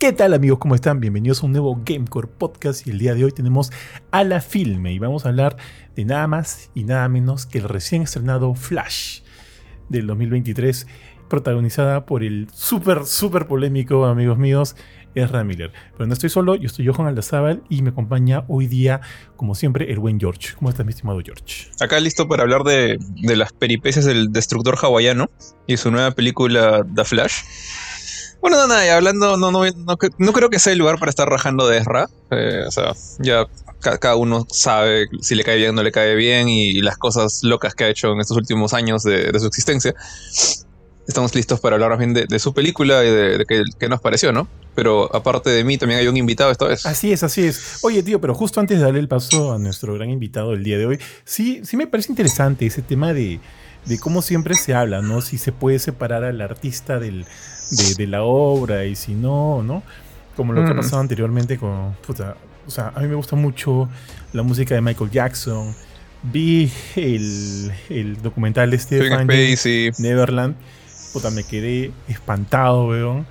¿Qué tal amigos? ¿Cómo están? Bienvenidos a un nuevo Gamecore Podcast y el día de hoy tenemos a la filme y vamos a hablar de nada más y nada menos que el recién estrenado Flash del 2023 protagonizada por el súper, súper polémico, amigos míos, Ezra Miller. Pero no estoy solo, yo estoy Johan Aldazábal y me acompaña hoy día, como siempre, el buen George. ¿Cómo estás, mi estimado George? Acá listo para hablar de, de las peripecias del destructor hawaiano y su nueva película The Flash. Bueno, no, nada, hablando, no, no, no, creo que sea el lugar para estar rajando de Ezra. Eh, o sea, ya cada uno sabe si le cae bien o no le cae bien y, las cosas locas que ha hecho en estos últimos años de, su existencia. Estamos listos para hablar más bien de, su película y de, qué, nos pareció, ¿no? Pero aparte de mí, también hay un invitado esta vez. Así es, así es. Oye, tío, pero justo antes de darle el paso a nuestro gran invitado del día de hoy, sí, sí me parece interesante ese tema de, de cómo siempre se habla, ¿no? Si se puede separar al artista del, de, la obra y si no, ¿no? Como lo que ha mm. pasado anteriormente con... Puta, o sea, a mí me gusta mucho la música de Michael Jackson. Vi el, el documental de Stephen Neverland. Puta, me quedé espantado, weón.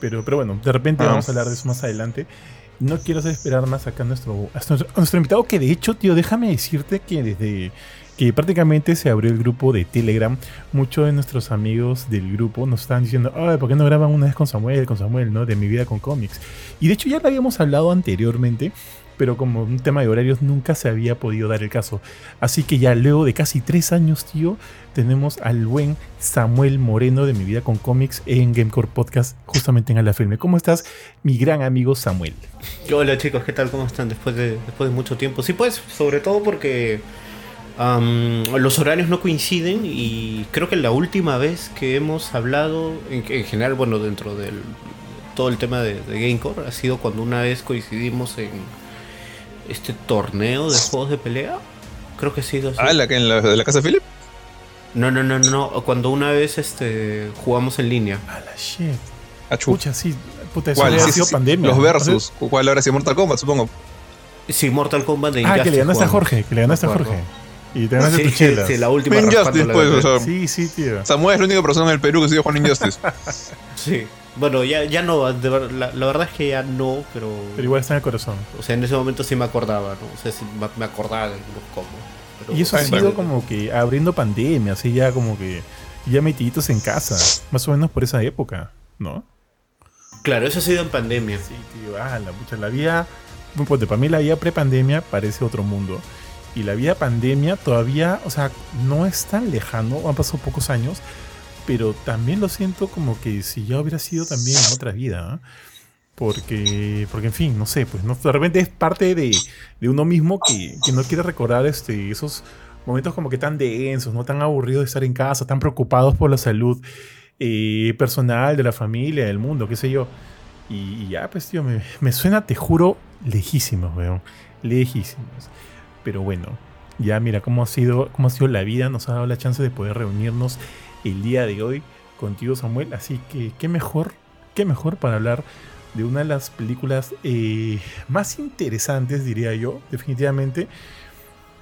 Pero, pero bueno, de repente ah. vamos a hablar de eso más adelante. No quiero hacer esperar más acá a nuestro, a nuestro invitado, que de hecho, tío, déjame decirte que desde que prácticamente se abrió el grupo de Telegram. Muchos de nuestros amigos del grupo nos estaban diciendo, ay, ¿por qué no graban una vez con Samuel, con Samuel, ¿no? De mi vida con cómics. Y de hecho ya lo habíamos hablado anteriormente, pero como un tema de horarios nunca se había podido dar el caso. Así que ya luego de casi tres años, tío, tenemos al buen Samuel Moreno de Mi Vida con Cómics en Gamecore Podcast, justamente en la Filme. ¿Cómo estás, mi gran amigo Samuel? Hola chicos, ¿qué tal? ¿Cómo están después de, después de mucho tiempo? Sí, pues, sobre todo porque los horarios no coinciden y creo que la última vez que hemos hablado, en, general, bueno, dentro del todo el tema de, Gamecore, ha sido cuando una vez coincidimos en este torneo de juegos de pelea. Creo que ha sido así. Ah, ¿la, en la, de la casa de Philip? No, no, no, no. Cuando una vez este, jugamos en línea. Ah, la shit. Pucha, sí. Puta, eso ¿Cuál? sido pandemia. Los versus. ¿Cuál ahora sí? Mortal Kombat, supongo. Sí, Mortal Kombat de Ah, que le ganaste a Jorge. Que le ganaste a Jorge. Y te sí, tu chela. Sí, la última. Injustice, pues. O sea, sí, sí, tío. Samuel es la única persona en el Perú que sigue jugando Injustice. sí. Bueno, ya, ya no, la, la, verdad es que ya no, pero... Pero igual está en el corazón. O sea, en ese momento sí me acordaba, ¿no? O sea, sí me acordaba de los combos. y eso ha sido como que abriendo pandemia, así ya como que ya metiditos en casa, más o menos por esa época, ¿no? Claro, eso ha sido en pandemia. Sí, tío, ah, la, mucha, la vida, pues, para mí la vida pre-pandemia parece otro mundo y la vida pandemia todavía, o sea, no es tan lejano, han pasado pocos años, pero también lo siento como que si ya hubiera sido también en otra vida. ¿eh? Porque, porque, en fin, no sé, pues no, de repente es parte de, uno mismo que, no quiere recordar este, esos momentos como que tan densos, no tan aburridos de estar en casa, tan preocupados por la salud eh, personal de la familia, del mundo, qué sé yo. Y, ya, pues, tío, me, me, suena, te juro, lejísimos, weón. Lejísimos. Pero bueno, ya mira cómo ha sido, cómo ha sido la vida, nos ha dado la chance de poder reunirnos el día de hoy contigo, Samuel. Así que qué mejor, qué mejor para hablar de una de las películas eh, más interesantes, diría yo, definitivamente,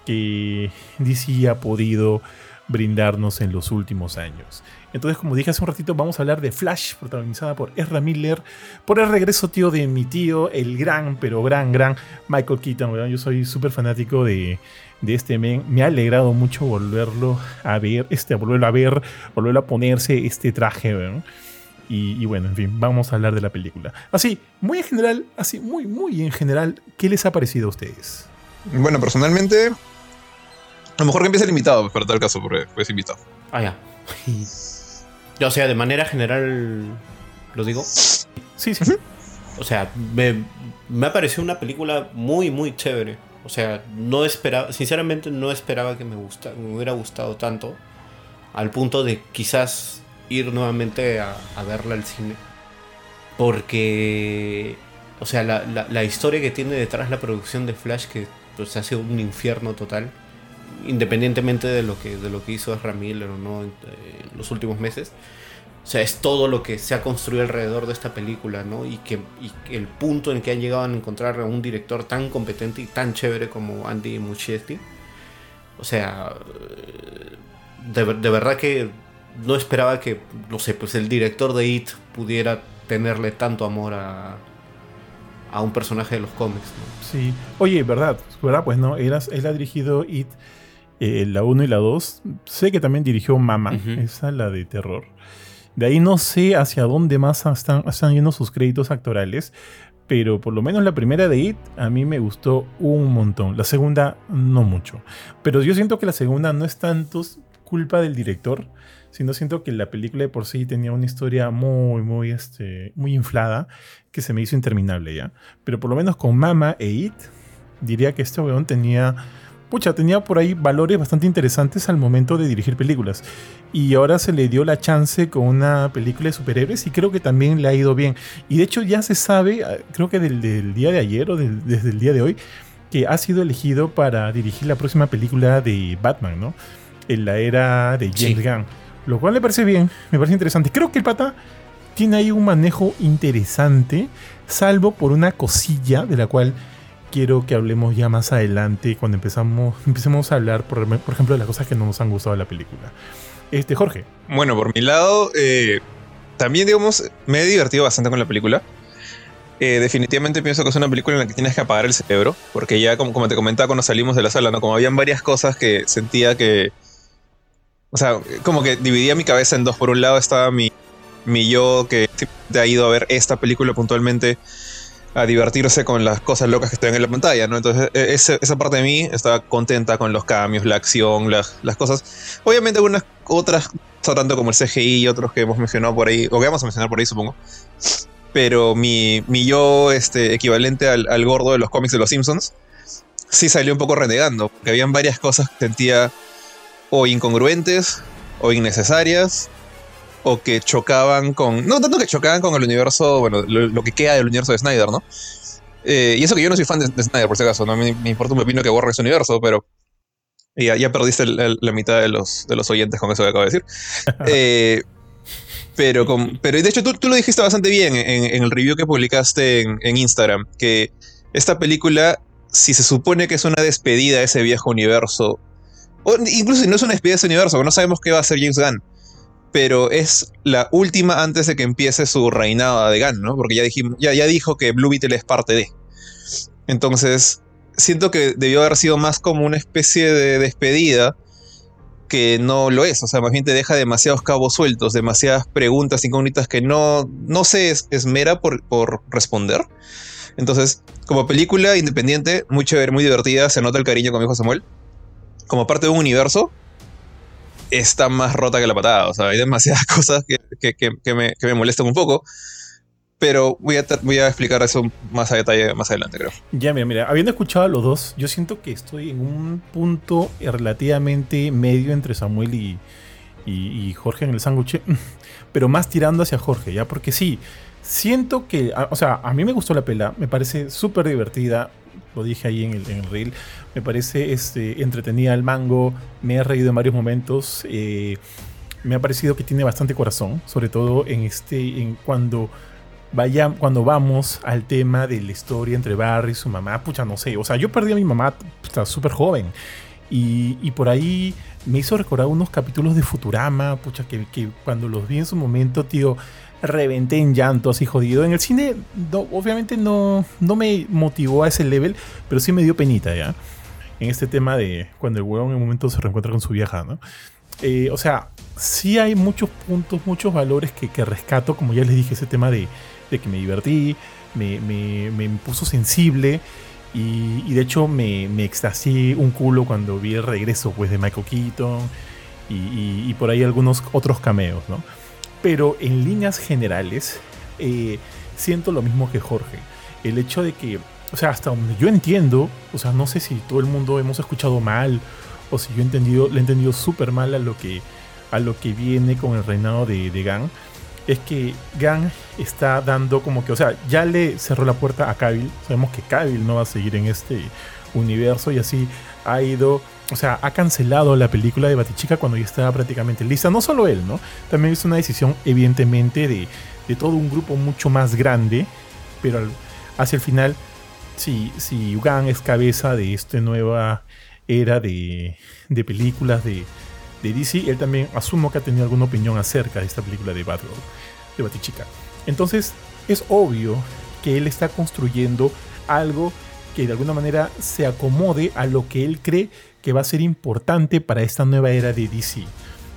que DC ha podido brindarnos en los últimos años. Entonces, como dije hace un ratito, vamos a hablar de Flash, protagonizada por Ezra Miller, por el regreso, tío, de mi tío, el gran, pero gran, gran Michael Keaton. Yo soy súper fanático de, este men. Me ha alegrado mucho volverlo a ver, este, volverlo a ver, volverlo a ponerse este traje, Y, y, bueno, en fin, vamos a hablar de la película. Así, muy en general, así, muy, muy en general, ¿qué les ha parecido a ustedes? Bueno, personalmente, a lo mejor que empiece el invitado, para tal caso, porque es invitado. Ah, ya. O sea, de manera general, ¿lo digo? Sí, sí. O sea, me, me ha parecido una película muy, muy chévere. O sea, no esperaba, sinceramente no esperaba que me, gusta, me hubiera gustado tanto. Al punto de quizás ir nuevamente a, verla al cine. Porque, o sea, la, la, historia que tiene detrás la producción de Flash, que pues, ha sido un infierno total independientemente de lo que, de lo que hizo Ramírez o no en, los últimos meses. O sea, es todo lo que se ha construido alrededor de esta película, ¿no? Y que, el punto en que han llegado a encontrar a un director tan competente y tan chévere como Andy Muschietti. O sea, de, de verdad que no esperaba que, no sé, pues el director de It pudiera tenerle tanto amor a, a un personaje de los cómics. Sí. Oye, verdad, verdad, pues no, él, él ha dirigido It, eh, la 1 y la 2. Sé que también dirigió Mama, esa la de terror. De ahí no sé hacia dónde más están, están yendo sus créditos actorales, pero por lo menos la primera de It a mí me gustó un montón. La segunda no mucho. Pero yo siento que la segunda no es tanto culpa del director, sino siento que la película de por sí tenía una historia muy, muy, este, muy inflada que se me hizo interminable ya. Pero por lo menos con Mama e It, diría que este weón tenía pucha, tenía por ahí valores bastante interesantes al momento de dirigir películas. Y ahora se le dio la chance con una película de superhéroes y creo que también le ha ido bien. Y de hecho ya se sabe, ah, creo que del, día de ayer o desde el día de hoy, que ha sido elegido para dirigir la próxima película de Batman, ¿no? En la era de James Gunn. Lo cual me parece bien, me parece interesante. Creo que el pata tiene ahí un manejo interesante, salvo por una cosilla de la cual quiero que hablemos ya más adelante cuando empezamos, empecemos a hablar, por, ejemplo, de las cosas que no nos han gustado de la película. Este, Jorge. Bueno, por mi lado, eh, también, digamos, me he divertido bastante con la película. Eh, definitivamente pienso que es una película en la que tienes que apagar el cerebro, porque ya, como, como te comentaba cuando salimos de la sala, ¿no? Como habían varias cosas que sentía que. O sea, como que dividía mi cabeza en dos. Por un lado estaba mi, mi yo que te ha ido a ver esta película puntualmente a divertirse con las cosas locas que están en la pantalla, ¿no? Entonces, e, esa parte de mí estaba contenta con los cambios, la acción, las, cosas. Obviamente, algunas otras, tanto como el CGI y otros que hemos mencionado por ahí, o que vamos a mencionar por ahí, supongo. Pero mi, mi yo este, equivalente al, al gordo de los cómics de los Simpsons, sí salió un poco renegando, porque habían varias cosas que sentía o incongruentes o innecesarias o que chocaban con. No tanto que chocaban con el universo, bueno, lo, que queda del universo de Snyder, ¿no? Eh, y eso que yo no soy fan de, Snyder, por si acaso, no me, importa un pepino que borre ese universo, pero. Ya, ya perdiste la mitad de los, de los oyentes con eso que acabo de decir. eh, pero, con, pero de hecho tú, tú lo dijiste bastante bien en, en el review que publicaste en, en, Instagram, que esta película, si se supone que es una despedida a ese viejo universo, o incluso si no es una despedida a ese universo, no sabemos qué va a hacer James Gunn, pero es la última antes de que empiece su reinado de Gunn, ¿no? Porque ya, dijimos, ya, ya dijo que Blue Beetle es parte de. Entonces, siento que debió haber sido más como una especie de despedida que no lo es. O sea, más bien te deja demasiados cabos sueltos, demasiadas preguntas incógnitas que no, no se esmera por, por responder. Entonces, como película independiente, muy muy divertida, se nota el cariño con mi hijo Samuel. Como parte de un universo, está más rota que la patada. O sea, hay demasiadas cosas que, me, molestan un poco. Pero voy a, voy a explicar eso más a detalle más adelante, creo. Ya, mira, mira, habiendo escuchado a los dos, yo siento que estoy en un punto relativamente medio entre Samuel y, y, Jorge en el sándwich, pero más tirando hacia Jorge, ¿ya? Porque sí, siento que, o sea, a mí me gustó la pela, me parece súper divertida, lo dije ahí en el, en el reel, me parece este, entretenida al mango, me he reído en varios momentos, eh, me ha parecido que tiene bastante corazón, sobre todo en este, en cuando vaya, cuando vamos al tema de la historia entre Barry y su mamá, pucha, no sé, o sea, yo perdí a mi mamá, súper joven, y, y, por ahí me hizo recordar unos capítulos de Futurama, pucha, que, que cuando los vi en su momento, tío, reventé en llanto así jodido. En el cine, obviamente no, no me motivó a ese level, pero sí me dio penita ya. En este tema de cuando el huevón en un momento se reencuentra con su vieja, ¿no? Eh, o sea, sí hay muchos puntos, muchos valores que, que rescato, como ya les dije, ese tema de, de que me divertí, me, me, me puso sensible. Y, de hecho me, me extasié un culo cuando vi el regreso pues, de Michael Keaton y por ahí algunos otros cameos, ¿no? Pero en líneas generales, eh, siento lo mismo que Jorge. El hecho de que, o sea, hasta donde yo entiendo, o sea, no sé si todo el mundo hemos escuchado mal o si yo he entendido, le he entendido súper mal a lo que a lo que viene con el reinado de, de Gang, es que Gang está dando como que, o sea, ya le cerró la puerta a Cavill, sabemos que Cavill no va a seguir en este universo y así ha ido o sea, ha cancelado la película de Batichica cuando ya estaba prácticamente lista. No solo él, ¿no? También es una decisión, evidentemente, de, todo un grupo mucho más grande. Pero hacia el final, si, si Ugan es cabeza de esta nueva era de, de películas de, de, DC, él también asumo que ha tenido alguna opinión acerca de esta película de Batgirl, de Batichica. Entonces es obvio que él está construyendo algo que de alguna manera se acomode a lo que él cree que va a ser importante para esta nueva era de DC.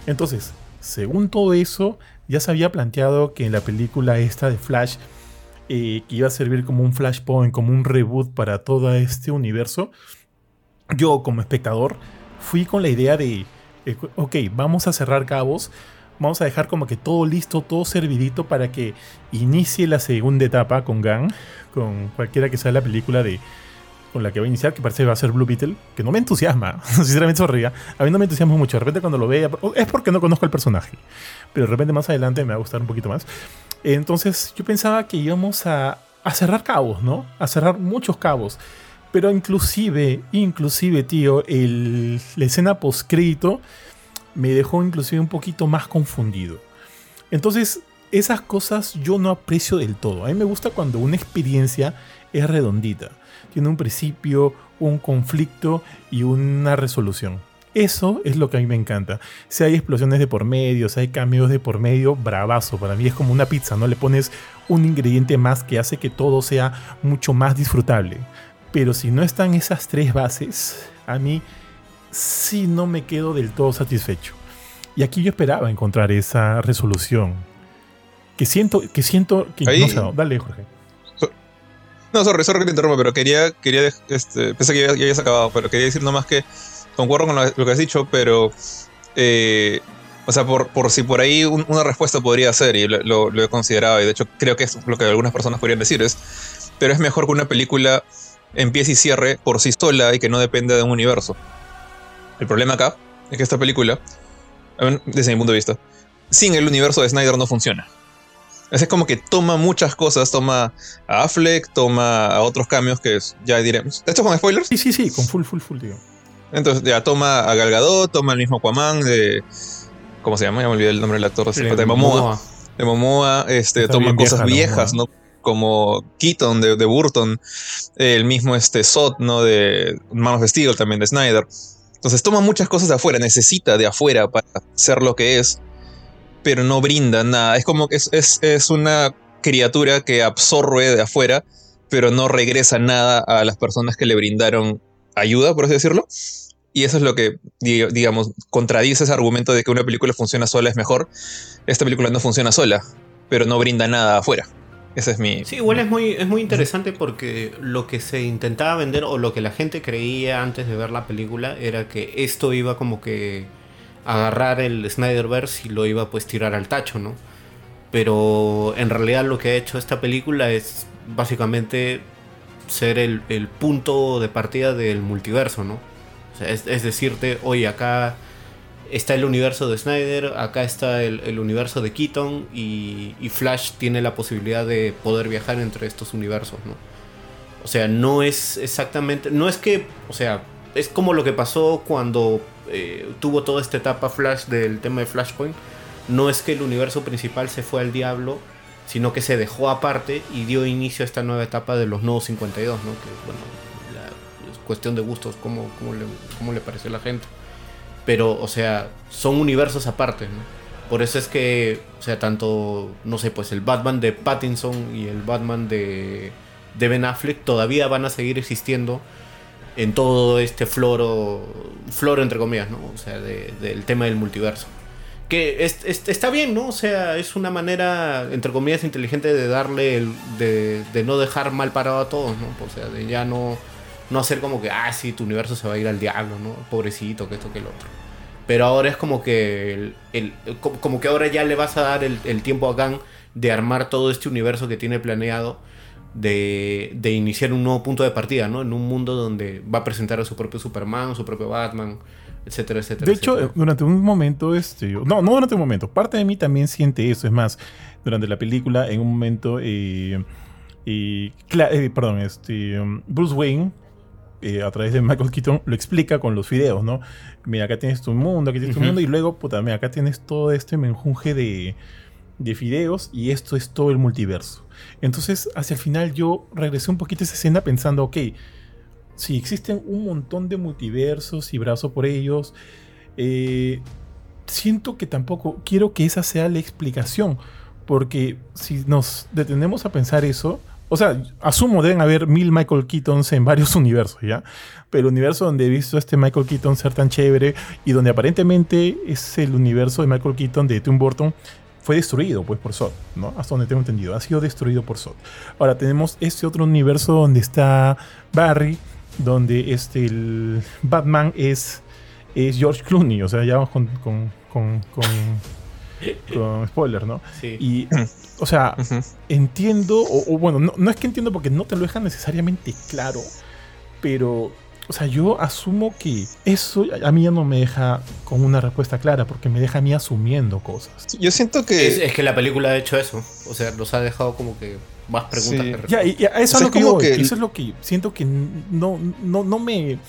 Entonces, según todo eso, ya se había planteado que en la película esta de Flash, eh, que iba a servir como un flashpoint, como un reboot para todo este universo, yo como espectador fui con la idea de, ok, vamos a cerrar cabos, vamos a dejar como que todo listo, todo servidito para que inicie la segunda etapa con Gang, con cualquiera que sea la película de con la que va a iniciar, que parece que va a ser Blue Beetle, que no me entusiasma, sinceramente sorría, a mí no me entusiasma mucho, de repente cuando lo vea, es porque no conozco el personaje, pero de repente más adelante me va a gustar un poquito más. Entonces yo pensaba que íbamos a, cerrar cabos, ¿no? A cerrar muchos cabos. Pero inclusive, inclusive, tío, el, la escena post-crédito me dejó inclusive un poquito más confundido. Entonces, esas cosas yo no aprecio del todo. A mí me gusta cuando una experiencia es redondita. Tiene un principio, un conflicto y una resolución. Eso es lo que a mí me encanta. Si hay explosiones de por medio, si hay cambios de por medio, bravazo. Para mí es como una pizza, ¿no? Le pones un ingrediente más que hace que todo sea mucho más disfrutable. Pero si no están esas tres bases, a mí sí no me quedo del todo satisfecho. Y aquí yo esperaba encontrar esa resolución. Que siento que siento que Ahí- no sé, dale Jorge. No, sorry, sorry que te interrumpa, pero quería, quería este, pensé que ya, ya habías acabado, pero quería decir nomás que concuerdo con lo, que has dicho, pero, eh, o sea, por, por si por ahí un- una respuesta podría ser, y lo, lo- he considerado, y de hecho creo que es lo que algunas personas podrían decir, es, pero es mejor que una película empiece y cierre por sí sola y que no dependa de un universo. El problema acá es que esta película, desde mi punto de vista, sin el universo de Snyder no funciona. Es como que toma muchas cosas, toma a Affleck, toma a otros cambios que ya diremos. ¿Esto es con spoilers? Sí, sí, sí, con full, full, full, tío. Entonces ya toma a Gal Gadot, toma al mismo Aquaman de... ¿Cómo se llama? Ya me olvidé el nombre del actor. Sí, de Momoa. De Momoa, este, Está toma cosas vieja viejas, ¿no? Como Keaton de, de Burton, el mismo este Sot, ¿no? De Man of Steel también de Snyder. Entonces toma muchas cosas de afuera, necesita de afuera para ser lo que es, pero no brinda nada. Es como que es, es, es una criatura que absorbe de afuera, pero no regresa nada a las personas que le brindaron ayuda, por así decirlo. Y eso es lo que, di- digamos, contradice ese argumento de que una película funciona sola es mejor. Esta película no funciona sola, pero no brinda nada afuera. Ese es mi... Sí, igual es muy, es muy interesante porque lo que se intentaba vender o lo que la gente creía antes de ver la película era que esto iba como que agarrar el Snyderverse y lo iba pues tirar al tacho, ¿no? Pero en realidad lo que ha hecho esta película es básicamente ser el, punto de partida del multiverso, ¿no? O sea, es, es decirte, oye, acá está el universo de Snyder, acá está el, el universo de Keaton y, y Flash tiene la posibilidad de poder viajar entre estos universos, ¿no? O sea, no es exactamente, no es que, o sea, es como lo que pasó cuando eh, tuvo toda esta etapa Flash del tema de Flashpoint. No es que el universo principal se fue al diablo, sino que se dejó aparte y dio inicio a esta nueva etapa de los nuevos 52, ¿no? Que, bueno, la- es cuestión de gustos, cómo, cómo, le, cómo le pareció a la gente. Pero, o sea, son universos aparte, ¿no? Por eso es que, o sea, tanto, no sé, pues el Batman de Pattinson y el Batman de, de Ben Affleck todavía van a seguir existiendo en todo este floro, floro entre comillas, ¿no? O sea, de- del tema del multiverso. Que es- es- está bien, ¿no? O sea, es una manera, entre comillas, inteligente de darle, el- de, no dejar mal parado a todos, ¿no? O sea, de ya no, no hacer como que, ah, sí, tu universo se va a ir al diablo, ¿no? Pobrecito, que esto, que el otro. Pero ahora es como que, el, como que ahora ya le vas a dar el, el tiempo a Gang de armar todo este universo que tiene planeado de, de iniciar un nuevo punto de partida, ¿no? En un mundo donde va a presentar a su propio Superman, su propio Batman, etcétera, etcétera. De hecho, etcétera. durante un momento, este, no, no durante un momento, parte de mí también siente eso. Es más, durante la película, en un momento, eh, eh, perdón, este, um, Bruce Wayne, eh, a través de Michael Keaton, lo explica con los videos, ¿no? Mira, acá tienes tu mundo, aquí tienes tu mundo, y luego, puta, mira, acá tienes todo este menjunje de, de videos, y esto es todo el multiverso. Entonces, hacia el final, yo regresé un poquito a esa escena pensando, ok, si existen un montón de multiversos y brazo por ellos, eh, siento que tampoco quiero que esa sea la explicación. Porque si nos detenemos a pensar eso, o sea, asumo deben haber mil Michael Keatons en varios universos, ¿ya? Pero el universo donde he visto a este Michael Keaton ser tan chévere y donde aparentemente es el universo de Michael Keaton de Tim Burton fue destruido pues por Sod, ¿no? Hasta donde tengo entendido, ha sido destruido por Sod. Ahora tenemos este otro universo donde está Barry, donde este el Batman es, es George Clooney, o sea, ya vamos con, con, con, con, spoiler, ¿no? Sí. Y, o sea, entiendo, o, o bueno, no, no, es que entiendo porque no te lo dejan necesariamente claro, pero, o sea, yo asumo que eso a mí ya no me deja con una respuesta clara, porque me deja a mí asumiendo cosas. Yo siento que... Es, es que la película ha hecho eso, o sea, nos ha dejado como que más preguntas Sí. que Ya, y, y a eso O sea, es lo que yo Eso es lo que siento que no, no, no me.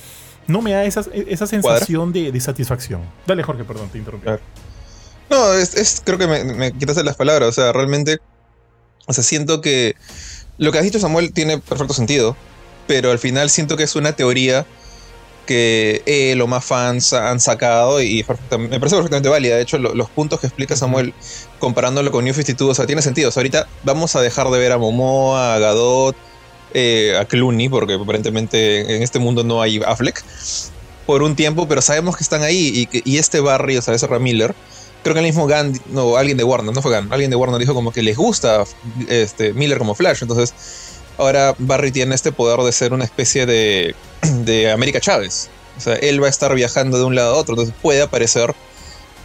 No me da esa, esa sensación de, de satisfacción. Dale, Jorge, perdón, te interrumpí. No, es, es- creo que me, me quitaste las palabras. O sea, realmente. O sea, siento que lo que has dicho, Samuel, tiene perfecto sentido. Pero al final siento que es una teoría que él o más fans han sacado y me parece perfectamente válida. De hecho, lo- los puntos que explica Samuel comparándolo con New 52, o sea, tiene sentido. O sea, ahorita vamos a dejar de ver a Momoa, a Gadot, eh, a Clooney, porque aparentemente en este mundo no hay Affleck, por un tiempo, pero sabemos que están ahí y, que- y este Barry, o sea, ese Ram Miller, creo que el mismo Gunn, no, alguien de Warner, no fue Gunn, alguien de Warner dijo como que les gusta este, Miller como Flash, entonces ahora Barry tiene este poder de ser una especie de, de América Chávez. O sea, él va a estar viajando de un lado a otro, entonces puede aparecer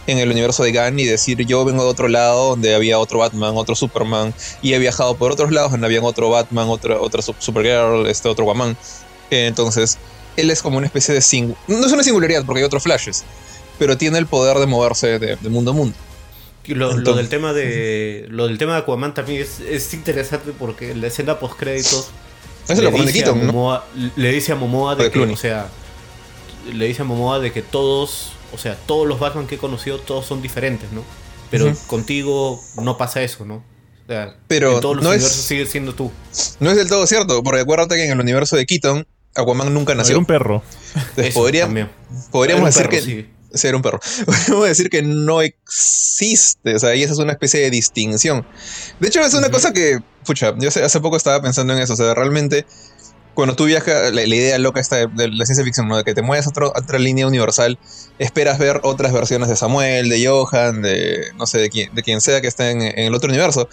en el universo de Gunn y decir yo vengo de otro lado donde había otro Batman, otro Superman, y he viajado por otros lados donde había otro Batman, otra, otra Sup- Supergirl, este otro. Eh, entonces, él es como una especie de sing no es una singularidad porque hay otros flashes, pero tiene el poder de moverse de mundo a mundo. Lo, del tema de lo del tema de Aquaman también es, es interesante porque en la escena post créditos lo Keaton, ¿no? le dice a Momoa de de que, Clooney. o sea, le dice a Momoa de que todos, o sea, todos los Batman que he conocido todos son diferentes, ¿no? Pero contigo no pasa eso, ¿no? O sea, Pero en todos los no es- universos sigues siendo tú. No es del todo cierto, porque acuérdate que en el universo de Keaton, Aquaman nunca Era nació. un perro. Entonces, Eso podría- también. podríamos Era un decir perro, que sí. Sí, era un perro. Podríamos decir que no existe. O sea, y esa es una especie de distinción. De hecho, es una cosa que, pucha, yo hace, poco estaba pensando en eso. O sea, realmente, cuando tú viajas, la, la idea loca esta de, de la ciencia ficción, ¿no? De que te mueves a, otro- a otra línea universal, esperas ver otras versiones de Samuel, de Johan, de no sé, de quien, de quien sea que esté en, en el otro universo.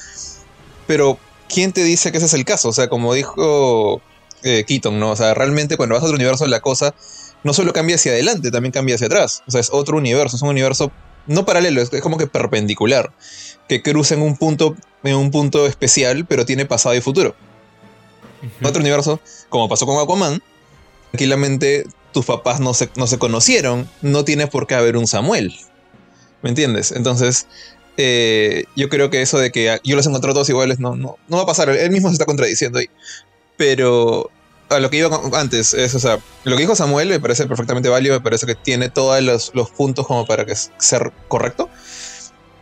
Pero, ¿quién te dice que ese es el caso? O sea, como dijo eh, Keaton, ¿no? O sea, realmente cuando vas a otro universo, la cosa no solo cambia hacia adelante, también cambia hacia atrás. O sea, es otro universo, es un universo no paralelo, es, es como que perpendicular, que cruza en un punto, en un punto especial, pero tiene pasado y futuro. En otro universo, como pasó con Aquaman, tranquilamente tus papás no se, no se conocieron, no tiene por qué haber un Samuel. ¿Me entiendes? Entonces, eh, yo creo que eso de que yo los encontré todos iguales no, no, no va a pasar. Él mismo se está contradiciendo ahí. Pero lo que iba antes, es, o sea, lo que dijo Samuel me parece perfectamente válido, me parece que tiene todos los, los puntos como para que ser correcto.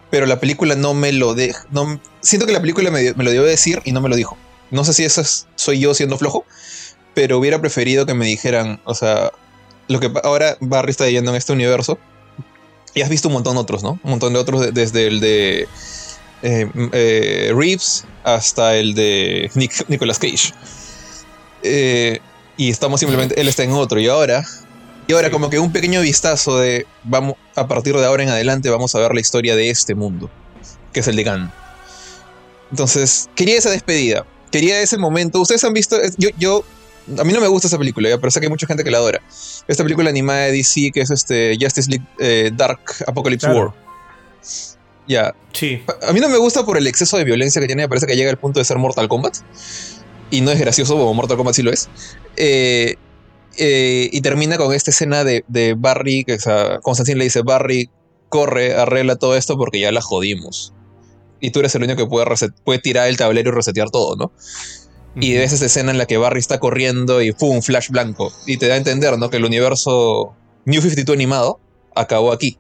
Pero la película no me lo deja. No, siento que la película me, me lo dio a decir y no me lo dijo. No sé si eso es- soy yo siendo flojo, pero hubiera preferido que me dijeran, o sea, lo que ahora Barry está leyendo en este universo. Y has visto un montón de otros, ¿no? Un montón de otros, de- desde el de eh, eh, Reeves hasta el de Nicolas Cage. Eh, y estamos simplemente, él está en otro. Y ahora, y ahora como que un pequeño vistazo de, vamos, a partir de ahora en adelante vamos a ver la historia de este mundo, que es el de Gunn. Entonces, quería esa despedida, quería ese momento. Ustedes han visto, yo, yo, a mí no me gusta esa película, ya, pero sé que hay mucha gente que la adora. Esta película animada de DC que es este Justice League eh, Dark Apocalypse Claro. War. Ya, Sí. a mí no me gusta por el exceso de violencia que tiene, me parece que llega al punto de ser Mortal Kombat. Y no es gracioso, como Mortal Kombat sí lo es. Eh, eh, y termina con esta escena de, de Barry, que o sea, Constantine le dice, Barry, corre, arregla todo esto porque ya la jodimos. Y tú eres el único que puede, puede tirar el tablero y resetear todo, ¿no? Y ves esa escena en la que Barry está corriendo y ¡pum! Flash blanco. Y te da a entender, ¿no? Que el universo New 52 animado acabó aquí.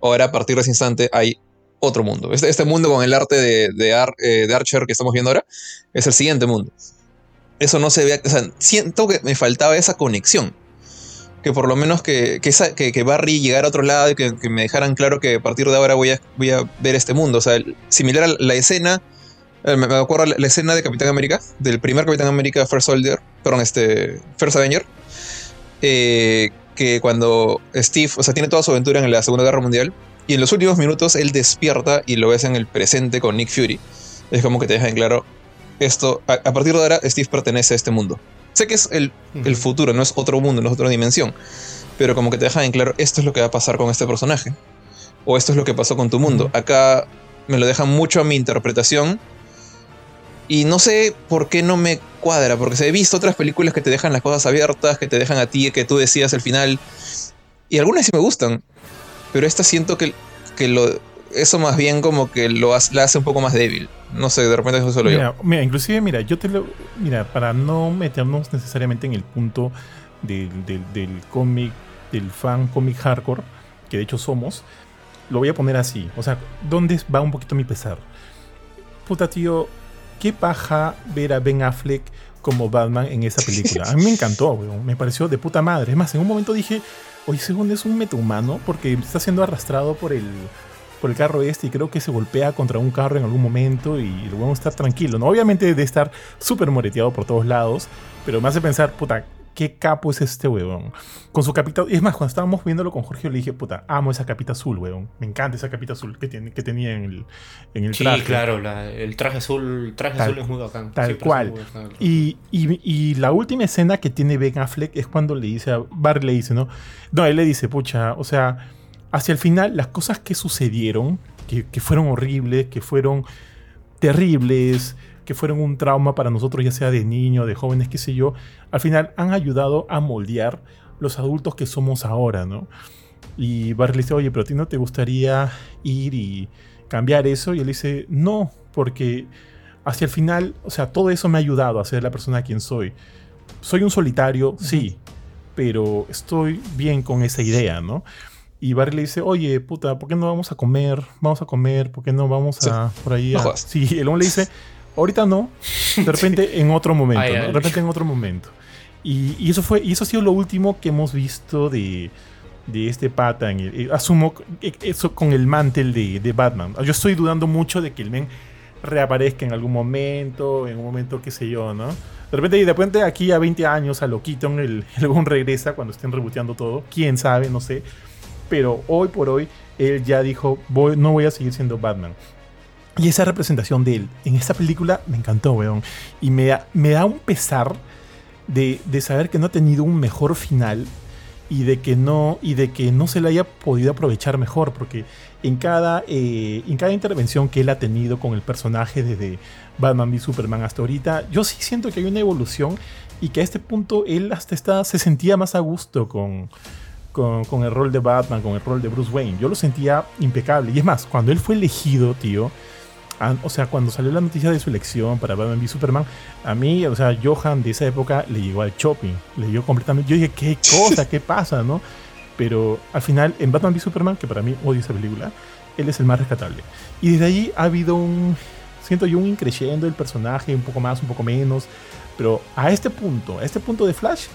Ahora, a partir de ese instante, hay otro mundo. Este, este mundo con el arte de, de, Ar- eh, de Archer que estamos viendo ahora es el siguiente mundo. Eso no se ve. O sea, siento que me faltaba esa conexión. que por lo menos que, que, esa- que, que Barry llegara a otro lado y que, que me dejaran claro que a partir de ahora voy a, voy a ver este mundo. O sea, similar a la escena, eh, me acuerdo la, la escena de Capitán América, del primer Capitán América First Soldier, perdón, este, First Avenger, eh, que cuando Steve, o sea, tiene toda su aventura en la Segunda Guerra Mundial, y en los últimos minutos él despierta y lo ves en el presente con Nick Fury. Es como que te deja en claro, esto, a, a partir de ahora Steve pertenece a este mundo. Sé que es el, el futuro, no es otro mundo, no es otra dimensión, pero como que te deja en claro, esto es lo que va a pasar con este personaje, o esto es lo que pasó con tu mundo. Acá me lo dejan mucho a mi interpretación. Y no sé por qué no me cuadra, porque se he visto otras películas que te dejan las cosas abiertas, que te dejan a ti, que tú decías al final. Y algunas sí me gustan, pero esta siento que, que lo, eso más bien como que lo hace, la hace un poco más débil. No sé, de repente eso solo yo. Mira, mira, inclusive, mira, yo te lo. Mira, para no meternos necesariamente en el punto del, del, del cómic, del fan cómic hardcore, que de hecho somos, lo voy a poner así. O sea, ¿dónde va un poquito mi pesar? Puta, tío, qué paja ver a Ben Affleck como Batman en esa película. A mí me encantó. Me pareció de puta madre. Es más, en un momento dije, oye, segundo es un metahumano porque está siendo arrastrado por el, por el carro este y creo que se golpea contra un carro en algún momento y vamos a estar tranquilo, ¿no? Obviamente de estar súper moreteado por todos lados, pero me hace pensar, puta, qué capo es este weón. Con su capita, y es más, cuando estábamos viéndolo con Jorge, le dije, puta, amo esa capita azul, weón. Me encanta esa capita azul que, tiene, que tenía en el, en el Sí, traje. claro, la- el traje azul, traje Tal- azul es muy bacán. tal Siempre cual. bacán Y, y- y la última escena que tiene Ben Affleck es cuando le dice a Barry le dice, ¿no? No, él le dice, pucha, o sea, hacia el final las cosas que sucedieron, que, que fueron horribles, que fueron terribles, que fueron un trauma para nosotros, ya sea de niños, de jóvenes, qué sé yo, al final han ayudado a moldear los adultos que somos ahora, ¿no? Y Barry le dice, oye, pero a ti no te gustaría ir y cambiar eso? Y él dice, no, porque hacia el final, o sea, todo eso me ha ayudado a ser la persona quien soy. Soy un solitario, sí, pero estoy bien con esa idea, ¿no? Y Barry le dice, oye, puta, ¿por qué no vamos a comer? Vamos a comer, ¿por qué no vamos a por ahí? A-?" Sí, el hombre le dice, ahorita no, de repente en otro momento, Ay, ¿no? De repente en otro momento. Y, y eso fue, y eso ha sido lo último que hemos visto de, de este pata. Eh, asumo que- eso con el mantel de, de Batman. Yo estoy dudando mucho de que el men reaparezca en algún momento, en un momento, qué sé yo, ¿no? De repente, de repente aquí a 20 años a lo Keaton, el, el regresa cuando estén reboteando todo. Quién sabe, no sé. Pero hoy por hoy, él ya dijo, voy, no voy a seguir siendo Batman. Y esa representación de él en esta película me encantó, weón. Y me da, me da un pesar de, de saber que no ha tenido un mejor final y de que no y de que no se le haya podido aprovechar mejor porque en cada eh, en cada intervención que él ha tenido con el personaje desde Batman v Superman hasta ahorita yo sí siento que hay una evolución y que a este punto él hasta está, se sentía más a gusto con, con, con el rol de Batman, con el rol de Bruce Wayne. Yo lo sentía impecable. Y es más, cuando él fue elegido, tío, o sea, cuando salió la noticia de su elección para Batman v Superman, a mí, o sea, Johan de esa época le llegó al shopping, le dio completamente. Yo dije, ¿qué cosa? ¿Qué pasa? ¿No? Pero al final, en Batman v Superman, que para mí odio esa película, él es el más rescatable. Y desde ahí ha habido un. Siento yo un increyendo del personaje, un poco más, un poco menos. Pero a este punto, a este punto de Flash,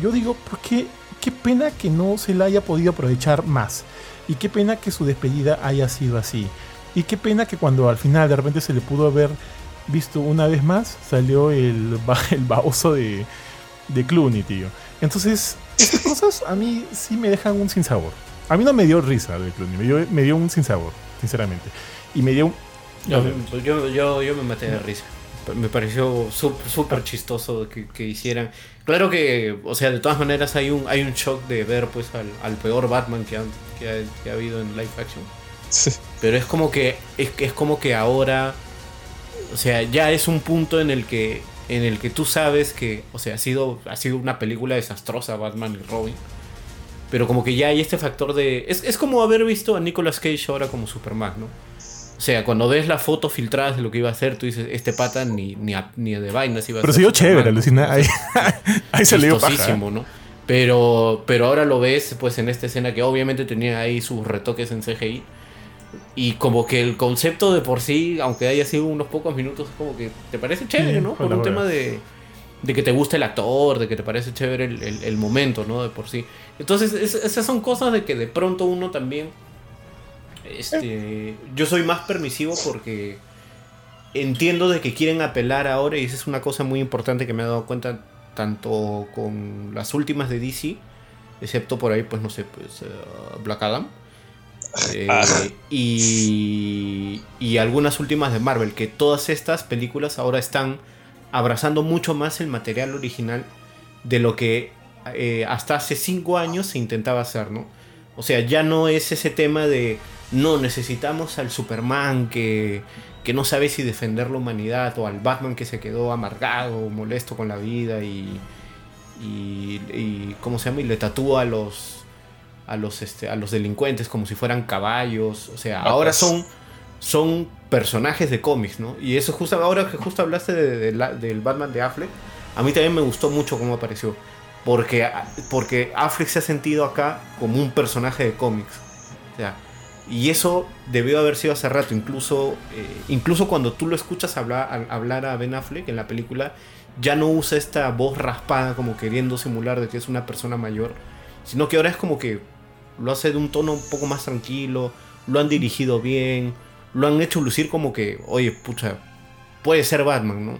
yo digo, ¿por qué? Qué pena que no se la haya podido aprovechar más. Y qué pena que su despedida haya sido así. Y qué pena que cuando al final de repente se le pudo haber visto una vez más, salió el, ba- el baboso de, de Clooney, tío. Entonces, estas cosas a mí sí me dejan un sinsabor. A mí no me dio risa de Clooney, me dio, me dio un sinsabor, sinceramente. Y me dio un... Yo, yo, yo, yo me maté de risa. Me pareció súper chistoso que, que hicieran. Claro que, o sea, de todas maneras hay un, hay un shock de ver pues al, al peor Batman que, han- que, ha, que ha habido en live action. Sí. Pero es como que es, es como que ahora, o sea, ya es un punto en el que en el que tú sabes que, o sea, ha sido ha sido una película desastrosa Batman y Robin. Pero como que ya hay este factor de es, es como haber visto a Nicolas Cage ahora como Superman, ¿no? O sea, cuando ves las fotos filtradas de lo que iba a hacer, tú dices, este pata ni, ni, a- ni de vainas iba a Pero ser se dio Superman, chévere, alucina. Ahí, ahí dio paja. Pero, pero ahora lo ves pues en esta escena que obviamente tenía ahí sus retoques en CGI. Y como que el concepto de por sí, aunque haya sido unos pocos minutos, como que te parece chévere, ¿no? Por un tema de, de que te guste el actor, de que te parece chévere el, momento, ¿no? De por sí. Entonces, esas son cosas de que de pronto uno también. Este, yo soy más permisivo porque entiendo de que quieren apelar ahora y esa es una cosa muy importante que me he dado cuenta tanto con las últimas de DC, excepto por ahí, pues no sé, pues uh, Black Adam. Eh, y, y algunas últimas de Marvel, que todas estas películas ahora están abrazando mucho más el material original de lo que eh, hasta hace cinco años se intentaba hacer, ¿no? O sea, ya no es ese tema de, no, necesitamos al Superman que, que no sabe si defender la humanidad, o al Batman que se quedó amargado, molesto con la vida y, y, y ¿cómo se llama? Y le tatúa a los, a los, este, a los delincuentes como si fueran caballos. O sea, ahora son, son personajes de cómics, ¿no? Y eso justo ahora que justo hablaste de, del Batman de Affleck, a mí también me gustó mucho cómo apareció. Porque, porque Affleck se ha sentido acá como un personaje de cómics. O sea, y eso debió haber sido hace rato. Incluso, eh, incluso cuando tú lo escuchas hablar, hablar a Ben Affleck en la película, ya no usa esta voz raspada como queriendo simular de que es una persona mayor. Sino que ahora es como que lo hace de un tono un poco más tranquilo. Lo han dirigido bien lo han hecho lucir como que, oye, pucha, puede ser Batman, ¿no?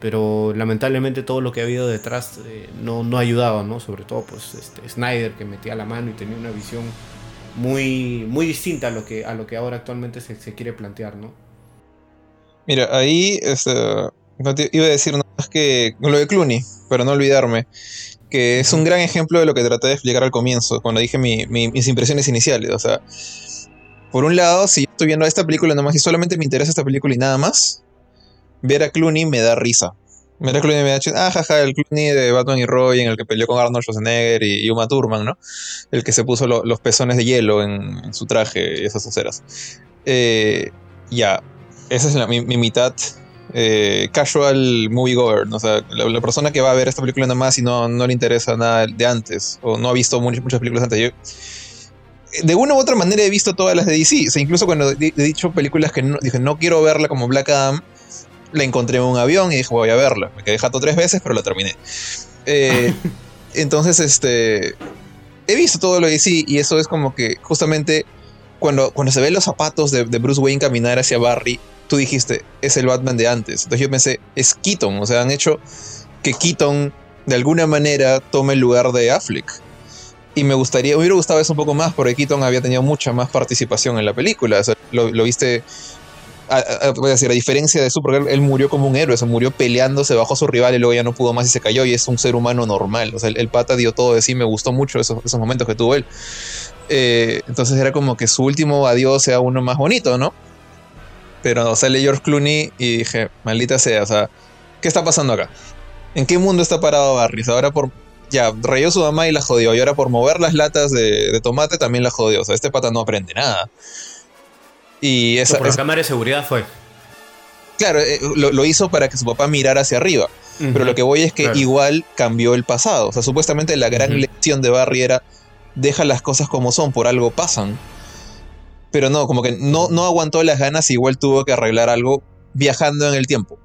Pero lamentablemente todo lo que ha habido detrás eh, no, no ha ayudado, ¿no? Sobre todo, pues, este, Snyder que metía la mano y tenía una visión muy, muy distinta a lo que, a lo que ahora actualmente se, quiere plantear, ¿no? Mira, ahí este, iba a decir nada más que lo de Clooney, para no olvidarme, que es un gran ejemplo de lo que traté de explicar al comienzo, cuando dije mis impresiones iniciales. O sea, por un lado, si yo estoy viendo esta película nomás y solamente me interesa esta película y nada más, ver a Clooney me da risa. Ver a Clooney me da ah, jaja, el Clooney de Batman y Robin, el que peleó con Arnold Schwarzenegger y, Uma Thurman, ¿no? El que se puso los pezones de hielo en, su traje y esas oceras. Eh, ya, esa es mi, mitad eh, casual moviegoer, o sea, la, persona que va a ver esta película nada más y no, no le interesa nada de antes, o no ha visto muchas, muchas películas antes. Yo, de una u otra manera he visto todas las de DC. O sea, incluso cuando he dicho películas que no, dije no quiero verla como Black Adam, la encontré en un avión y dije voy a verla. Me quedé jato tres veces, pero la terminé. Eh, entonces, este. He visto todo lo de DC y eso es como que justamente cuando, cuando se ven los zapatos de, de Bruce Wayne caminar hacia Barry, tú dijiste, es el Batman de antes. Entonces yo pensé, es Keaton. O sea, han hecho que Keaton de alguna manera tome el lugar de Affleck. Y me gustaría, me hubiera gustado eso un poco más, porque Keaton había tenido mucha más participación en la película. lo, viste, a, voy a decir, a diferencia de su, porque él, murió como un héroe, se murió peleándose bajo su rival y luego ya no pudo más y se cayó y es un ser humano normal. O sea, el, pata dio todo de sí, me gustó mucho esos momentos que tuvo él. Eh, entonces era como que su último adiós sea uno más bonito, ¿no? Pero sale George Clooney y dije, maldita sea, o sea, ¿qué está pasando acá? ¿En qué mundo está parado Barry? Ahora por ya, rayó su mamá y la jodió. Y ahora por mover las latas de, tomate también la jodió. O sea, este pata no aprende nada. Y esa. por la cámara de seguridad fue. Claro, eh, lo, hizo para que su papá mirara hacia arriba. Pero lo que voy es que igual cambió el pasado. O sea, supuestamente la gran lección de Barry era deja las cosas como son, por algo pasan. Pero no, como que no, no aguantó las ganas y igual tuvo que arreglar algo viajando en el tiempo.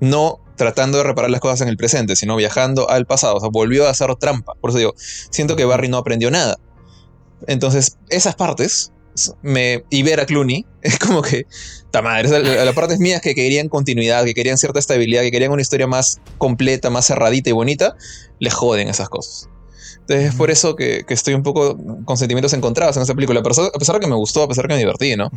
No tratando de reparar las cosas en el presente, sino viajando al pasado. O sea, volvió a hacer trampa. Por eso digo, siento que Barry no aprendió nada. Entonces, esas partes, me, y ver a Clooney, es como que, ta madre, las la partes mías que querían continuidad, que querían cierta estabilidad, que querían una historia más completa, más cerradita y bonita, le joden esas cosas. Entonces es por eso que, estoy un poco con sentimientos encontrados en esa película. Pero a pesar de que me gustó, a pesar de que me divertí, ¿no?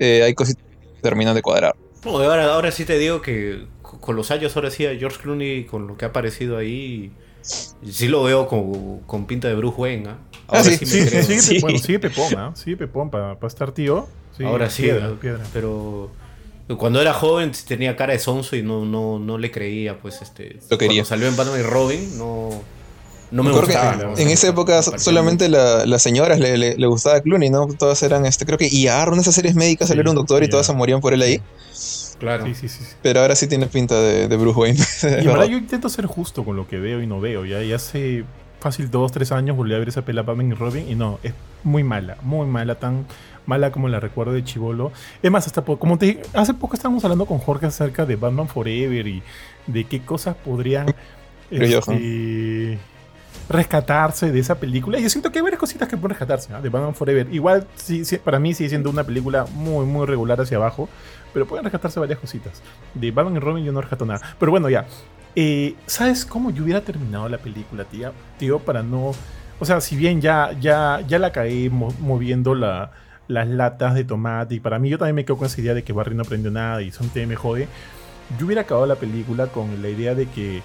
Eh, hay cositas que terminan de cuadrar. ahora, ahora sí te digo que con los años ahora sí a George Clooney con lo que ha aparecido ahí sí lo veo con, con pinta de Bruce Wayne ¿ah? ahora sí, sí, sí, sí, bueno, sigue pepón ¿eh? sigue pepón para estar tío ahora sí piedra, pero cuando era joven tenía cara de sonso y no, no, no le creía pues este lo quería. cuando salió en Batman y Robin no no me gustaba. en esa época solamente la, las señoras le, le, gustaba Clooney, ¿no? Todas eran, este, creo que IAR, de esas series médicas, salió un doctor y todas se morían por él ahí. Claro. Sí, sí, sí. Pero ahora sí tiene pinta de, Bruce Wayne. y ahora yo intento ser justo con lo que veo y no veo. Ya, ya sé. fácil dos, tres años volví a ver esa pela Batman y Robin y no, es muy mala, muy mala, tan mala como la recuerdo de Chivolo. Es más, hasta como te dije, hace poco estábamos hablando con Jorge acerca de Batman Forever y de qué cosas podrían este, rescatarse de esa película. Y yo siento que hay varias cositas que pueden rescatarse de Batman Forever. Igual, sí, para mí sigue siendo una película muy, muy regular hacia abajo, pero pueden rescatarse varias cositas. De Batman y Robin yo no rescato nada. Pero bueno, ya. Eh, ¿Sabes cómo yo hubiera terminado la película, tía? Tío, para no... O sea, si bien ya, ya, ya la caí moviendo la, las latas de tomate, y para mí yo también me quedo con esa idea de que Barry no aprendió nada y son me jode, yo hubiera acabado la película con la idea de que,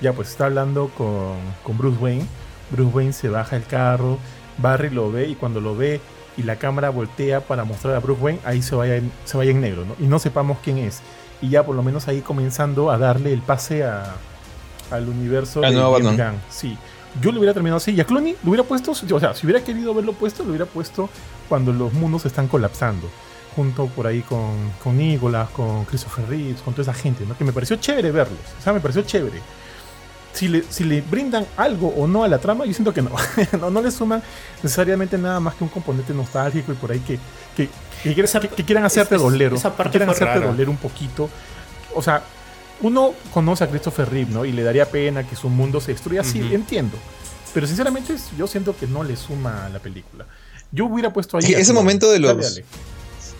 ya pues está hablando con, con Bruce Wayne, Bruce Wayne se baja el carro, Barry lo ve y cuando lo ve y la cámara voltea para mostrar a Bruce Wayne, ahí se vaya en, se vaya en negro, ¿no? Y no sepamos quién es y ya por lo menos ahí comenzando a darle el pase a, al universo de nuevo Sí, yo lo hubiera terminado así. Y a Clooney lo hubiera puesto, o sea, si hubiera querido verlo puesto, lo hubiera puesto cuando los mundos están colapsando. Junto por ahí con, con Nicolas, con Christopher Reeves, con toda esa gente, ¿no? Que me pareció chévere verlos. O sea, me pareció chévere. Si le, si le brindan algo o no a la trama, yo siento que no. no. no. le suman necesariamente nada más que un componente nostálgico y por ahí que, que, que, quieran hacerte dolero. Esa parte quieran hacerte doler un poquito. O sea, uno conoce a Christopher Reeve, ¿no? Y le daría pena que su mundo se destruya. Sí, entiendo. Pero sinceramente yo siento que no le suma a la película. Yo hubiera puesto ahí... ese momento de los...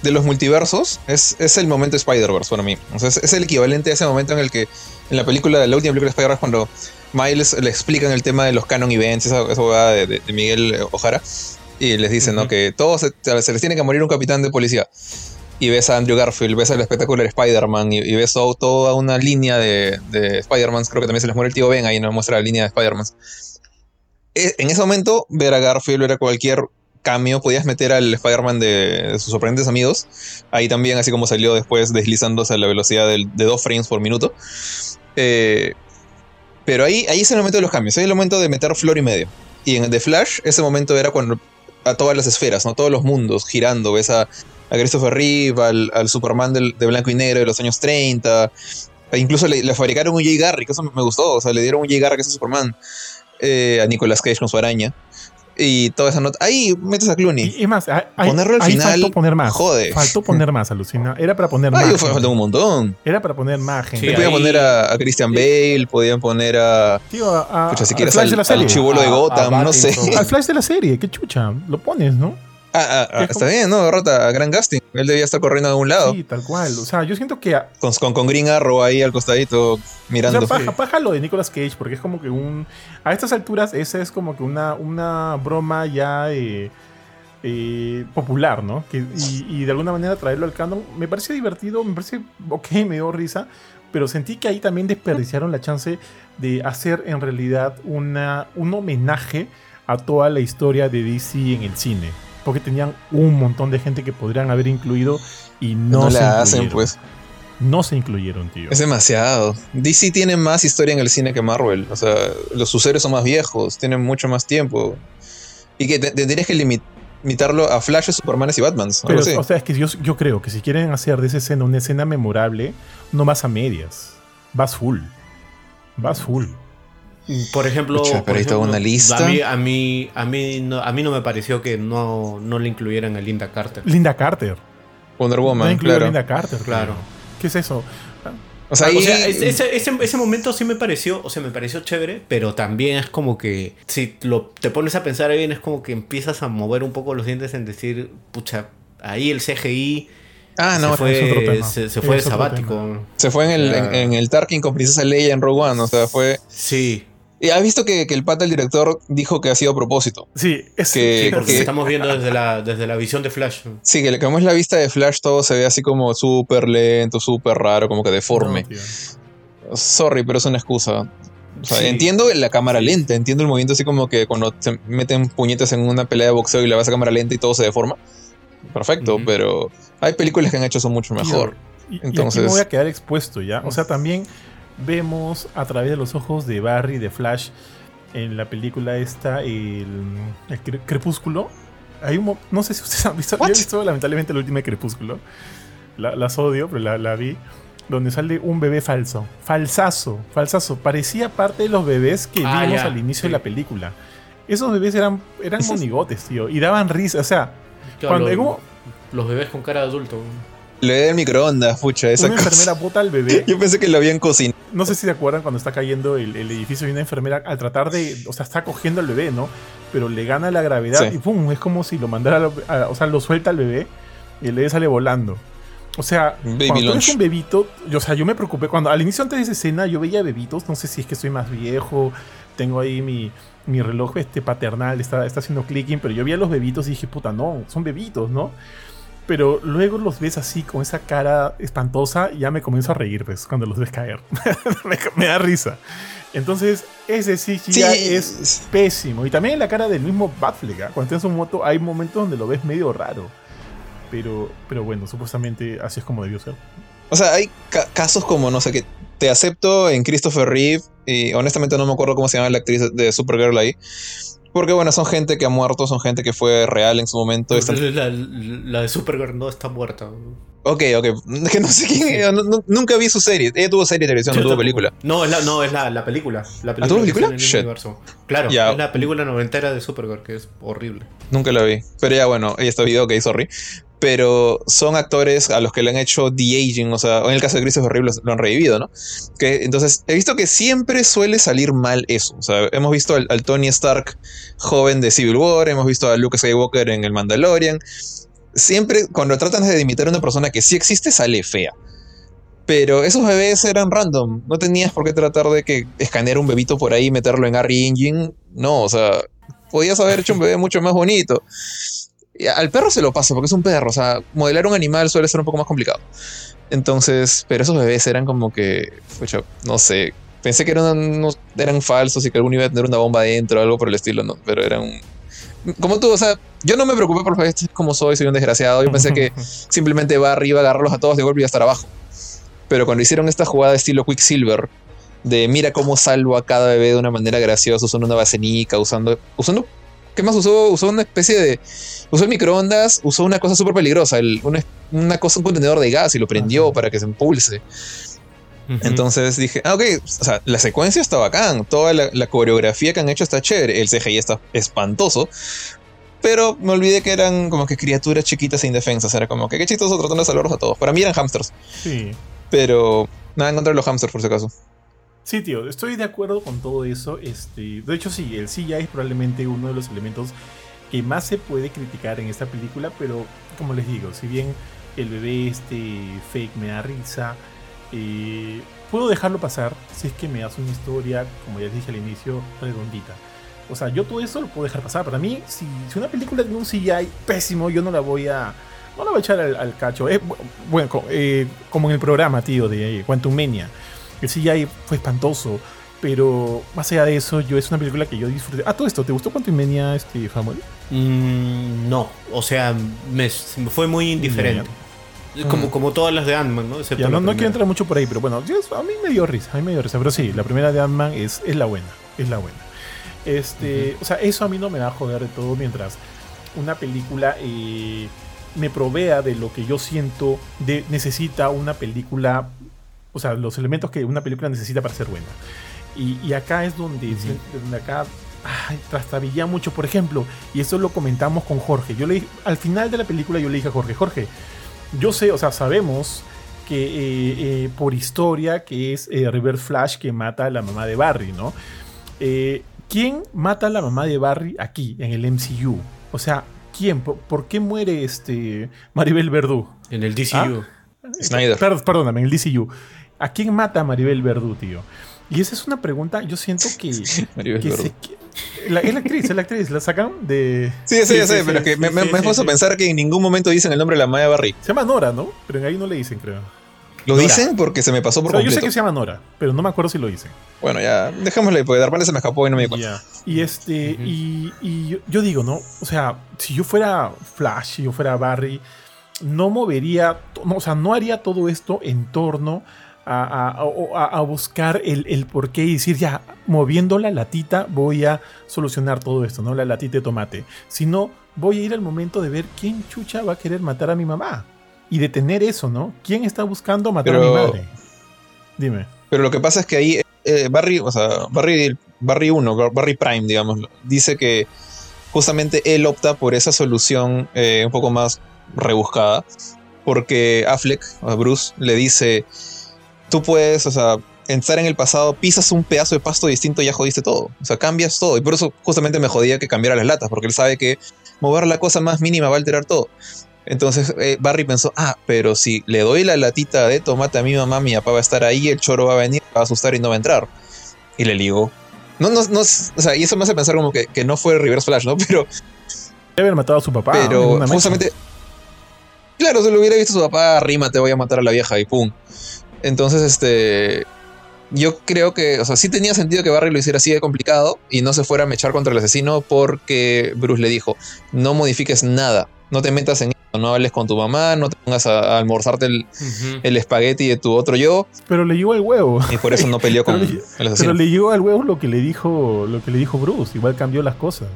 De los multiversos es, es el momento de Spider-Verse para mí. O sea, es, el equivalente a ese momento en el que en la película, la última película de Spider-Verse, cuando Miles le explican el tema de los canon events, esa, esa de, de, Miguel Ojara, y les dicen, ¿no? Que todos se, les tiene que morir un capitán de policía. Y ves a Andrew Garfield, ves al espectacular Spider-Man y, ves toda una línea de, de Spider-Man. Creo que también se les muere el tío Ben, ahí nos muestra la línea de Spider-Man. E, en ese momento, ver a Garfield, ver a cualquier cambio, podías meter al Spider-Man de, sus sorprendentes amigos. Ahí también, así como salió después deslizándose a la velocidad de, de dos frames por minuto. Eh, pero ahí, ahí es el momento de los cambios, es el momento de meter flor y medio. Y en The Flash, ese momento era cuando a todas las esferas, ¿no? Todos los mundos girando. Ves a, Christopher Reeve, al, Superman de blanco y negro de los años 30. E incluso le, fabricaron un Jay Garrick, eso me gustó. O sea, le dieron un Jay Garrick a ese Superman. Eh, a Nicolas Cage con su araña y toda esa nota. Ahí metes a Clooney. Y, más, ponerlo al final. Faltó poner más. Jode. Faltó poner más, alucina. Era para poner más. faltó un montón. Era para poner más gente. podían poner a, Christian Bale, podían poner a. Tío, a. Pucha, si quieres al, al chivolo de Gotham, no sé. Al Flash de la serie, qué chucha. Lo pones, ¿no? Ah, ah, ah está bien, ¿no? Rota, gran casting. Él debía estar corriendo de un lado. Sí, tal cual. O sea, yo siento que. Con, con, Green Arrow ahí al costadito mirando. O sea, paja, lo de Nicolas Cage, porque es como que un. A estas alturas, esa es como que una, una broma ya eh, eh, popular, ¿no? Que, y, de alguna manera traerlo al canon me parece divertido, me parece ok, me dio risa, pero sentí que ahí también desperdiciaron la chance de hacer en realidad una, un homenaje a toda la historia de DC en el cine porque tenían un montón de gente que podrían haber incluido y no, no se la hacen, pues. No se incluyeron, tío. Es demasiado. DC tiene más historia en el cine que Marvel. O sea, los sucesos son más viejos, tienen mucho más tiempo. Y que tendrías que limitarlo a Flash, Superman y Batman. Pero, o sea, es que yo, yo creo que si quieren hacer de esa escena una escena memorable, no vas a medias. Vas full. Vas full. Por ejemplo, una lista. A mí, a mí, a mí, no, a mí no me pareció que no, no le incluyeran a Linda Carter. Linda Carter. Wonder Woman, no claro. Linda Carter, claro. ¿Qué es eso? O sea, ese, ese, momento sí me pareció, o sea, me pareció chévere, pero también es como que si lo, te pones a pensar bien, es como que empiezas a mover un poco los dientes en decir, pucha, ahí el CGI Ah, no, se fue, se, fue de sabático. Se fue en el, en, el Tarkin con Princesa Leia en Rogue One, o sea, fue. Sí. Y has visto que, el pata del director dijo que ha sido a propósito. Sí, es que, porque estamos viendo desde la, desde la visión de Flash. Sí, que como es la vista de Flash, todo se ve así como súper lento, súper raro, como que deforme. Sorry, pero es una excusa. O sea, entiendo la cámara lenta, entiendo el movimiento así como que cuando se meten puñetas en una pelea de boxeo y le vas a cámara lenta y todo se deforma. Perfecto, pero hay películas que han hecho eso mucho mejor. Entonces, me voy a quedar expuesto ya. O sea, también vemos a través de los ojos de Barry, de Flash, en la película esta, el, Crepúsculo. Hay un, no sé si ustedes han visto, yo he visto lamentablemente la última Crepúsculo. La, las odio, pero la, vi. donde sale un bebé falso. Falsazo, falsazo. Parecía parte de los bebés que Ah, vimos al inicio sí. de la película. Esos bebés eran, eran monigotes, tío. Y daban risa. O sea, Claro, cuando los, un- los bebés con cara de adulto. Le de microondas, pucha, esa una cosa. enfermera bota al bebé. Yo pensé que lo habían cocinado. No sé si se acuerdan cuando está cayendo el, el edificio y una enfermera al tratar de. O sea, está cogiendo al bebé, ¿no? Pero le gana la gravedad Sí. y ¡pum! Es como si lo mandara. a- a- o sea, lo suelta al bebé y el bebé sale volando. O sea, Baby cuando tú eres un bebito, yo, o sea, yo me preocupé. Cuando al inicio, antes de esa escena, yo veía bebitos. No sé si es que estoy más viejo. Tengo ahí mi, mi reloj este paternal, está, está haciendo clicking. Pero yo veía los bebitos y dije, puta, no, son bebitos, ¿no? Pero luego los ves así, con esa cara espantosa, y ya me comienzo a reír, pues, cuando los ves caer. me, me da risa. Entonces, ese CGI Sí, es pésimo. Y también en la cara del mismo Batfleck. ¿ah? Cuando tienes un moto, hay momentos donde lo ves medio raro. Pero, pero bueno, supuestamente así es como debió ser. O sea, hay ca- casos como, no sé, que te acepto en Christopher Reeve, y honestamente no me acuerdo cómo se llama la actriz de Supergirl ahí. Porque, bueno, son gente que ha muerto, son gente que fue real en su momento. están- La, la de Supergirl no está muerta. Ok, ok. Que no sé quién. no- no- nunca vi su serie. Ella tuvo serie de televisión, no Yo tuvo tampoco. película. No, es la, no, es la, la película. La película tuvo que película? en el Shit. universo. Claro, Ya. es la película noventera de Supergirl, que es horrible. Nunca la vi. Pero ya, bueno, ella está video, ok, sorry. Pero son actores a los que le han hecho de-aging, o sea, en el caso de Christopher Reeve lo, lo han revivido, ¿no? Que, entonces, he visto que siempre suele salir mal eso. O sea, hemos visto al, Tony Stark joven de Civil War, hemos visto a Luke Skywalker en el Mandalorian. Siempre, cuando tratan de imitar a una persona que sí existe, sale fea. Pero esos bebés eran random. No tenías por qué tratar de que escanear un bebito por ahí y meterlo en Harry Engine. No, o sea, podías haber hecho un bebé mucho más bonito. Al perro se lo pasa porque es un perro. O sea, modelar un animal suele ser un poco más complicado. Entonces, pero esos bebés eran como que, pucha, no sé. Pensé que eran, unos- eran falsos y que alguno iba a tener una bomba adentro o algo por el estilo, no. Pero eran. Como tú, o sea, yo no me preocupé por los como soy, soy un desgraciado. Yo pensé que simplemente va arriba, agarrarlos a todos de golpe y estar abajo. Pero cuando hicieron esta jugada estilo Quicksilver, de mira cómo salvo a cada bebé de una manera graciosa, usando una basenica, usando. usando ¿Qué más usó? Usó una especie de. Usó el microondas, usó una cosa súper peligrosa, el- una, una cosa, un contenedor de gas y lo prendió Ajá. para que se impulse. Entonces dije, ah, ok, o sea, la secuencia está bacán, toda la, la coreografía que han hecho está chévere, el CGI está espantoso, pero me olvidé que eran como que criaturas chiquitas e indefensas, era como que qué chistoso tratando de salvarlos a todos. Para mí eran hamsters, Sí. pero nada en contra de los hamsters por si acaso. Sí, tío, estoy de acuerdo con todo eso. Este, de hecho, sí, el CGI es probablemente uno de los elementos que más se puede criticar en esta película, pero como les digo, si bien el bebé este fake me da risa, eh, puedo dejarlo pasar si es que me hace una historia, como ya les dije al inicio, redondita. O sea, yo todo eso lo puedo dejar pasar. Para mí, si, una película tiene un CGI pésimo, yo no la voy a. No la voy a echar al, cacho. Eh, bu- bueno, eh, como en el programa, tío, de Quantum Mania. El CGI fue espantoso. Pero más allá de eso, yo es una película que yo disfruté. Ah, todo esto, ¿te gustó Quantum Mania, este, Samuel? Mm, no, o sea, me, me fue muy indiferente. Como, Mm. como todas las de Ant-Man, ¿no? Ya, no, quiero entrar mucho por ahí, pero bueno, a mí me dio risa, a mí me dio risa. Pero sí, la primera de Ant-Man es, es la buena, es la buena. Este, O sea, eso a mí no me va a joder de todo mientras una película eh, me provea de lo que yo siento de necesita una película, o sea, los elementos que una película necesita para ser buena. Y, y acá es donde, donde acá ay, trastabilla mucho, por ejemplo, y eso lo comentamos con Jorge. Yo le dije- al final de la película yo le dije a Jorge, Jorge, yo sé, o sea, sabemos que eh, eh, por historia que es eh, River Flash que mata a la mamá de Barry, ¿no? Eh, ¿Quién mata a la mamá de Barry aquí, en el MCU? O sea, ¿quién? ¿Por, por qué muere este Maribel Verdú? En el DCU. ¿Ah? Snyder. Per- perdóname, en el DCU. ¿A quién mata a Maribel Verdú, tío? Y esa es una pregunta, yo siento que... Maribel que Verdú. se- la, es la actriz, es la actriz, la sacan de... Sí, sí, sí, sí, pero es que sí, me, me, me puso a pensar que en ningún momento dicen el nombre de la de Barry. Se llama Nora, ¿no? Pero en ahí no le dicen, creo. Lo Nora. dicen porque se me pasó O por sea, yo sé completo. que se llama Nora, pero no me acuerdo si lo dicen. Bueno, ya, dejémosle, porque de repente se me escapó y no me di cuenta. Y este, y, y yo, yo digo, ¿no? O sea, si yo fuera Flash, si yo fuera Barry, no movería, no, o sea, no haría todo esto en torno a, buscar el, el por qué y decir, ya, moviendo la latita voy a solucionar todo esto, ¿no? La latita de tomate. Sino voy a ir al momento de ver quién chucha va a querer matar a mi mamá. y detener eso, ¿no? ¿Quién está buscando matar a mi madre? Dime. Pero lo que pasa es que ahí eh, Barry, o sea, Barry, Barry 1, Barry Prime, digamos, dice que justamente él opta por esa solución eh, un poco más rebuscada, porque Affleck, a Bruce, le dice, tú puedes, o sea, entrar en el pasado, pisas un pedazo de pasto distinto y ya jodiste todo. O sea, cambias todo. Y por eso justamente me jodía que cambiara las latas, porque él sabe que mover la cosa más mínima va a alterar todo. Entonces eh, Barry pensó, ah, pero si le doy la latita de tomate a mi mamá, mi papá va a estar ahí, el choro va a venir, va a asustar y no va a entrar. Y le digo, no, no, no, o sea, y eso me hace pensar como que, no fue Reverse Flash, ¿no? Pero... Debe haber matado a su papá. Pero justamente... Claro, si lo hubiera visto su papá, rima, te voy a matar a la vieja y pum. Entonces, este yo creo que, o sea, sí tenía sentido que Barry lo hiciera así de complicado y no se fuera a mechar contra el asesino porque Bruce le dijo, no modifiques nada, no te metas en eso, no hables con tu mamá, no te pongas a, almorzarte el, espagueti de tu otro yo. Pero le llegó al huevo. Y por eso no peleó con el asesino. Pero le llegó al huevo lo que le dijo, lo que le dijo Bruce, igual cambió las cosas.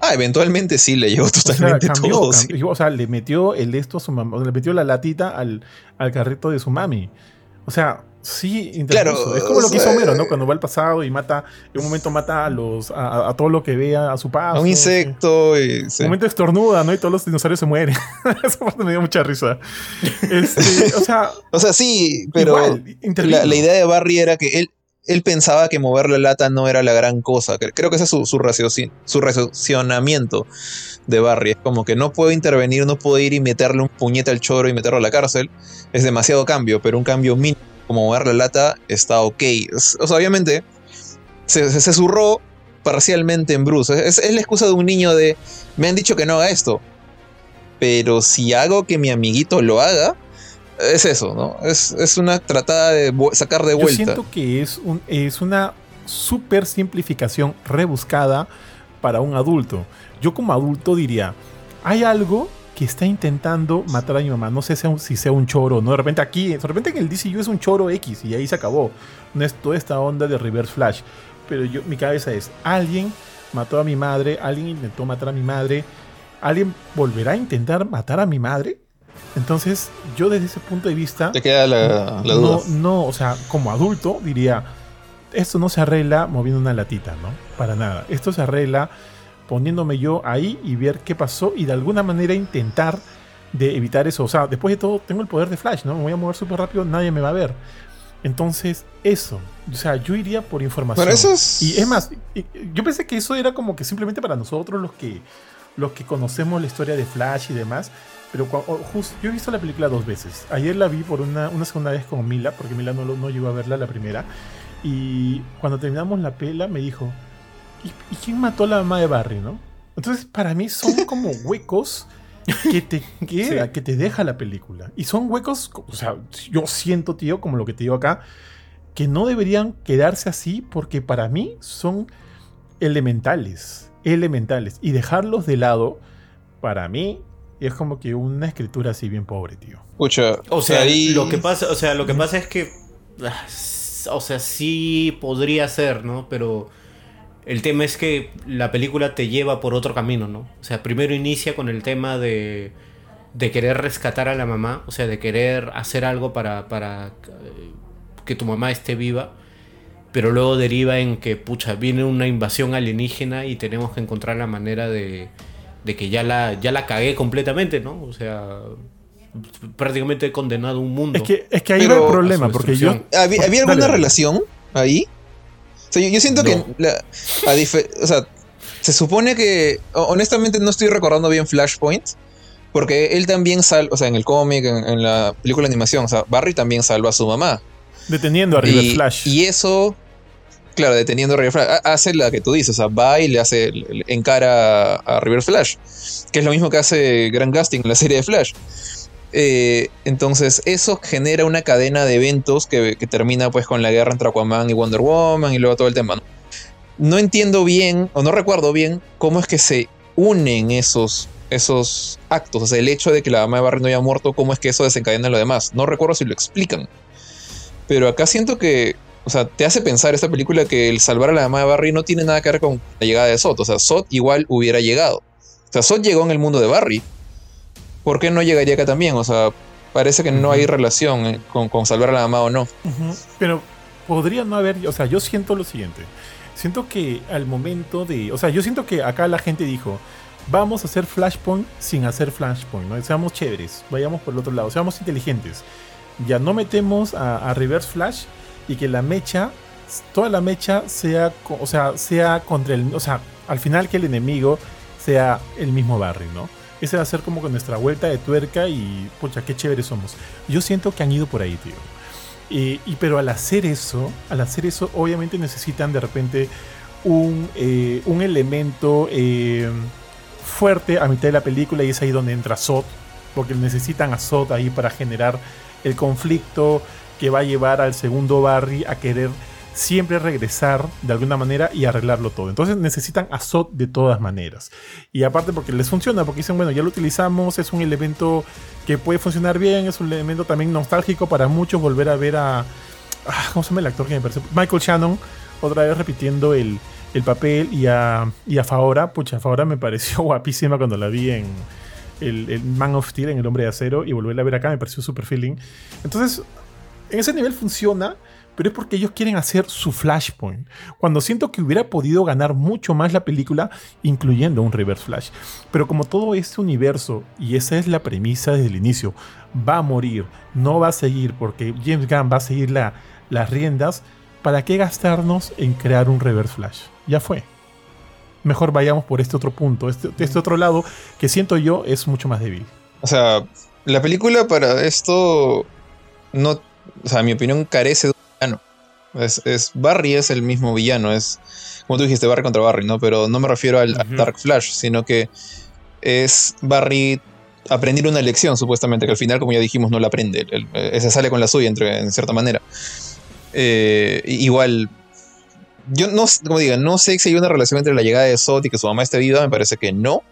Ah, eventualmente sí le llegó totalmente o sea, todo. O sea, le metió el esto a su mamá, le metió la latita al, al carrito de su mami. O sea, Sí, claro, es como lo que hizo Homero, ¿no? Cuando va al pasado y mata, en un momento mata a los a, todo lo que vea a su paso. A un insecto. Y, En un momento estornuda, ¿no? Y todos los dinosaurios se mueren. Esa parte me dio mucha risa. Este, o sea. o sea, sí, pero la, idea de Barry era que él, él pensaba que mover la lata no era la gran cosa. Creo que ese es su, su, su racionamiento de Barry. Es como que no puedo intervenir, no puedo ir y meterle un puñete al choro y meterlo a la cárcel. Es demasiado cambio, pero un cambio mínimo como mover la lata está ok. O sea, obviamente se, se, zurró parcialmente en Bruce. Es, la excusa de un niño de, me han dicho que no haga esto. Pero si hago que mi amiguito lo haga, es eso, ¿no? Es, una tratada de sacar de vuelta. Yo siento que es, un, es una super simplificación rebuscada para un adulto. Yo como adulto diría, hay algo que está intentando matar a mi mamá. No sé si sea un choro, ¿no? De repente aquí, de repente en el DCU es un choro X y ahí se acabó. No es toda esta onda de Reverse Flash. Pero yo, mi cabeza es, alguien mató a mi madre, alguien intentó matar a mi madre, alguien volverá a intentar matar a mi madre. Entonces, yo desde ese punto de vista... Te queda la, duda. No, no, o sea, como adulto diría, esto no se arregla moviendo una latita, ¿no? Para nada. Esto se arregla poniéndome yo ahí y ver qué pasó y de alguna manera intentar de evitar eso. O sea, después de todo, tengo el poder de Flash, ¿no? Me voy a mover súper rápido, nadie me va a ver. Entonces, eso. O sea, yo iría por información. Pero eso es... Y es más, yo pensé que eso era como que simplemente para nosotros los que, los que conocemos la historia de Flash y demás. Pero justo, yo he visto la película dos veces. Ayer la vi por una, una segunda vez con Mila, porque Mila no, no llegó a verla la primera. Y cuando terminamos la pela me dijo, ¿y, quién mató a la mamá de Barry, no? Entonces, para mí son como huecos que te queda, que te deja la película. Y son huecos, o sea, yo siento, tío, como lo que te digo acá, que no deberían quedarse así porque para mí son elementales, elementales. Y dejarlos de lado, para mí, es como que una escritura así bien pobre, tío. O sea, lo que pasa, o sea, lo que pasa es que, ah, o sea, sí podría ser, ¿no? Pero el tema es que la película te lleva por otro camino, ¿no? O sea, primero inicia con el tema de, de querer rescatar a la mamá, o sea, de querer hacer algo para, para eh, que tu mamá esté viva, pero luego deriva en que, pucha, viene una invasión alienígena y tenemos que encontrar la manera de, de que ya la, ya la cagué completamente, ¿no? O sea, prácticamente he condenado un mundo. Es que, es que ahí va el problema, porque yo... ¿Había, alguna relación ahí? Yo, siento que. o sea, se supone que. Honestamente, no estoy recordando bien Flashpoint. Porque él también salva, o sea, en el cómic, en, la película de animación, o sea, Barry también salva a su mamá. Deteniendo a River Flash. Y eso, claro, deteniendo a River Flash, hace la que tú dices, o sea, va y le hace, encara a River Flash, que es lo mismo que hace Grant Gustin en la serie de Flash. Eh, entonces eso genera una cadena de eventos que, termina pues con la guerra entre Aquaman y Wonder Woman y luego todo el tema. ¿no? entiendo bien o no recuerdo bien cómo es que se unen esos, esos actos. O sea, el hecho de que la dama de Barry no haya muerto, cómo es que eso desencadena lo demás. No recuerdo si lo explican. Pero acá siento que, o sea, te hace pensar esta película que el salvar a la dama de Barry no tiene nada que ver con la llegada de Sot. O sea, Sot igual hubiera llegado. O sea, Sot llegó en el mundo de Barry ¿por qué no llegaría acá también? O sea, parece que no hay relación eh, con, con, salvar a la mamá o no. Pero podría no haber, o sea, yo siento lo siguiente. Siento que al momento de, o sea, yo siento que acá la gente dijo, vamos a hacer Flashpoint sin hacer Flashpoint, ¿no? Seamos chéveres, vayamos por el otro lado, seamos inteligentes. Ya no metemos a, Reverse Flash y que la mecha, toda la mecha sea, o sea, sea contra el, o sea, al final que el enemigo sea el mismo Barry, ¿no? Ese va a ser como con nuestra vuelta de tuerca y, pucha, qué chéveres somos. Yo siento que han ido por ahí, tío. Y, pero al hacer eso, al hacer eso, obviamente necesitan de repente un, eh, un elemento eh, fuerte a mitad de la película y es ahí donde entra Sot, porque necesitan a Sot ahí para generar el conflicto que va a llevar al segundo Barry a querer siempre regresar de alguna manera y arreglarlo todo. Entonces necesitan a SOT de todas maneras. Y aparte porque les funciona, porque dicen, bueno, ya lo utilizamos, es un elemento que puede funcionar bien, es un elemento también nostálgico para muchos volver a ver a... Ah, ¿Cómo se llama el actor que me parece? Michael Shannon, otra vez repitiendo el, el papel y a, y a Faora. Pucha, Faora me pareció guapísima cuando la vi en el, el Man of Steel, en El Hombre de Acero, y volverla a ver acá me pareció super feeling. Entonces, en ese nivel funciona pero es porque ellos quieren hacer su Flashpoint. Cuando siento que hubiera podido ganar mucho más la película, incluyendo un Reverse Flash. Pero como todo este universo, y esa es la premisa desde el inicio, va a morir, no va a seguir, porque James Gunn va a seguir las riendas, ¿para qué gastarnos en crear un Reverse Flash? Ya fue. Mejor vayamos por este otro punto, este, este otro lado que siento yo es mucho más débil. O sea, la película para esto no, o sea, en mi opinión carece de es, Barry es el mismo villano, es como tú dijiste, Barry contra Barry, ¿no? Pero no me refiero al Dark Flash, sino que es Barry aprender una lección, supuestamente, que al final, como ya dijimos, no la aprende. ese sale con la suya, entre, en cierta manera. Eh, igual, yo no, como diga, no sé si hay una relación entre la llegada de Zod y que su mamá esté viva, me parece que no.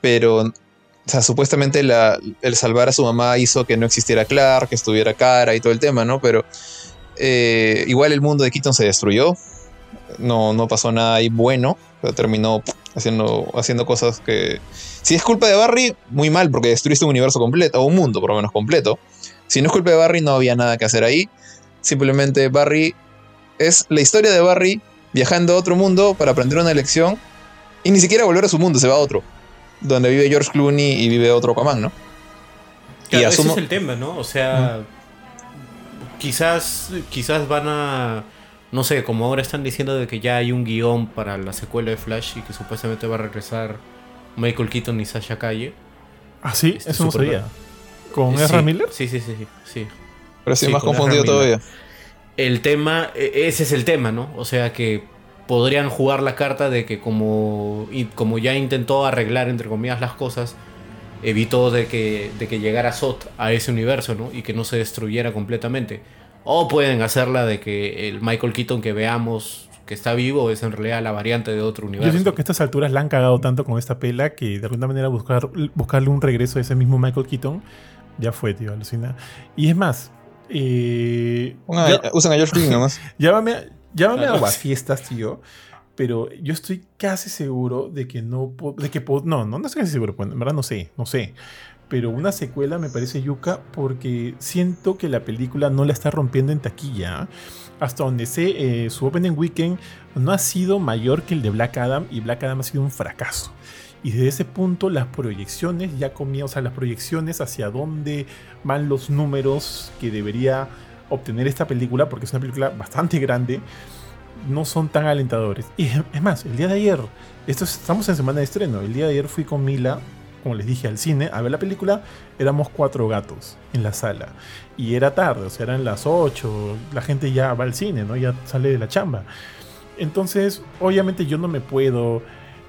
Pero, o sea, supuestamente el salvar a su mamá hizo que no existiera Clark, que estuviera Cara y todo el tema, ¿no? Pero eh, igual el mundo de Keaton se destruyó. No, no pasó nada ahí bueno. Pero terminó haciendo, haciendo cosas que. Si es culpa de Barry, muy mal, porque destruiste un universo completo, o un mundo por lo menos completo. Si no es culpa de Barry, no había nada que hacer ahí. Simplemente Barry es la historia de Barry viajando a otro mundo para aprender una lección y ni siquiera volver a su mundo, se va a otro. Donde vive George Clooney y vive otro Aquaman, ¿no? y asumo... ese es el tema, ¿no? O sea, quizás, quizás van a. No sé, como ahora están diciendo de que ya hay un guion para la secuela de Flash y que supuestamente va a regresar Michael Keaton y Sasha Calle. Ah, sí, este eso no sabía. ¿Con Ezra Miller? Sí, sí, sí, sí. Pero estoy más confundido todavía. El tema, e, ese es el tema, ¿no? O sea que podrían jugar la carta de que como, como ya intentó arreglar, entre comillas, las cosas, evitó de que, de que llegara Sot a ese universo, ¿no? Y que no se destruyera completamente. O pueden hacerla de que el Michael Keaton que veamos que está vivo es en realidad la variante de otro universo. Yo siento que a estas alturas la han cagado tanto con esta pela que de alguna manera buscar, buscarle un regreso a ese mismo Michael Keaton ya fue, tío, alucina. Y es más, eh, usan a George Clooney nomás. llámame, llámame a fiestas, tío pero yo estoy casi seguro de que no de que no no no estoy casi seguro pues, en verdad no sé no sé. Pero una secuela me parece yuca porque siento que la película no la está rompiendo en taquilla. Hasta donde sé eh, su opening weekend no ha sido mayor que el de Black Adam y Black Adam ha sido un fracaso. Y desde ese punto las proyecciones ya comienzan, o sea, las proyecciones hacia dónde van los números que debería obtener esta película, porque es una película bastante grande, no son tan alentadores. Y es más, el día de ayer, esto estamos en semana de estreno, el día de ayer fui con Mila, como les dije, al cine a ver la película, éramos cuatro gatos en la sala. Y era tarde, o sea, eran las 8, la gente ya va al cine, ¿no? Ya sale de la chamba. Entonces, obviamente yo no me puedo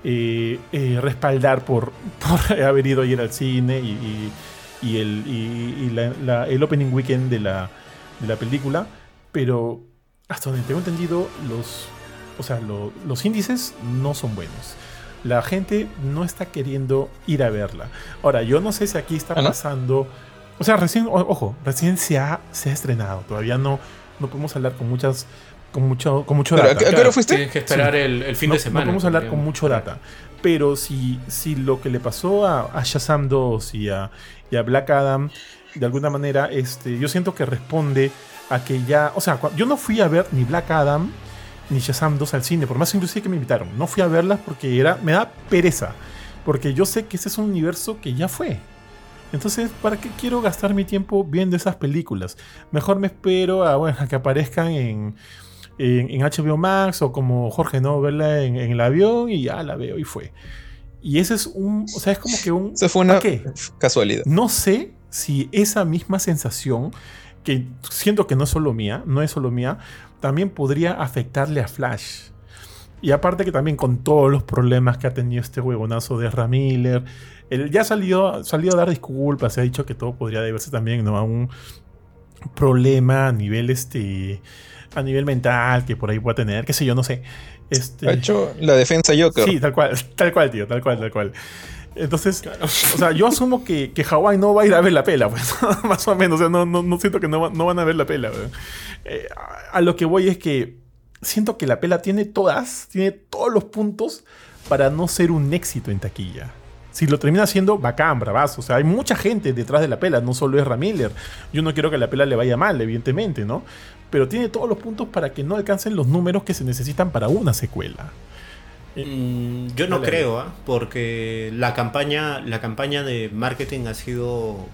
eh, eh, respaldar por, por, haber ido ayer al cine y, y, el, y, el opening weekend de la, de la película, pero hasta donde tengo entendido, los, o sea, los índices no son buenos. La gente no está queriendo ir a verla. Ahora, yo no sé si aquí está ¿Ah, pasando. O sea, recién, ojo, recién se ha, se ha estrenado. Todavía no, no podemos hablar con muchas. Con mucho, con mucho data. ¿A qué hora fuiste? Tienes que esperar el, fin de semana. No podemos hablar con mucho data. Pero si, si lo que le pasó a, a Shazam 2 y a, y a Black Adam de alguna manera, este, yo siento que responde a que ya, o sea, yo no fui a ver ni Black Adam ni Shazam 2 al cine, por más inclusive que me invitaron. No fui a verlas porque era, me da pereza, porque yo sé que ese es un universo que ya fue. Entonces, ¿para qué quiero gastar mi tiempo viendo esas películas? Mejor me espero a, bueno, a que aparezcan en, en, HBO Max o como Jorge, ¿no? Verla en, el avión y ya la veo y fue. Y ese es un, o sea, es como que un... Se fue una casualidad. No sé si esa misma sensación, que siento que no es solo mía, no es solo mía, también podría afectarle a Flash. Y aparte que también con todos los problemas que ha tenido este huevonazo de Ramiller, él ya salió, salió a dar disculpas, se ha dicho que todo podría deberse también ¿no? a un problema a nivel este a nivel mental que por ahí pueda tener, qué sé yo, no sé. Este, ha hecho la defensa Joker. Sí, tal cual, tal cual, tío, tal cual, tal cual. Entonces, o sea, yo asumo que, que Hawái no va a ir a ver la pela, pues, más o menos. O sea, no, no, siento que no, no, van a ver la pela. Eh, a lo que voy es que siento que la pela tiene todas, tiene todos los puntos para no ser un éxito en taquilla. Si lo termina siendo, bacán, bravazo. O sea, hay mucha gente detrás de la pela, no solo es Ramiller. Yo no quiero que la pela le vaya mal, evidentemente, ¿no? Pero tiene todos los puntos para que no alcancen los números que se necesitan para una secuela. Mm, yo no creo, ¿ah? porque la campaña, la campaña de marketing ha sido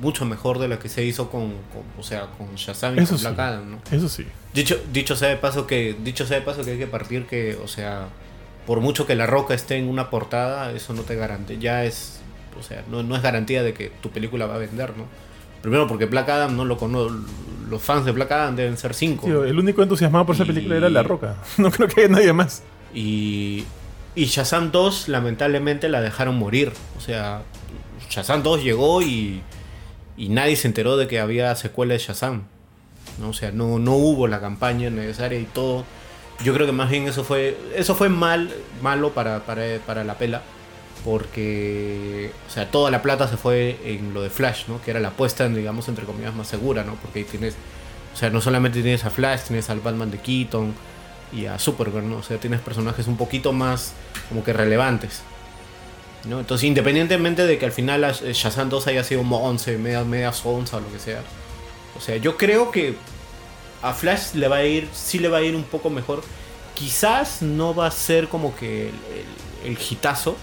mucho mejor de la que se hizo con, o sea, con Shazam y con Black Adam, ¿no? Eso sí. Dicho, dicho sea de paso que, dicho sea de paso que hay que partir que, o sea, por mucho que la roca esté en una portada, eso no te garantiza, ya es, o sea, no, no, es garantía de que tu película va a vender, ¿no? Primero porque Black Adam no lo conozco, los fans de Black Adam deben ser cinco. el único entusiasmado por esa película era La Roca, no creo que haya nadie más. Y, y Shazam 2 lamentablemente la dejaron morir, o sea, Shazam 2 llegó y, y nadie se enteró de que había secuela de Shazam. ¿no? O sea, no, no hubo la campaña necesaria y todo yo creo que más bien eso fue eso fue mal malo para, para, la pela porque o sea toda la plata se fue en lo de Flash no que era la apuesta digamos entre comillas más segura no porque ahí tienes o sea no solamente tienes a Flash tienes al Batman de Keaton y a Supergirl no o sea tienes personajes un poquito más como que relevantes ¿no? entonces independientemente de que al final Shazam 2 haya sido 11 media media o lo que sea o sea yo creo que a Flash le va a ir, sí le va a ir un poco mejor. Quizás no va a ser como que el, el, hitazo,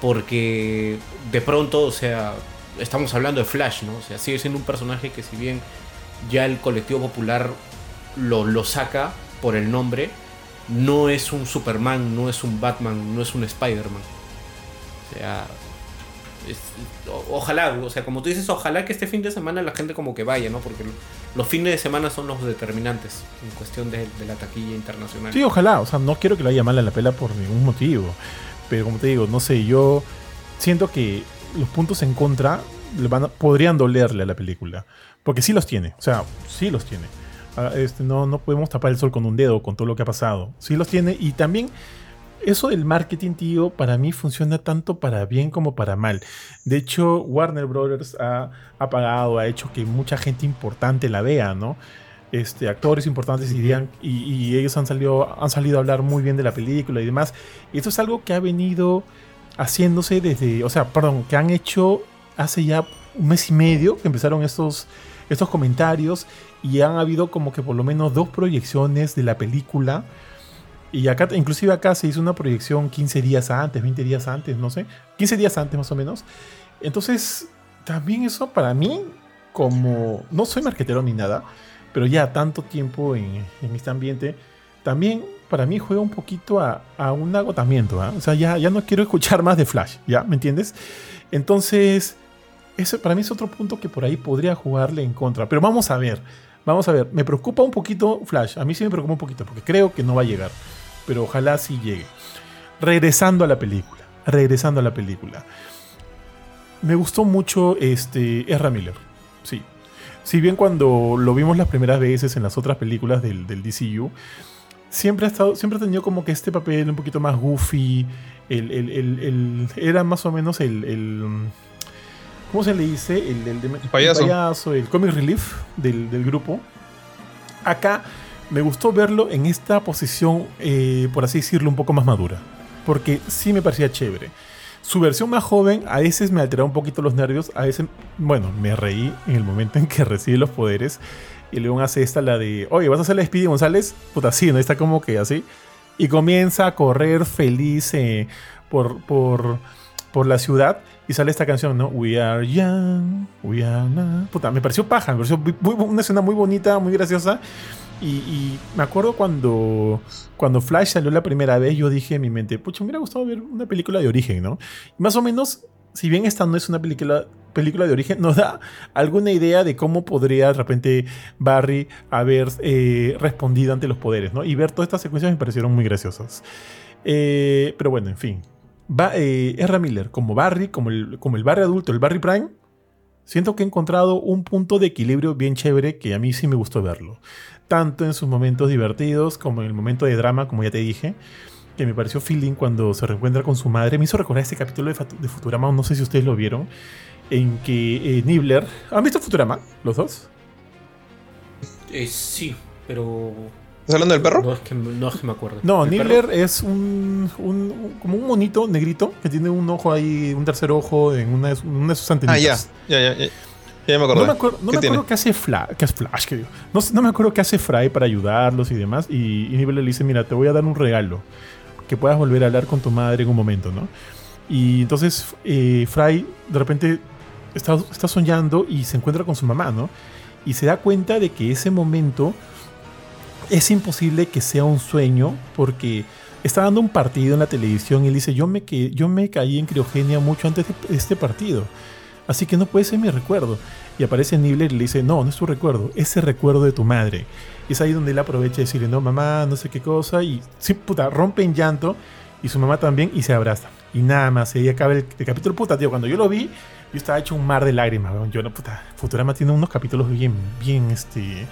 porque de pronto, o sea, estamos hablando de Flash, ¿no? O sea, sigue siendo un personaje que si bien ya el colectivo popular lo, lo saca por el nombre, no es un Superman, no es un Batman, no es un Spider-Man. O sea, ojalá, o sea, como tú dices, ojalá que este fin de semana la gente como que vaya, ¿no? Porque los fines de semana son los determinantes en cuestión de, la taquilla internacional. Sí, ojalá, o sea, no quiero que lo haya mal a la pela por ningún motivo. Pero como te digo, no sé, yo siento que los puntos en contra van podrían dolerle a la película. Porque sí los tiene, o sea, sí los tiene. Ah, este, no, no podemos tapar el sol con un dedo con todo lo que ha pasado. Sí los tiene y también eso del marketing, tío, para mí funciona tanto para bien como para mal. De hecho, Warner Brothers ha, pagado, ha hecho que mucha gente importante la vea, ¿no? Este, actores importantes irían y, y, ellos han salido, han salido a hablar muy bien de la película y demás. Y esto es algo que ha venido haciéndose desde, o sea, perdón, que han hecho hace ya un mes y medio que empezaron estos, estos comentarios y han habido como que por lo menos dos proyecciones de la película y acá, inclusive acá se hizo una proyección 15 días antes, 20 días antes, no sé. 15 días antes más o menos. Entonces, también eso para mí, como no soy marquetero ni nada, pero ya tanto tiempo en, este ambiente, también para mí juega un poquito a, un agotamiento. ¿ah? O sea, ya, ya no quiero escuchar más de Flash, ¿ya? ¿Me entiendes? Entonces, eso para mí es otro punto que por ahí podría jugarle en contra. Pero vamos a ver, vamos a ver. Me preocupa un poquito Flash. A mí sí me preocupa un poquito porque creo que no va a llegar pero ojalá sí llegue. Regresando a la película, regresando a la película. Me gustó mucho este Ezra Miller, sí. Si bien cuando lo vimos las primeras veces en las otras películas del, del DCU, siempre ha, estado, siempre ha tenido como que este papel un poquito más goofy. El, era más o menos el, ¿Cómo se le dice? El, payaso. el comic relief del, del grupo. Acá me gustó verlo en esta posición, eh, por así decirlo, un poco más madura. Porque sí me parecía chévere. Su versión más joven a veces me alteraba un poquito los nervios, a veces, bueno, me reí en el momento en que recibe los poderes y luego hace esta la de, oye, ¿vas a hacer la Speedy González? Puta, sí, ¿no? Está como que así. Y comienza a correr feliz eh, por, por, por la ciudad y sale esta canción, ¿no? We are young, we are not. Puta, me pareció paja, me pareció una escena muy bonita, muy graciosa. Y, me acuerdo cuando, cuando Flash salió la primera vez, yo dije en mi mente, pucha, me hubiera gustado ver una película de origen, ¿no? Más o menos, si bien esta no es una película, película de origen, nos da alguna idea de cómo podría de repente Barry haber eh, respondido ante los poderes, ¿no? Y ver todas estas secuencias me parecieron muy graciosas. Eh, pero bueno, en fin. Va, eh, Miller, como Barry, como el, como Barry adulto, el Barry Prime, siento que he encontrado un punto de equilibrio bien chévere que a mí sí me gustó verlo. Tanto en sus momentos divertidos como en el momento de drama, como ya te dije, que me pareció feeling cuando se reencuentra con su madre. Me hizo recordar este capítulo de Futurama, no sé si ustedes lo vieron, en que eh, Nibbler... ¿Han visto Futurama? ¿Los dos? Eh, sí, pero. ¿Estás hablando del perro? No es que, no es que me acuerdo. No, ¿El Nibbler perro? es un, un- un- como un monito negrito que tiene un ojo ahí, un tercer ojo en una de, su- una de sus Ah, antenitas. ya, ya, ya. Ya, ya me acordé. No me acuerdo, no ¿Qué me tiene? acuerdo qué hace Flash, qué es Flash, que digo. No, no me acuerdo qué hace Fry para ayudarlos y demás. Y, y Nibbler le dice, mira, te voy a dar un regalo. Que puedas volver a hablar con tu madre en un momento, ¿no? Y entonces eh, Fry de repente está, está soñando y se encuentra con su mamá, ¿no? Y se da cuenta de que ese momento es imposible que sea un sueño porque está dando un partido en la televisión y él dice, yo me, que, yo me caí en criogenia mucho antes de este partido. Así que no puede ser mi recuerdo. Y aparece Nibbler y le dice, no, no es tu recuerdo, es el recuerdo de tu madre. Y es ahí donde él aprovecha y decirle, no, mamá, no sé qué cosa. Y sí, puta, rompe en llanto. Y su mamá también y se abraza. Y nada más, y ahí acaba el, capítulo, puta, tío. Cuando yo lo vi, yo estaba hecho un mar de lágrimas. Yo no, puta, Futurama tiene unos capítulos bien, bien, este,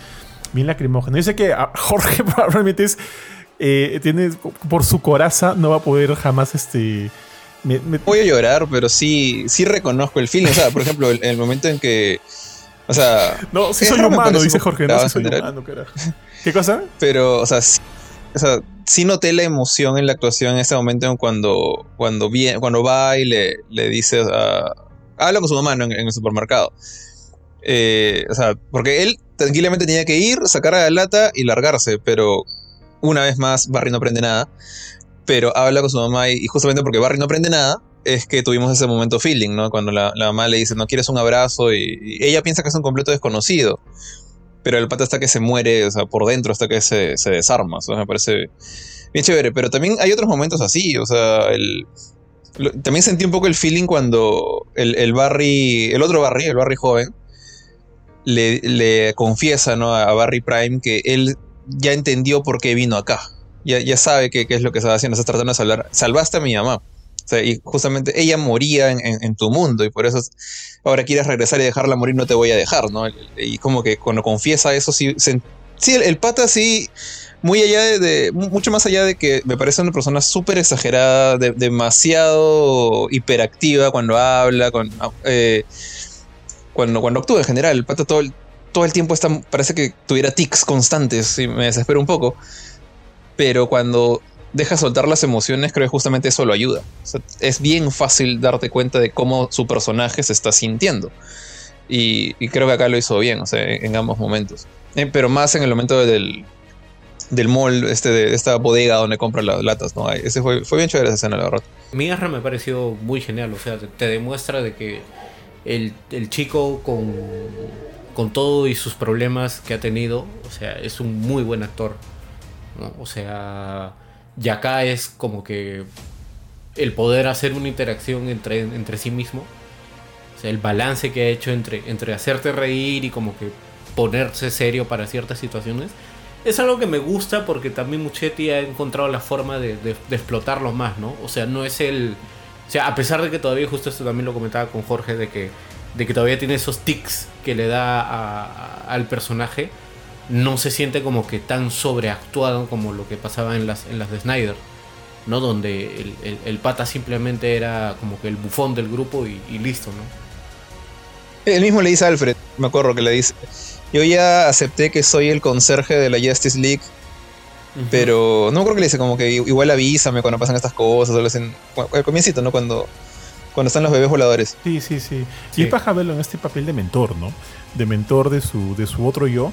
bien lacrimógenos. Yo sé que a Jorge probablemente es, eh, tiene, por su coraza, no va a poder jamás, este, me- me- Voy a llorar, pero sí, sí reconozco el feeling. O sea, por ejemplo, el, el momento en que. O sea, No, sí soy humano, dice Jorge. No, sí soy en general. humano, carajo. ¿Qué cosa? pero, o sea, sí, o sea, sí noté la emoción en la actuación en ese momento en cuando, cuando, vie- cuando va y le, le dice a. Habla con su mamá ¿no? en, en el supermercado. Eh, o sea, porque él tranquilamente tenía que ir, sacar a la lata y largarse, pero una vez más Barry no aprende nada. Pero habla con su mamá y, justamente porque Barry no aprende nada, es que tuvimos ese momento feeling, ¿no? Cuando la, mamá le dice, no quieres un abrazo y, ella piensa que es un completo desconocido. Pero el pata hasta que se muere, o sea, por dentro, hasta que se, desarma. O sea, me parece bien chévere. Pero también hay otros momentos así, o sea, también sentí un poco el feeling cuando el Barry, el otro Barry, el Barry joven, le, confiesa ¿no? a Barry Prime que él ya entendió por qué vino acá. Ya, ya sabe qué, es lo que estaba haciendo. Estás tratando de salvar. Salvaste a mi mamá. Y justamente ella moría en, tu mundo y por eso es- ahora quieres regresar y dejarla morir, no te voy a dejar, ¿no? Y como que cuando confiesa eso, sí, sí el, pata sí, muy allá de, de- mu- mucho más allá de que me parece una persona súper exagerada, de- demasiado hiperactiva cuando habla, con, eh, cuando, cuando actúa en general, el pata todo el, todo el tiempo está, parece que tuviera tics constantes y me desespero un poco, pero cuando deja soltar las emociones, creo que justamente eso lo ayuda. Es bien fácil darte cuenta de cómo su personaje se está sintiendo. Y, creo que acá lo hizo bien, o sea, en, en ambos momentos. Eh, pero más en el momento del, del mall, este, de esta bodega donde compra las latas, ¿no? Ese fue, fue bien chévere esa escena, la verdad. Mi Ezra me pareció muy genial, o sea, te demuestra de que el, el chico con, con todo y sus problemas que ha tenido, o sea, es un muy buen actor. O sea, y acá es como que el poder hacer una interacción entre, entre sí mismo, o sea, el balance que ha hecho entre, entre hacerte reír y como que ponerse serio para ciertas situaciones. Es algo que me gusta porque también Muchetti ha encontrado la forma de, de- de explotarlo más, ¿no? O sea, no es el... O sea, a pesar de que todavía, justo esto también lo comentaba con Jorge, de que, de que todavía tiene esos tics que le da al personaje, no se siente como que tan sobreactuado como lo que pasaba en las, en las de Snyder, ¿no? Donde el, el- el pata simplemente era como que el bufón del grupo y, y listo, ¿no? Él mismo le dice a Alfred, me acuerdo que le dice, yo ya acepté que soy el conserje de la Justice League, pero no acuerdo que le dice como que igual avísame cuando pasan estas cosas, o bueno, al comiencito, ¿no? Cuando, Cuando están los bebés voladores. Sí, sí, sí. Y es paja verlo en este papel de mentor, ¿no? De mentor de su, de su otro yo.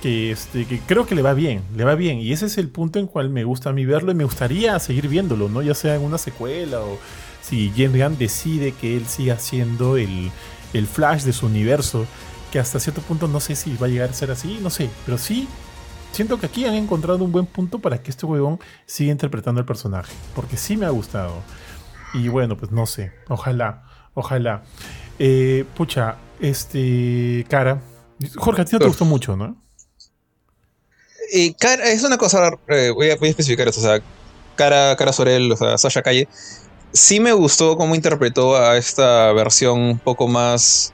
Que, este, que creo que le va bien, le va bien. Y ese es el punto en cual me gusta a mí verlo y me gustaría seguir viéndolo, ¿no? Ya sea en una secuela o si James Gunn decide que él siga siendo el, el Flash de su universo, que hasta cierto punto no sé si va a llegar a ser así, no sé, pero sí siento que aquí han encontrado un buen punto para que este huevón siga interpretando el personaje, porque sí me ha gustado. Y bueno, pues no sé, ojalá, ojalá. Eh, pucha, este, cara, Jorge, a ti no te gustó mucho, ¿no? Cara, es una cosa, eh, voy, a, especificar esto, o sea, cara, cara Sorel, o sea, Sasha Calle, sí me gustó cómo interpretó a esta versión un poco más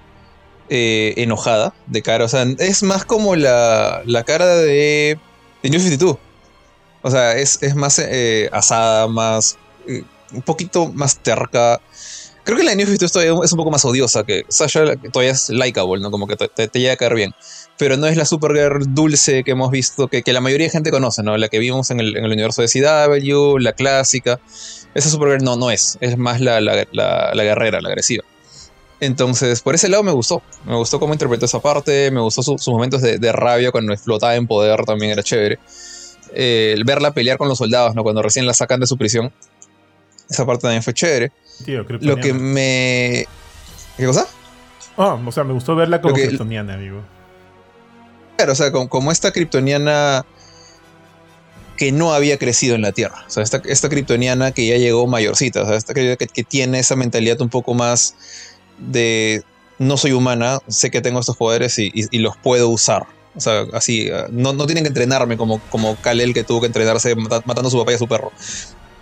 eh, enojada de cara. O sea, es más como la, la cara de, de New 52. O sea, es, más eh, asada, más. Eh, un poquito más terca. Creo que la de New 52 es un poco más odiosa que Sasha, todavía es likeable, ¿no? Como que te, llega a caer bien. Pero no es la Supergirl dulce que hemos visto, que, que, la mayoría de gente conoce, ¿no? La que vimos en el, en el universo de CW, la clásica. Esa Supergirl no, no es. Es más la, la, la, guerrera, la agresiva. Entonces, por ese lado me gustó. Me gustó cómo interpretó esa parte. Me gustó sus momentos de, de, rabia cuando explotaba en poder también era chévere. Eh, el verla pelear con los soldados, ¿no? Cuando recién la sacan de su prisión. Esa parte también fue chévere. Tío, Lo que me. ¿Qué cosa? Oh, o sea, me gustó verla como kryptoniana, amigo. Claro, o sea, como, como esta kryptoniana que no había crecido en la Tierra. O sea, esta, esta kryptoniana que ya llegó mayorcita, o sea, esta que, que, tiene esa mentalidad un poco más de no soy humana, sé que tengo estos poderes y, los puedo usar. O sea, así, no, no, tienen que entrenarme como, como Kalel que tuvo que entrenarse matando a su papá y a su perro.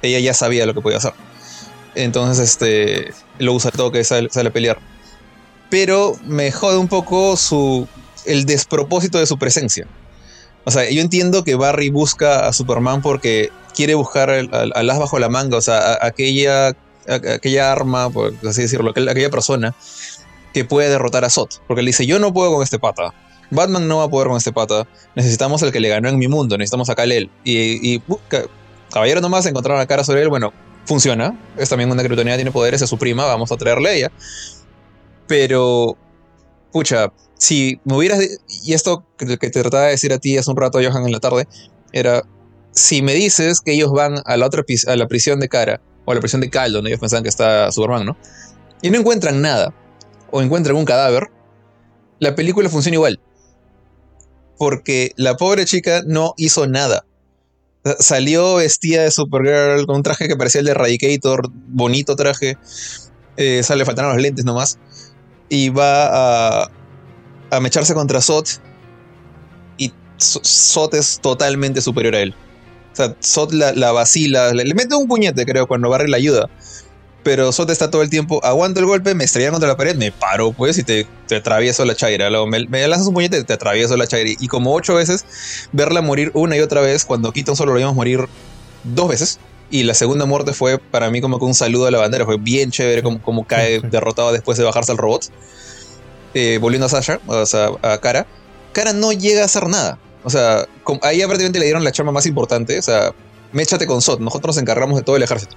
Ella ya sabía lo que podía hacer. Entonces, este, lo usa todo que sale, sale a pelear. Pero me jode un poco su, el despropósito de su presencia. O sea, yo entiendo que Barry busca a Superman porque quiere buscar al, as bajo la manga, o sea, aquella, aquella arma, por así decirlo, aquella persona que puede derrotar a Zod. Porque él dice, yo no puedo con este pata. Batman no va a poder con este pata. Necesitamos el que le ganó en mi mundo. Necesitamos a Kal-El. Y, y caballero nomás encontraron la cara sobre él. Bueno, funciona. Es también una kryptonita, tiene poderes, es su prima. Vamos a traerle a ella. Pero, pucha, si me hubieras. Y esto que te trataba de decir a ti hace un rato, Johan, en la tarde, era. Si me dices que ellos van a la otra a la prisión de cara, o la prisión de Cal, donde ellos pensaban que está Superman, ¿no? Y no encuentran nada, o encuentran un cadáver, la película funciona igual. Porque la pobre chica no hizo nada. Salió vestida de Supergirl con un traje que parecía el de Eradicator, bonito traje. Eh, sale faltaron los lentes nomás. Y va a, a mecharse contra Sot y Sot es totalmente superior a él. Sea, Sot la, vacila, le, mete un puñete, creo, cuando Barry la ayuda. Pero Sot está todo el tiempo, aguanto el golpe, me estrella contra la pared, me paro, pues, y te, te atravieso la chaira. Luego me, lanzas un puñete, te atravieso la chaira. Y como ocho veces, verla morir una y otra vez, cuando Keaton solo lo vimos morir dos veces. Y la segunda muerte fue para mí como que un saludo a la bandera. Fue bien chévere como, como cae derrotado después de bajarse al robot. Eh, volviendo a Sasha, o sea, a Kara, Kara no llega a hacer nada. O sea, ahí prácticamente le dieron la chama más importante. O sea, méchate con Sot, nosotros nos encargamos de todo el ejército.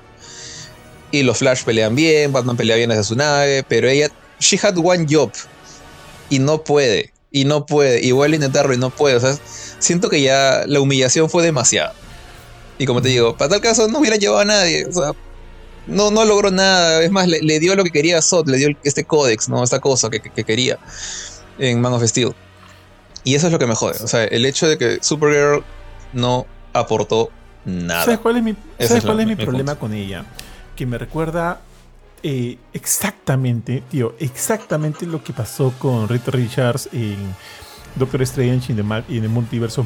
Y los Flash pelean bien, Batman pelea bien desde su nave, pero ella, she had one job. Y no puede, y no puede, y vuelve a intentarlo y no puede. O sea, siento que ya la humillación fue demasiada. Y como te digo, para tal caso no hubiera llevado a nadie. O sea, no, no logró nada. Es más, le, dio lo que quería a Sot, le dio este códex, ¿no? Esta cosa que, quería en Man of Steel. Y eso es lo que me jode. O sea, el hecho de que Supergirl no aportó nada. ¿Sabes cuál es mi, cuál es mi, problema con ella? Que me recuerda eh, exactamente, tío, exactamente lo que pasó con Rita Richards en Doctor Strange y en el multiverso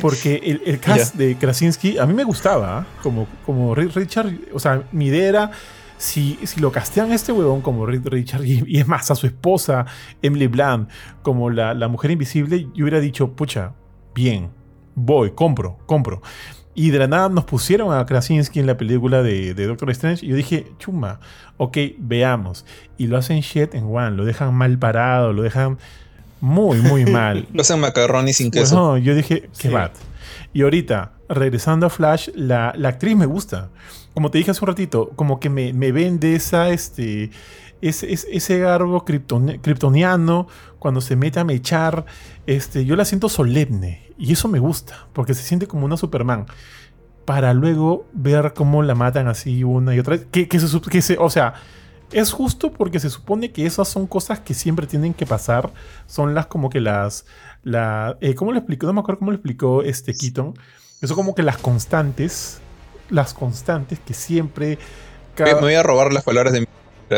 Porque el, cast de Krasinski a mí me gustaba, ¿ah? como, como Richard. O sea, mi idea era. Si, si, lo castean a este huevón como Richard y, es más a su esposa Emily Blunt como la, la, mujer invisible, yo hubiera dicho, pucha, bien, voy, compro, compro. Y de la nada nos pusieron a Krasinski en la película de, de, Doctor Strange y yo dije, chuma, ok, veamos. Y lo hacen shit en one, lo dejan mal parado, lo dejan Muy, muy mal. Lo hacen macarrón y sin Pues queso. no, yo dije, qué Sí. bad. Y ahorita, regresando a Flash, la, la actriz me gusta. Como te dije hace un ratito, como que me, me vende esa, este, ese, ese, garbo kryptoni- kryptoniano cuando se mete a mechar. Este, yo la siento solemne. Y eso me gusta, porque se siente como una Superman. Para luego ver cómo la matan así una y otra vez. Que, que se, que se- o sea, es justo porque se supone que esas son cosas que siempre tienen que pasar. Son las como que las. La, eh, ¿Cómo lo explicó? No me acuerdo cómo lo explicó este Keaton. Que son como que las constantes. Las constantes que siempre. Me, cada- me voy a robar las palabras de mi...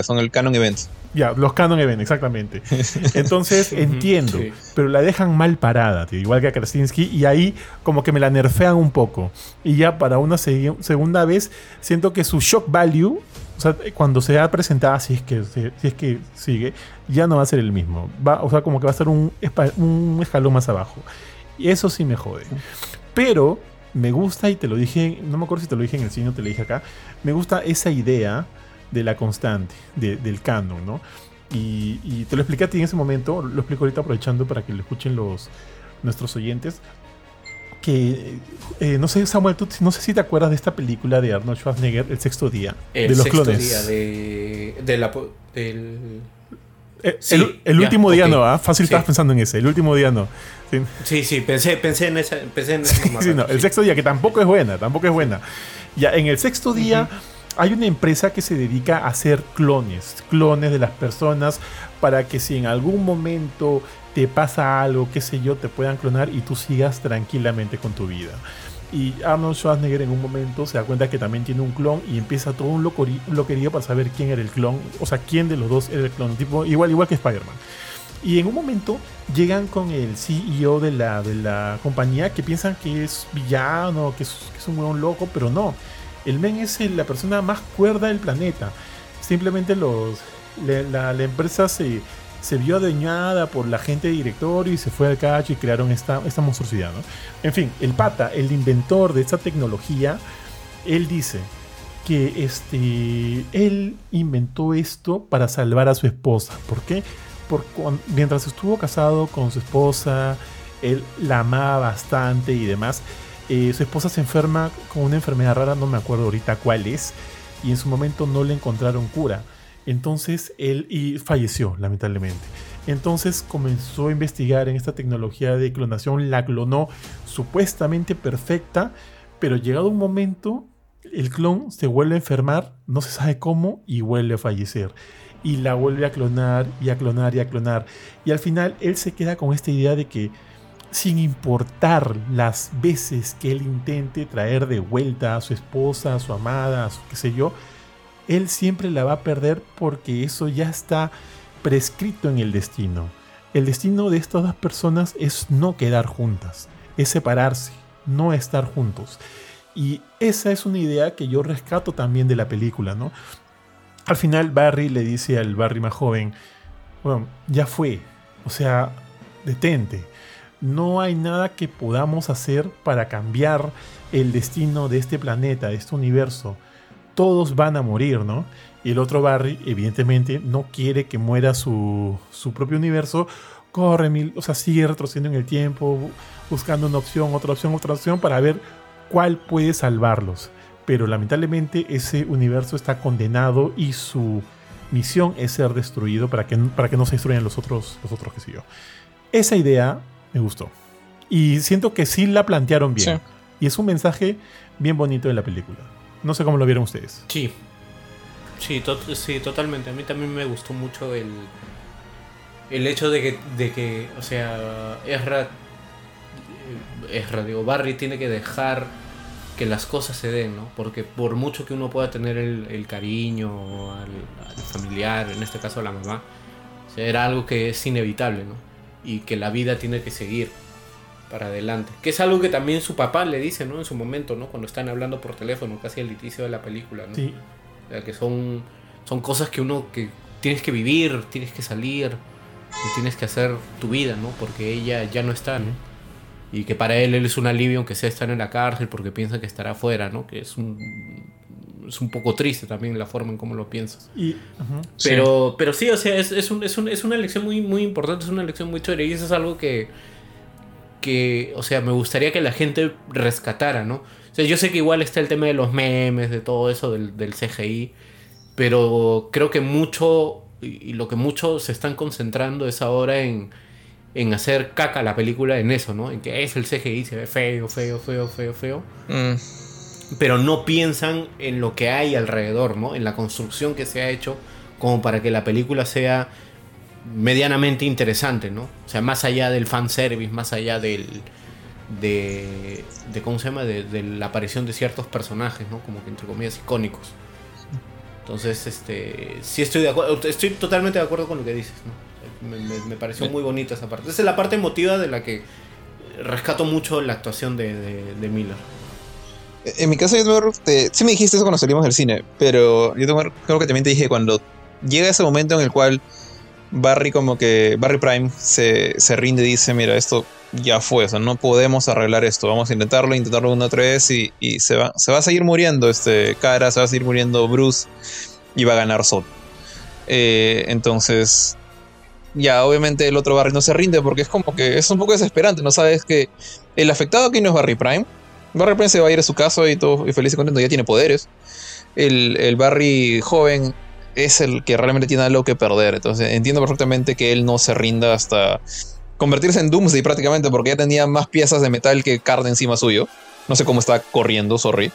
Son el canon events. ya, los canon event, exactamente. Entonces entiendo, sí. pero la dejan mal parada, tío, igual que a Krasinski, y ahí como que me la nerfean un poco. Y ya para una segunda vez siento que su shock value, o sea, cuando sea presentada, si es que, si es que sigue, ya no va a ser el mismo. Va, o sea, como que va a ser un, un escalón más abajo. Y eso sí me jode. Pero me gusta, y te lo dije, no me acuerdo si te lo dije en el cine o te lo dije acá, me gusta esa idea de la constante, de- del canon, ¿no? Y, y te lo expliqué a ti en ese momento, lo explico ahorita aprovechando para que lo escuchen los nuestros oyentes. Que eh, no sé, Samuel, tú, no sé si te acuerdas de esta película de Arnold Schwarzenegger, El sexto día, El de los sexto clones. día de, de la, del... Eh, Sí, el, el ya, último día no, ¿ah? Fácil Sí. estabas pensando en ese, el último día no. Sí. Sí, sí, pensé, pensé en esa... Pensé en esa Sí, no, el sexto día, que tampoco es buena, tampoco es buena. Ya, en el sexto día hay una empresa que se dedica a hacer clones, clones de las personas, para que si en algún momento te pasa algo, qué sé yo, te puedan clonar y tú sigas tranquilamente con tu vida. Y Arnold Schwarzenegger en un momento se da cuenta que también tiene un clon y empieza todo un loquerío para saber quién era el clon, o sea, quién de los dos era el clon, tipo, igual, igual que Spider-Man. Y en un momento llegan con el CEO de la, de la compañía que piensan que es villano, que es, un huevón loco, pero no. El men es la persona más cuerda del planeta. Simplemente los, la empresa se, se vio adueñada por la gente de directorio y se fue al cacho y crearon esta, esta monstruosidad. ¿no? En fin, el pata, el inventor de esta tecnología, él dice que este, él inventó esto para salvar a su esposa. ¿Por qué? Mientras estuvo casado con su esposa, él la amaba bastante y demás. eh, su esposa se enferma con una enfermedad rara, no me acuerdo ahorita cuál es, y en su momento no le encontraron cura. Entonces él y falleció, lamentablemente. Entonces comenzó a investigar en esta tecnología de clonación, la clonó supuestamente perfecta, pero llegado un momento, el clon se vuelve a enfermar, no se sabe cómo, y vuelve a fallecer. Y la vuelve a clonar, y a clonar, y a clonar. Y al final él se queda con esta idea de que, sin importar las veces que él intente traer de vuelta a su esposa, a su amada, a su qué sé yo, él siempre la va a perder porque eso ya está prescrito en el destino. El destino de estas dos personas es no quedar juntas, es separarse, no estar juntos. Y esa es una idea que yo rescato también de la película, ¿no? Al final Barry le dice al Barry más joven, bueno, ya fue, o sea, detente. No hay nada que podamos hacer para cambiar el destino de este planeta, de este universo. Todos van a morir, ¿no? Y el otro Barry, evidentemente, no quiere que muera su, su propio universo. Corre, mil, o sea, sigue retrocediendo en el tiempo, bu- buscando una opción, otra opción, otra opción para ver cuál puede salvarlos. Pero lamentablemente ese universo está condenado y su misión es ser destruido para que, para que no se destruyan los otros, los otros que siguió. Esa idea me gustó. Y siento que sí la plantearon bien. Sí. Y es un mensaje bien bonito de la película. No sé cómo lo vieron ustedes. Sí. Sí, to- sí, totalmente. A mí también me gustó mucho el, el hecho de que, de que o sea, Ezra, eh, Ezra, digo, Barry tiene que dejar que las cosas se den, ¿no? Porque por mucho que uno pueda tener el, el cariño al, al familiar, en este caso a la mamá, era algo que es inevitable, ¿no? Y que la vida tiene que seguir para adelante. Que es algo que también su papá le dice, ¿no? En su momento, ¿no? Cuando están hablando por teléfono, casi al inicio de la película, ¿no? Sí, O sea, que son, son cosas que uno que tienes que vivir, tienes que salir, tienes que hacer tu vida, ¿no? Porque ella ya no está, ¿no? Y que para él, él es un alivio aunque sea estar en la cárcel porque piensa que estará afuera, ¿no? Que es un, es un poco triste también la forma en cómo lo piensas. Y, ujú. Pero, pero sí, o sea, es, es, un- es, un- es una elección muy, muy importante, es una elección muy chévere y eso es algo que, que, o sea, me gustaría que la gente rescatara, ¿no? O sea, yo sé que igual está el tema de los memes, de todo eso, del, del CGI, pero creo que mucho, y y lo que muchos se están concentrando es ahora en, en hacer caca la película en eso, ¿no? En que es el CGI, se ve feo, feo, feo, feo, feo Mm, pero no piensan en lo que hay alrededor, ¿no? En la construcción que se ha hecho como para que la película sea medianamente interesante, ¿no? O sea, más allá del fanservice, más allá del de, de ¿cómo se llama? De, de la aparición de ciertos personajes, ¿no? Como que entre comillas icónicos. Entonces, este, sí estoy de acuerdo, estoy totalmente de acuerdo con lo que dices, ¿no? Me, me- me pareció muy bonita esa parte. Esa es la parte emotiva de la que rescato mucho la actuación de, de, de Miller. En mi caso, yo tengo, te- sí me dijiste eso cuando salimos del cine, pero yo tengo- creo que también te dije cuando llega ese momento en el cual Barry como que, Barry Prime se, se rinde y dice, mira, esto ya fue, o sea, no podemos arreglar esto, vamos a intentarlo, intentarlo una otra vez y, y se, va, se va a seguir muriendo este cara, se va a seguir muriendo Bruce y va a ganar Zod. Eh, entonces, ya obviamente el otro Barry no se rinde porque es como que es un poco desesperante, no sabes que el afectado aquí no es Barry Prime, Barry Prime se va a ir a su casa y todo y feliz y contento, ya tiene poderes. El, el Barry joven es el que realmente tiene algo que perder. Entonces entiendo perfectamente que él no se rinda hasta convertirse en Doomsday prácticamente porque ya tenía más piezas de metal que carne encima suyo. No sé cómo está corriendo, sorry.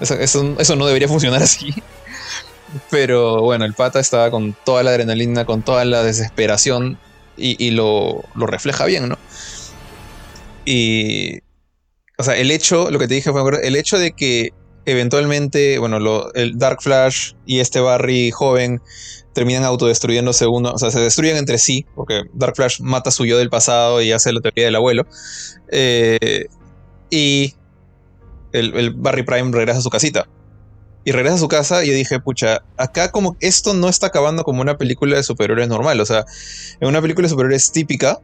Eso, eso- eso no debería funcionar así. Pero bueno, el pata estaba con toda la adrenalina, con toda la desesperación y, lo, lo refleja bien, ¿no? Y. O sea, el hecho, lo que te dije fue el hecho de que eventualmente, bueno, el Dark Flash y este Barry joven terminan autodestruyéndose uno, o sea, se destruyen entre sí, porque Dark Flash mata a su yo del pasado y hace la teoría del abuelo. Eh, y el, el Barry Prime regresa a su casita. Y regresa a su casa y dije, pucha, acá como esto no está acabando como una película de superhéroes normal. O sea, en una película de superhéroes típica,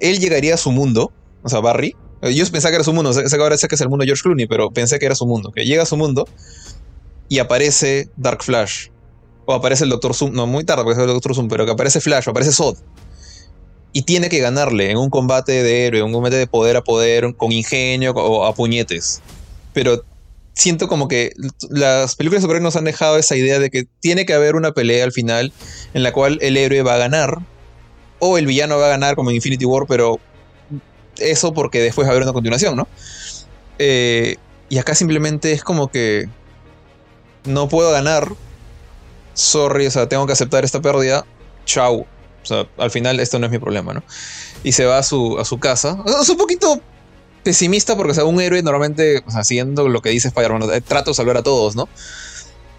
él llegaría a su mundo, o sea, Barry. eh, Yo pensaba que era su mundo, sé que ahora sé que es el mundo de George Clooney, pero pensé que era su mundo. Que llega a su mundo y aparece Dark Flash. O aparece el Doctor Zoom, no, muy tarde porque es el Doctor Zoom, pero que aparece Flash o aparece Zod. Y tiene que ganarle en un combate de héroe, un combate de poder a poder, con ingenio o a puñetes. Pero siento como que las películas de nos han dejado esa idea de que tiene que haber una pelea al final en la cual el héroe va a ganar o el villano va a ganar como en Infinity War, pero eso porque después va a haber una continuación, ¿no? Eh, y acá simplemente es como que no puedo ganar, sorry, o sea, tengo que aceptar esta pérdida, chau. O sea, al final esto no es mi problema, ¿no? Y se va a su, a su casa. Es un poquito pesimista porque, sea, un héroe normalmente, o sea, siguiendo lo que dice Spider-Man, sea, trato de salvar a todos, ¿no?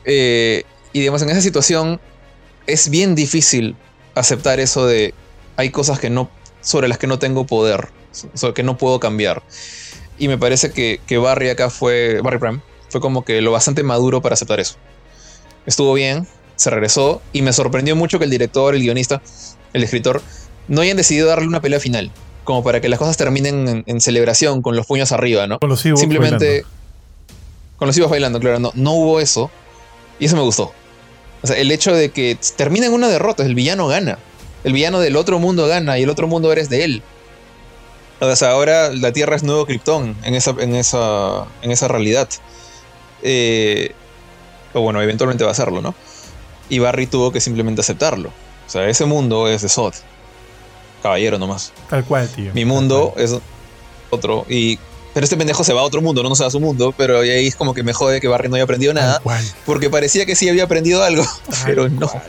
Eh, y digamos, en esa situación es bien difícil aceptar eso de hay cosas que no, sobre las que no tengo poder, sobre que no puedo cambiar. Y me parece que, que Barry acá fue, Barry Prime, fue como que lo bastante maduro para aceptar eso. Estuvo bien, se regresó y me sorprendió mucho que el director, el guionista, el escritor, no hayan decidido darle una pelea final, como para que las cosas terminen en, en celebración, con los puños arriba, ¿no? Con los Simplemente bailando. con los ibas bailando, claro, no, no hubo eso. Y eso me gustó. O sea, el hecho de que termina en una derrota, el villano gana. El villano del otro mundo gana y el otro mundo eres de él. O sea, ahora la Tierra es nuevo Krypton en esa, en esa, en esa realidad. Eh, o bueno, eventualmente va a serlo, ¿no? Y Barry tuvo que simplemente aceptarlo. O sea, ese mundo es de Sod. Caballero nomás. Tal cual, tío. Mi mundo es otro. Y, pero este pendejo se va a otro mundo, no, no se va a su mundo. Pero ahí es como que me jode que Barry no haya aprendido nada. Cual. Porque parecía que sí había aprendido algo. Pero no. cual.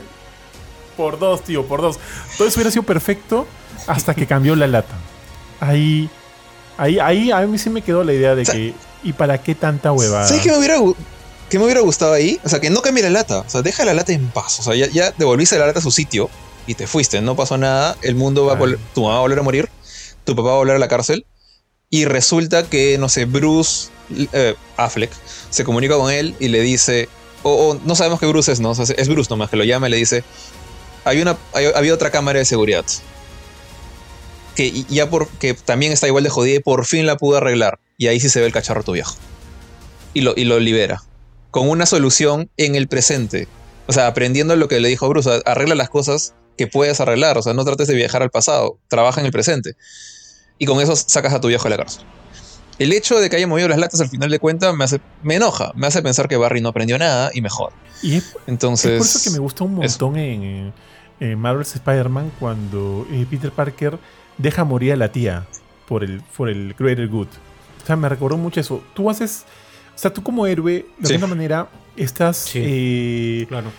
Por dos, tío, por dos. Todo eso hubiera sido perfecto hasta que cambió la lata. Ahí, ahí, ahí a mí sí me quedó la idea de que, ¿y para qué tanta huevada? ¿Sabes qué me hubiera, qué me hubiera gustado ahí? O sea, que no cambie la lata. O sea, deja la lata en paz. O sea, ya, ya devolviste la lata a su sitio y te fuiste. No pasó nada. El mundo va a. Tu mamá va a volver a morir. Tu papá va a volver a la cárcel. Y resulta que, no sé, Bruce eh, Affleck se comunica con él y le dice. O, no sabemos que Bruce es, ¿no? O sea, es Bruce nomás que lo llama y le dice. Hay una, hay- había otra cámara de seguridad. Que ya por, que también está igual de jodida y por fin la pudo arreglar. Y ahí sí se ve el cacharro tu viejo. Y lo, y lo libera. con una solución en el presente. O sea, aprendiendo lo que le dijo Bruce, arregla las cosas que puedes arreglar. O sea, no trates de viajar al pasado, trabaja en el presente. Y con eso sacas a tu viejo de la cárcel. El hecho de que haya movido las latas al final de cuentas me, hace, me enoja, me hace pensar que Barry no aprendió nada y mejor. Y es, Entonces, por eso que me gusta un montón en, Marvel's Spider-Man cuando eh, Peter Parker deja morir a la tía por el, por el Greater Good. O sea, me recordó mucho eso. Tú haces. O sea, tú como héroe, de alguna manera, estás. Eh, claro.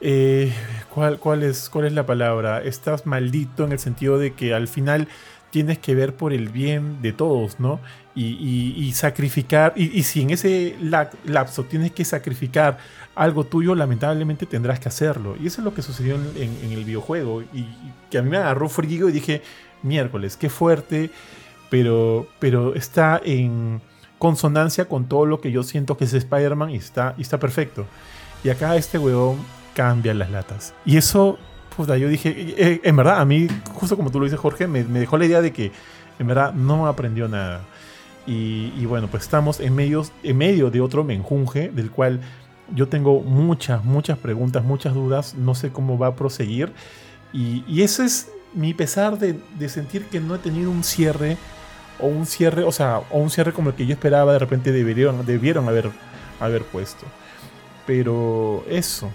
Eh, ¿cuál, es, ¿Cuál es la palabra? Estás maldito en el sentido de que al final tienes que ver por el bien de todos, ¿no? Y, sacrificar, y, si en ese lapso tienes que sacrificar algo tuyo, lamentablemente tendrás que hacerlo. Y eso es lo que sucedió en, el videojuego. Y, que a mí me agarró frío y dije, miércoles, qué fuerte, pero, pero está en consonancia con todo lo que yo siento que es Spider-Man y está, y está perfecto. Y acá este huevón cambia las latas. Y eso puta, yo dije, eh, eh, en verdad, a mí, justo como tú lo dices, Jorge, me, dejó la idea de que en verdad no aprendió nada. Y, bueno, pues estamos en, en medio de otro menjunje del cual yo tengo muchas, muchas preguntas, muchas dudas, no sé cómo va a proseguir. Y, y ese es mi pesar de, sentir que no he tenido un cierre o un cierre, o sea, o un cierre como el que yo esperaba, de repente deberían, debieron haber, haber puesto. Pero eso,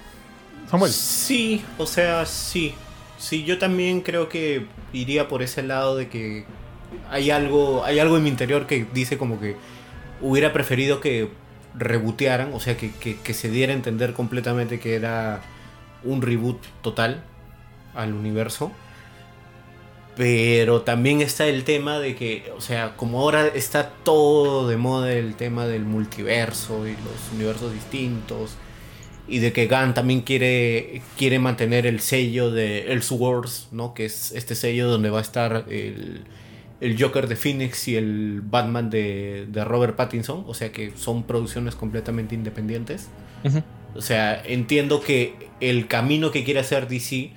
Sí, o sea, sí. Sí, yo también creo que iría por ese lado de que hay algo, hay algo en mi interior que dice como que hubiera preferido que rebootearan, o sea, que, que, se diera a entender completamente que era un reboot total al universo. Pero también está el tema de que, o sea, como ahora está todo de moda el tema del multiverso y los universos distintos y de que Gunn también quiere, quiere mantener el sello de Elseworlds, ¿no? Que es este sello donde va a estar el, Joker de Phoenix y el Batman de, Robert Pattinson. O sea que son producciones completamente independientes. O sea, entiendo que el camino que quiere hacer DC,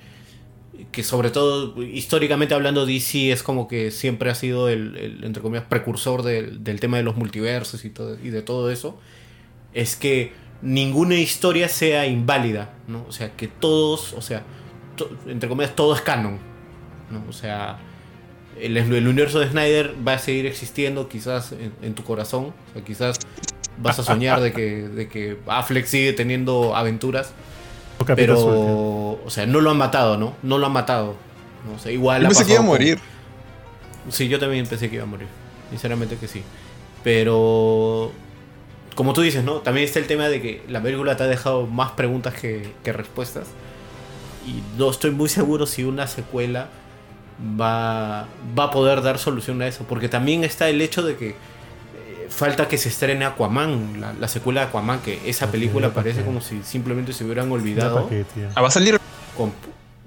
que sobre todo históricamente hablando DC es como que siempre ha sido el, entre comillas, precursor del, del tema de los multiversos y, todo, y de todo eso, es que ninguna historia sea inválida, ¿no? O sea, que todos, o sea, entre comillas, todo es canon, ¿no? O sea, el, universo de Snyder va a seguir existiendo quizás en, tu corazón, o sea, quizás vas a soñar de que, de que Affleck sigue teniendo aventuras, pero, o sea, no lo han matado, ¿no? No lo han matado. ¿no? O sea, igual... Yo pensé que iba a morir. Sí, yo también pensé que iba a morir, sinceramente que sí. Pero como tú dices, ¿no? También está el tema de que la película te ha dejado más preguntas que, respuestas. Y no estoy muy seguro si una secuela va, va a poder dar solución a eso. Porque también está el hecho de que eh, falta que se estrene Aquaman, la, secuela de Aquaman, que esa película parece como si simplemente se hubieran olvidado. Ah, va a salir.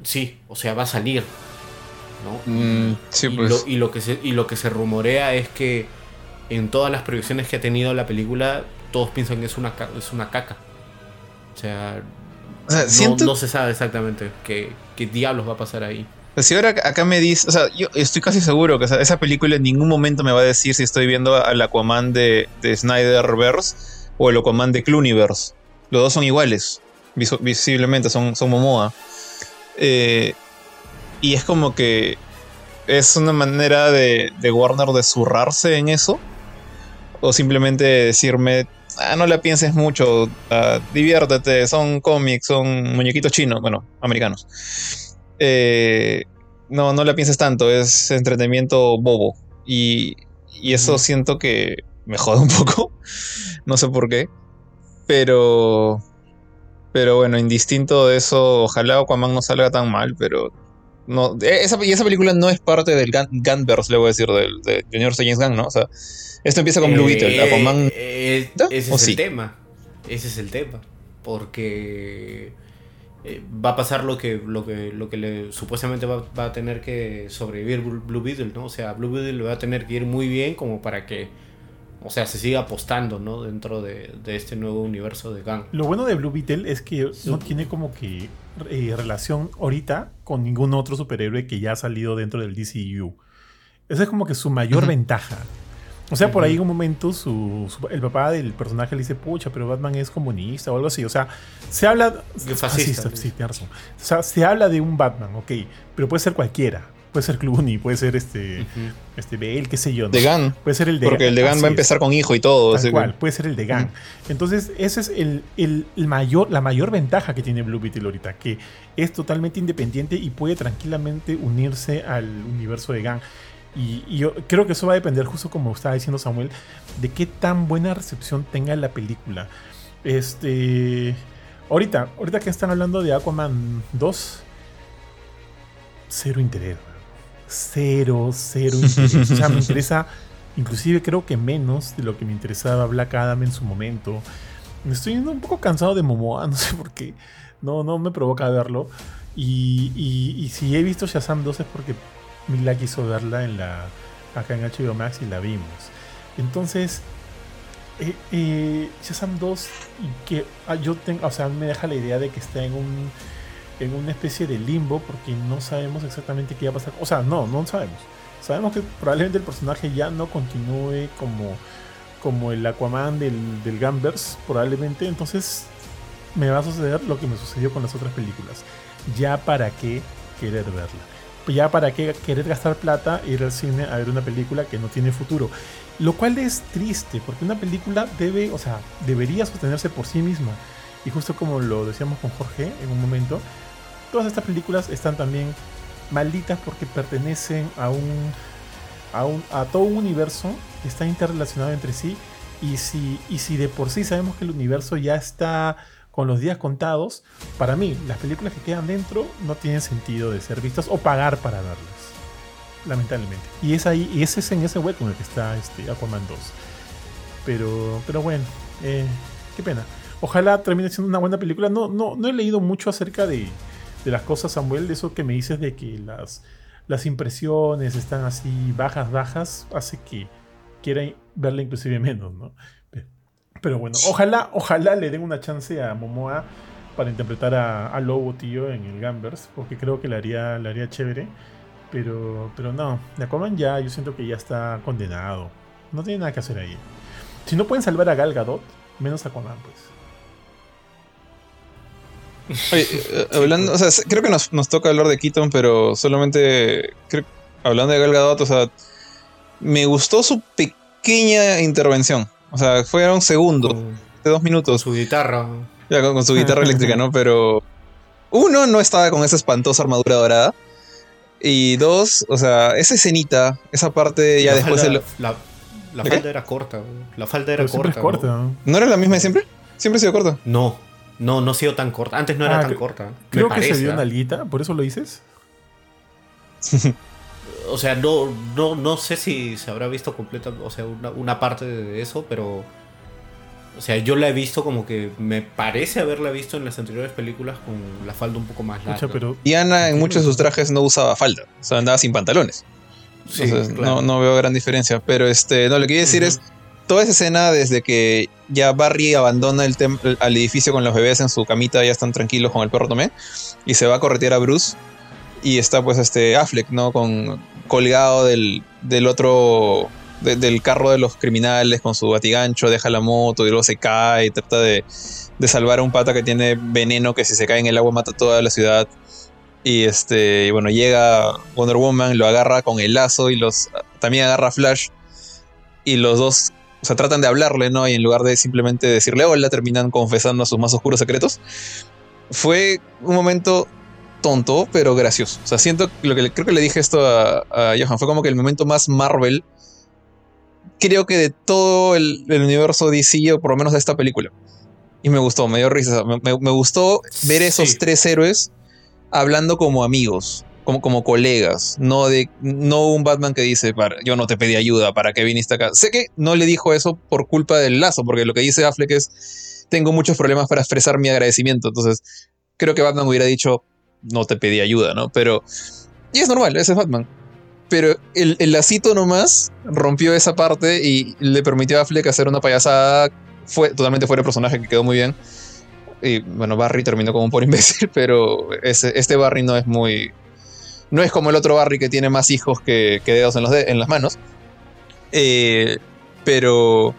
sí, o sea, va a salir. ¿no? Mm, sí, pues. y, lo, que se, y lo que se rumorea es que en todas las proyecciones que ha tenido la película, todos piensan que es una, es una caca. O sea, no, se sabe exactamente qué, qué, diablos va a pasar ahí. Pues si ahora acá me dice, o sea, yo estoy casi seguro que esa película en ningún momento me va a decir si estoy viendo al Aquaman de, de Snyderverse o el Aquaman de Clooneyverse. Los dos son iguales, visiblemente, son, son Momoa. Eh, y es como que es una manera de, de Warner de zurrarse en eso o simplemente decirme, ah, no la pienses mucho, ah, diviértete, son cómics, son muñequitos chinos, bueno, americanos. Eh, no, no la pienses tanto, es entretenimiento bobo. Y, y eso siento que me jode un poco, no sé por qué. Pero, pero bueno, indistinto de eso, ojalá Aquaman no salga tan mal, pero no, esa, y esa película no es parte del Gunverse, le voy a decir, del, de Junior James Gunn, ¿no? O sea, esto empieza con Blue Beetle, Aquaman. Eh, ese es el tema. Ese es el tema. Porque eh, va a pasar lo que, lo que, lo que le, supuestamente va, a tener que sobrevivir Blue Beetle, ¿no? O sea, Blue Beetle le va a tener que ir muy bien como para que, o sea, se siga apostando, ¿no? Dentro de, este nuevo universo de Gang. Lo bueno de Blue Beetle es que no tiene como que eh, relación ahorita con ningún otro superhéroe que ya ha salido dentro del DCU. Esa es como que su mayor ventaja. O sea, por ahí en un momento su, su- el papá del personaje le dice, pucha, pero Batman es comunista o algo así. O sea, se habla... Fascista. Ah, sí, sí, tienes razón. O sea, se habla de un Batman, ok, pero puede ser cualquiera. Puede ser Clooney, puede ser este, este Bale, qué sé yo. ¿no? De Gunn. Puede ser el de Porque el de Gunn así va a es. empezar con hijo y todo. Tal que- cual, puede ser el de Gang. Entonces, esa es el, el- el mayor, la mayor ventaja que tiene Blue Beetle ahorita, que es totalmente independiente y puede tranquilamente unirse al universo de Gang. Y, y yo creo que eso va a depender, justo como estaba diciendo Samuel, de qué tan buena recepción tenga la película. Este. Ahorita, ahorita que están hablando de Aquaman 2, cero interés. Cero, cero interés. O sea, me interesa, inclusive creo que menos de lo que me interesaba Black Adam en su momento. Me estoy yendo un poco cansado de Momoa, no sé por qué. No, no me provoca verlo. Y, y- y si he visto Shazam 2 es porque Mila quiso verla en la, acá en HBO Max y la vimos. Entonces, eh, eh, Shazam 2, y que ah, yo tengo, o sea, me deja la idea de que está en un en una especie de limbo porque no sabemos exactamente qué va a pasar. O sea, no, no sabemos. Sabemos que probablemente el personaje ya no continúe como, como el Aquaman del, del Gambers, probablemente. Entonces me va a suceder lo que me sucedió con las otras películas. Ya para qué querer verla. Ya para qué querer gastar plata e ir al cine a ver una película que no tiene futuro. Lo cual es triste, porque una película debe, o sea, debería sostenerse por sí misma. Y justo como lo decíamos con Jorge en un momento, todas estas películas están también malditas porque pertenecen a un a, un, a todo un universo que está interrelacionado entre sí y si, y si de por sí sabemos que el universo ya está con los días contados, para mí las películas que quedan dentro no tienen sentido de ser vistas o pagar para verlas, lamentablemente. Y es ahí, y ese es en ese hueco en el que está este Aquaman 2. Pero, pero bueno, eh, qué pena. Ojalá termine siendo una buena película. No, no, no he leído mucho acerca de, de las cosas, Samuel, de eso que me dices de que las, las impresiones están así bajas, bajas, hace que quiera verla inclusive menos, ¿no? Pe- Pero bueno, ojalá, ojalá le den una chance a Momoa para interpretar a, a Lobo, tío, en el Gambers, porque creo que le haría, le haría chévere. Pero, pero no, de Aquaman ya, yo siento que ya está condenado. No tiene nada que hacer ahí. Si no pueden salvar a Gal Gadot, menos a Aquaman, pues. Oye, eh, hablando, o sea, creo que nos, nos toca hablar de Keaton, pero solamente creo- hablando de Gal Gadot, o sea, me gustó su pequeña intervención. O sea, fueron segundos, Con, de dos con minutos, su guitarra. ya con, con su guitarra eléctrica, ¿no? Pero uno, no estaba con esa espantosa armadura dorada. Y dos, o sea, esa escenita, esa parte ya La después... falda, el- la, la ¿De qué? falda era corta. La falda era Pero siempre es corta. ¿no? ¿No era la misma de siempre? Siempre ha sido corta. No, no, no ha sido tan corta. Antes no era Ah, tan corta. Creo me que parece, se vio ¿ah? una alguita, por eso lo dices. O sea, no, no, no sé si se habrá visto completa, o sea, una, una parte de eso, pero. O sea, yo la he visto como que me parece haberla visto en las anteriores películas con la falda un poco más larga. Pucha, pero Diana en muchos de sus trajes no usaba falda, o sea, andaba sin pantalones. Sí, Entonces, claro. no, no veo gran diferencia. Pero este, no, lo que quería decir es toda esa escena desde que ya Barry abandona el al edificio con los bebés en su camita, ya están tranquilos con el perro Tomé, y se va a corretear a Bruce. Y está pues este Affleck, ¿no? Con, colgado del, del otro, de- del carro de los criminales con su batigancho, deja la moto y luego se cae y trata de, de salvar a un pata que tiene veneno que si se cae en el agua mata toda la ciudad. Y este, bueno, llega Wonder Woman, lo agarra con el lazo y los también agarra a Flash. Y los dos, o sea, tratan de hablarle, ¿no? Y en lugar de simplemente decirle hola, terminan confesando sus más oscuros secretos. Fue un momento tonto, pero gracioso. O sea, siento lo que le- creo que le dije esto a, a Johan, fue como que el momento más Marvel, creo que de todo el, el universo DC, o por lo menos de esta película. Y me gustó, me dio risa. Me, me- me gustó ver esos Sí. tres héroes hablando como amigos, como, como colegas, no de no un Batman que dice, "Para- yo no te pedí ayuda, ¿para qué viniste acá? Sé que no le dijo eso por culpa del lazo, porque lo que dice Affleck es, tengo muchos problemas para expresar mi agradecimiento, entonces creo que Batman hubiera dicho, no te pedí ayuda, ¿no? Pero, y es normal, ese es Batman. Pero el, el lacito nomás rompió esa parte y le permitió a Affleck hacer una payasada fue totalmente fuera de personaje que quedó muy bien. Y bueno, Barry terminó como un por imbécil, pero ese- este Barry no es muy. No es como el otro Barry que tiene más hijos que, dedos en, las manos. Eh, Pero.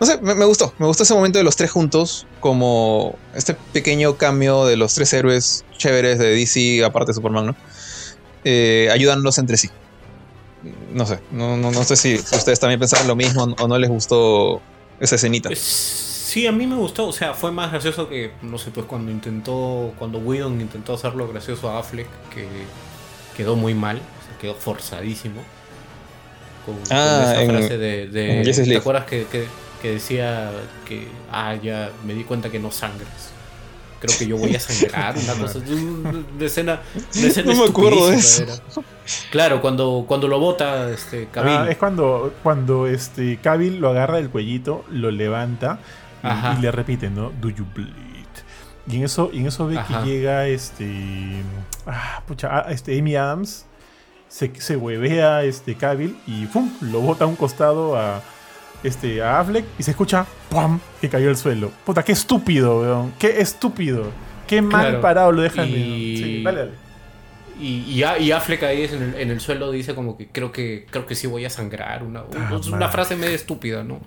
No sé, me, gustó. Me gustó ese momento de los tres juntos. Como este pequeño cambio de los tres héroes chéveres de DC, aparte de Superman, ¿no? Eh, ayudándonos entre sí. No sé, no, no, no sé si ustedes también pensaron lo mismo o no les gustó esa escenita. Sí, a mí me gustó, o sea, fue más gracioso que, no sé, pues cuando intentó, cuando Whedon intentó hacerlo gracioso a Affleck, que quedó muy mal, o sea, quedó forzadísimo. Con, ah, esa frase de, ¿te acuerdas que, que, decía que, ah, ya me di cuenta que no sangras? creo que yo voy a sangrar, una cosa, una escena, una escena No me acuerdo de eso. Claro, cuando, cuando lo bota este Cavill. Ah, es cuando, cuando este Cavill lo agarra del cuellito, lo levanta y, le repite, ¿no? Do you bleed? Y en eso, y en eso ve que llega este. Ah, pucha, ah, este Amy Adams. Se, se huevea este Cavill y ¡pum! lo bota a un costado a, este, a Affleck y se escucha ¡pum! que cayó al suelo. Puta, qué estúpido, weón. Qué estúpido. Qué mal parado lo dejan. Y... Sí, dale, dale. Y, y, Affleck ahí en el, en el, suelo dice como que creo que creo que sí voy a sangrar. Una, ah, una frase medio estúpida, ¿no?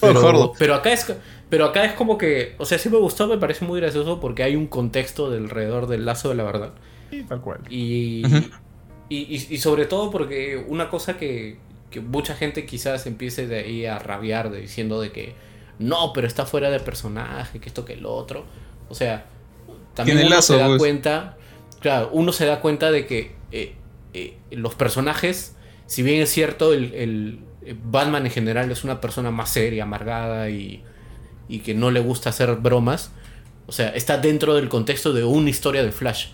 Pero, pero, acá es pero acá es como que, o sea, sí me gustó, me parece muy gracioso porque hay un contexto alrededor del lazo de la verdad. Sí, tal cual. Y, y, y, sobre todo porque una cosa que, que mucha gente quizás empiece de ahí a rabiar de, diciendo de que no, pero está fuera de personaje, que esto que lo otro. O sea, también uno se da pues. cuenta, claro, uno se da cuenta de que eh, eh, los personajes, si bien es cierto, el, el, eh, Batman en general es una persona más seria, amargada y, y que no le gusta hacer bromas, o sea, está dentro del contexto de una historia de Flash,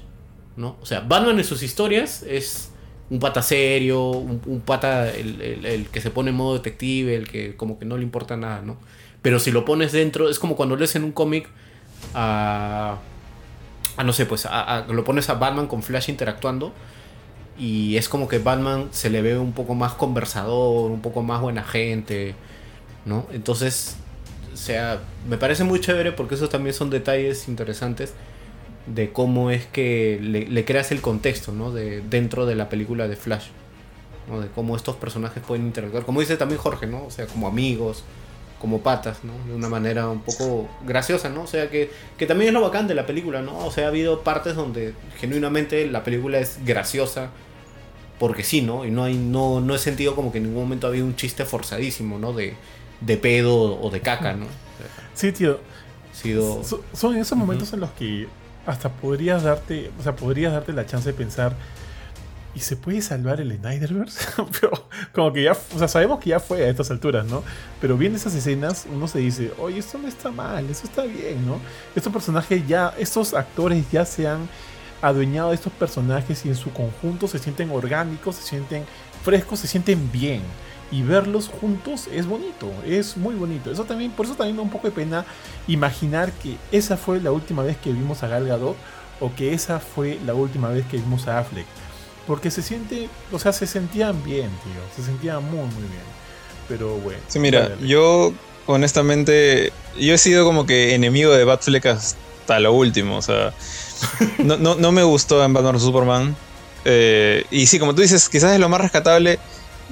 ¿no? O sea, Batman en sus historias es un pata serio, un, pata el, que se pone en modo detective, el que como que no le importa nada, ¿no? Pero si lo pones dentro, es como cuando lees en un cómic a, a, no sé, pues a, lo pones a Batman con Flash interactuando y es como que Batman se le ve un poco más conversador, un poco más buena gente, ¿no? Entonces, sea, me parece muy chévere porque esos también son detalles interesantes de cómo es que le, creas el contexto, ¿no? De, dentro de la película de Flash, ¿no? De cómo estos personajes pueden interactuar, como dice también Jorge, ¿no? O sea, como amigos, como patas, ¿no? De una manera un poco graciosa, ¿no? O sea, que, que también es lo bacán de la película, ¿no? O sea, ha habido partes donde genuinamente la película es graciosa, porque sí, ¿no? Y no, hay, no, no he sentido como que en ningún momento había un chiste forzadísimo, ¿no? De, de pedo o de caca, ¿no? sí, tío. Sido... son esos momentos en los que hasta podrías darte, o sea, podrías darte la chance de pensar, ¿y se puede salvar el Snyderverse? Pero como que ya, o sea, sabemos que ya fue a estas alturas, ¿no? Pero viendo esas escenas, uno se dice, oye, esto no está mal, eso está bien, ¿no? Estos personajes ya, estos actores ya se han adueñado de estos personajes y en su conjunto se sienten orgánicos, se sienten frescos, se sienten bien y verlos juntos es bonito, es muy bonito. Eso también, por eso también me da un poco de pena imaginar que esa fue la última vez que vimos a Gal Gadot o que esa fue la última vez que vimos a Affleck. Porque se siente, o sea, se sentían bien, tío, se sentían muy, muy bien. Pero bueno. Sí, mira, yo honestamente, yo he sido como que enemigo de Batfleck hasta lo último, o sea, no, no, me gustó en Batman Superman. Eh, y sí, como tú dices, quizás es lo más rescatable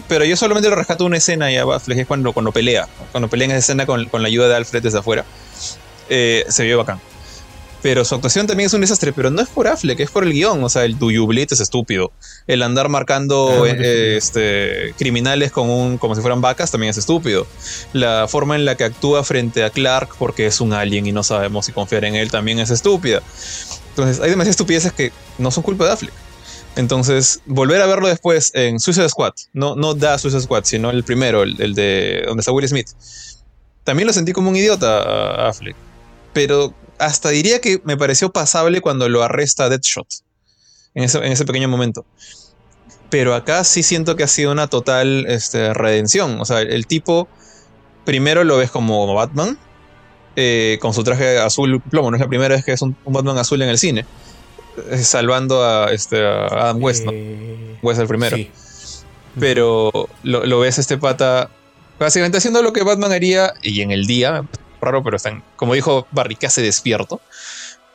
pero yo solamente lo rescato una escena y a Batfleck es cuando, cuando pelea. Cuando pelea en esa escena con, la ayuda de Alfred desde afuera. Eh, se vio bacán. Pero su actuación también es un desastre, pero no es por Affleck, es por el guion. O sea, el You es estúpido. El andar marcando ah, eh, este, criminales con un, como si fueran vacas también es estúpido. La forma en la que actúa frente a Clark porque es un alien y no sabemos si confiar en él también es estúpida. Entonces, hay demasiadas estupideces que no son culpa de Affleck. Entonces, volver a verlo después en Suicide Squad, no, no da Suicide Squad, sino el primero, el, de donde está Will Smith. También lo sentí como un idiota Affleck. Pero hasta diría que me pareció pasable cuando lo arresta Deadshot. En ese, en ese pequeño momento. Pero acá sí siento que ha sido una total este, redención. O sea, el, tipo primero lo ves como Batman, eh, con su traje azul plomo. No es la primera vez que es un Batman azul en el cine. Eh, salvando a, este, Adam West, ¿no? Eh, West el primero. Pero lo, ves este pata básicamente haciendo lo que Batman haría y en el día, raro, pero están, como dijo Barry, hace despierto.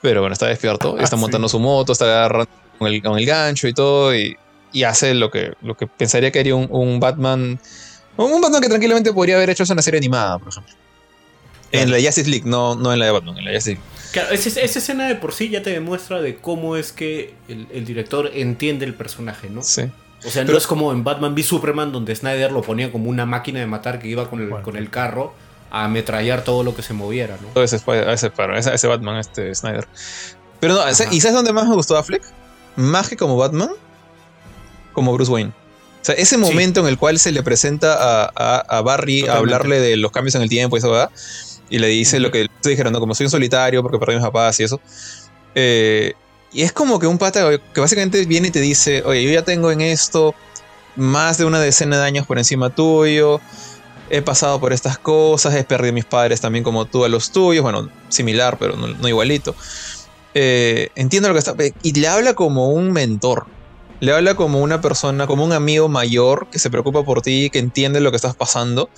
Pero bueno, está despierto, ah, está montando su moto, está agarrando con el, gancho y todo, y, hace lo que, lo que pensaría que haría un, Batman Un Batman que tranquilamente podría haber hecho eso en una serie animada, por ejemplo. En la Justice League, no, no en la de Batman, en la Justice League. Claro, esa, esa escena de por sí ya te demuestra de cómo es que el, el director entiende el personaje, ¿no? Sí. O sea, no es como en Batman v Superman donde Snyder lo ponía como una máquina de matar que iba con el, Bueno. con el carro a ametrallar todo lo que se moviera, ¿no? Todo ese, ese, para- ese, ese Batman, este Snyder. Pero no, Ajá. ¿y sabes dónde más me gustó Affleck? Más que como Batman, como Bruce Wayne. O sea, ese momento en el cual se le presenta a, a- a Barry a hablarle de los cambios en el tiempo y eso, ¿verdad? Y le dice lo que te dijeron, ¿no? Como soy un solitario porque perdí a mis papás y eso. Eh, y es como que un pata que básicamente viene y te dice, oye, yo ya tengo en esto más de una decena de años por encima tuyo, he pasado por estas cosas, he perdido a mis padres también como tú a los tuyos, bueno, similar, pero no, no igualito. Eh, entiendo lo que está... Y le habla como un mentor. Le habla como una persona, como un amigo mayor que se preocupa por ti, que entiende lo que estás pasando.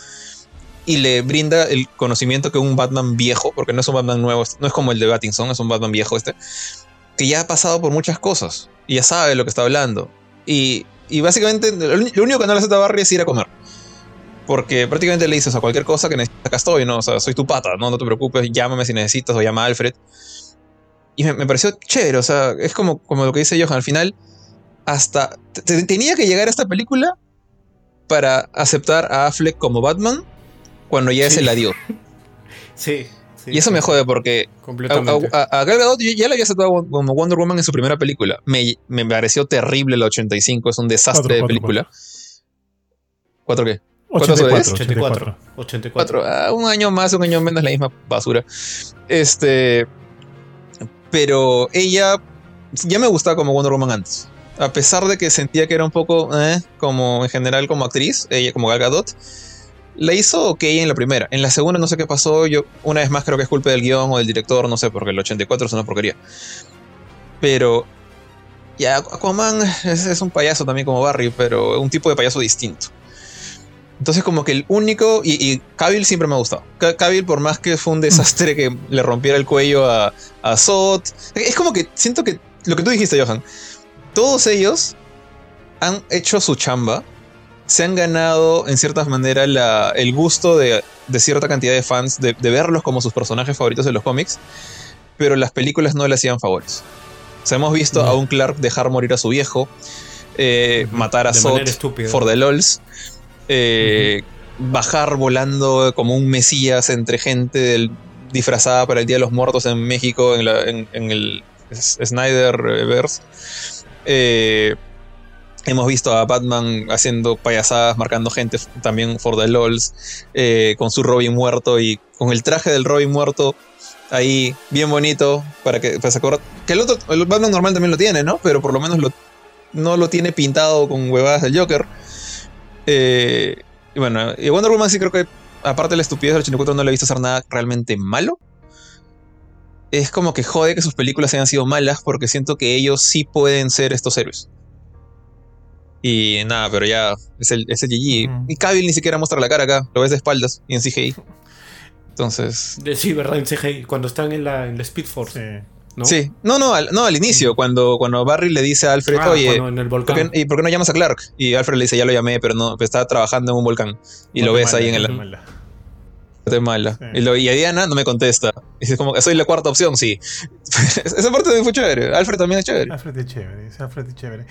Y le brinda el conocimiento que un Batman viejo, porque no es un Batman nuevo, no es como el de Battinson, es un Batman viejo este, que ya ha pasado por muchas cosas y ya sabe lo que está hablando. Y, y básicamente lo, único que no le hace a Barry es ir a comer. Porque prácticamente le dices a cualquier cosa que necesitas, acá estoy, ¿no? O sea, soy tu pata, ¿no? No te preocupes, llámame si necesitas o llama a Alfred. Y me, pareció chévere, o sea, es como, como lo que dice Johan, al final, hasta te- te- tenía que llegar a esta película para aceptar a Affleck como Batman cuando ya es Sí. el adiós. Sí. sí, Y eso me jode porque a, Completamente. a- a Gal Gadot yo ya la había aceptado como Wonder Woman en su primera película. Me, me pareció terrible la 85, es un desastre Cuatro, de cuatro, película. ¿Cuatro qué? ¿Cuánto 84, 84. 84. 84. Cuatro, ah, un año más, un año menos, la misma basura. Este. Pero ella ya me gustaba como Wonder Woman antes. A pesar de que sentía que era un poco, eh, como en general como actriz, ella como Gal Gadot, la hizo ok en la primera. En la segunda no sé qué pasó, yo una vez más creo que es culpa del guion o del director, no sé, porque el 84 es una porquería. Pero ya Aquaman es, es un payaso también como Barry, pero un tipo de payaso distinto. Entonces como que el único, y, y siempre me ha gustado. Ca- Cavill por más que fue un desastre que le rompiera el cuello a, a Zod, es como que siento que lo que tú dijiste Johan, todos ellos han hecho su chamba, se han ganado en ciertas maneras la- el gusto de, de cierta cantidad de fans de, de verlos como sus personajes favoritos de los cómics, pero las películas no le hacían favores. O sea, hemos visto No. a un Clark dejar morir a su viejo, eh, matar a manera estúpida. for the lols, eh, bajar volando como un mesías entre gente del- disfrazada para el Día de los Muertos en México, en, la- en- en el Snyderverse. Eh, hemos visto a Batman haciendo payasadas, marcando gente también for the lols, eh, con su Robin muerto y con el traje del Robin muerto ahí bien bonito para que para se acuerda- que el otro el Batman normal también lo tiene, ¿no? Pero por lo menos no lo tiene pintado con huevadas del Joker. Eh, y bueno, y Wonder Woman sí creo que, aparte de la estupidez del 84, no le he visto hacer nada realmente malo. Es como que jode que sus películas hayan sido malas porque siento que ellos sí pueden ser estos héroes. Y nada, pero ya es el, es el GG. Y Cavill ni siquiera muestra la cara acá, lo ves de espaldas y en CGI. Entonces, sí, ¿verdad? En CGI, cuando están en la, en la Speed Force. Sí. ¿no? sí. No, no, al, no, al inicio, cuando, cuando Barry le dice a Alfred, Ah, oye, cuando en el ¿por qué, ¿y por qué no llamas a Clark? Y Alfred le dice, ya lo llamé, pero no, estaba trabajando en un volcán. Y lo ves ahí en el, Guatemala. Guatemala. Sí. Y, lo- y a Diana no me contesta. Y es como que soy la cuarta opción, sí. Esa parte fue chévere. Alfred también es chévere. Alfred es chévere, Alfred es chévere.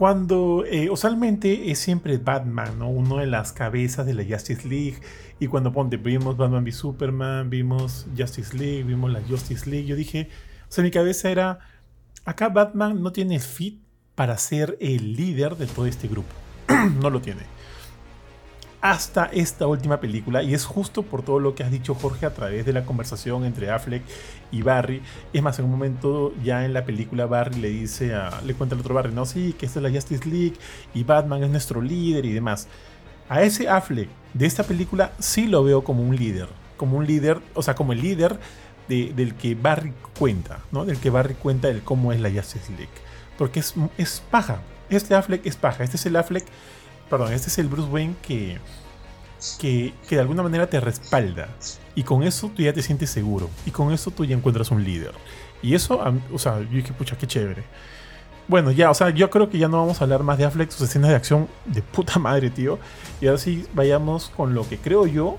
Cuando eh, usualmente es siempre Batman, ¿no? Uno de las cabezas de la Justice League. Y cuando ponte, vimos Batman v Superman, vimos Justice League, vimos la Justice League. Yo dije, o sea, mi cabeza era, acá Batman no tiene fit para ser el líder de todo este grupo. no lo tiene. Hasta esta última película, y es justo por todo lo que has dicho Jorge a través de la conversación entre Affleck y Barry. Es más, en un momento ya en la película Barry le dice a, le cuenta al otro Barry, no, sí, que esta es la Justice League y Batman es nuestro líder y demás. A ese Affleck de esta película sí lo veo como un líder, como un líder, o sea, como el líder de- del que Barry cuenta, ¿no? Del que Barry cuenta del cómo es la Justice League. Porque es, es paja. Este Affleck es paja. Este es el Affleck, perdón, este es el Bruce Wayne que, que, que de alguna manera te respalda. Y con eso tú ya te sientes seguro. Y con eso tú ya encuentras un líder. Y eso, o sea, yo dije, pucha, qué chévere. Bueno, ya, o sea, yo creo que ya no vamos a hablar más de Affleck, sus escenas de acción de puta madre, tío. Y ahora sí vayamos con lo que creo yo.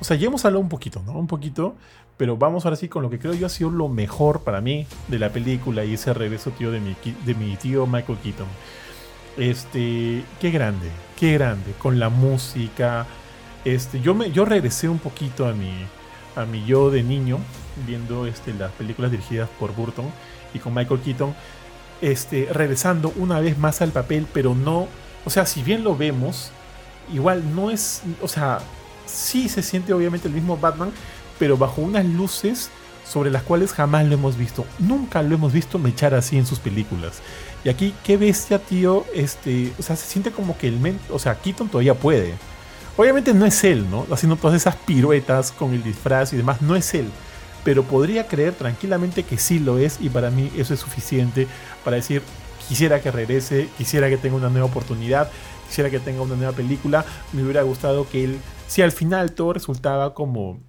O sea, ya hemos hablado un poquito, ¿no? Un poquito. Pero vamos ahora sí con lo que creo yo ha sido lo mejor para mí de la película y ese regreso, tío, de mi, de mi tío Michael Keaton. Este, qué grande, qué grande, con la música. Este, yo me, yo regresé un poquito a mi, a mi yo de niño, viendo este, las películas dirigidas por Burton y con Michael Keaton, este, regresando una vez más al papel, pero no, o sea, si bien lo vemos, igual no es, o sea, sí se siente obviamente el mismo Batman, pero bajo unas luces sobre las cuales jamás lo hemos visto. Nunca lo hemos visto mechar así en sus películas. Y aquí, qué bestia, tío. Este, o sea, se siente como que el men, o sea, Keaton todavía puede. Obviamente no es él, ¿no? Haciendo todas esas piruetas con el disfraz y demás, no es él. Pero podría creer tranquilamente que sí lo es y para mí eso es suficiente para decir, quisiera que regrese, quisiera que tenga una nueva oportunidad, quisiera que tenga una nueva película. Me hubiera gustado que él, si al final todo resultaba como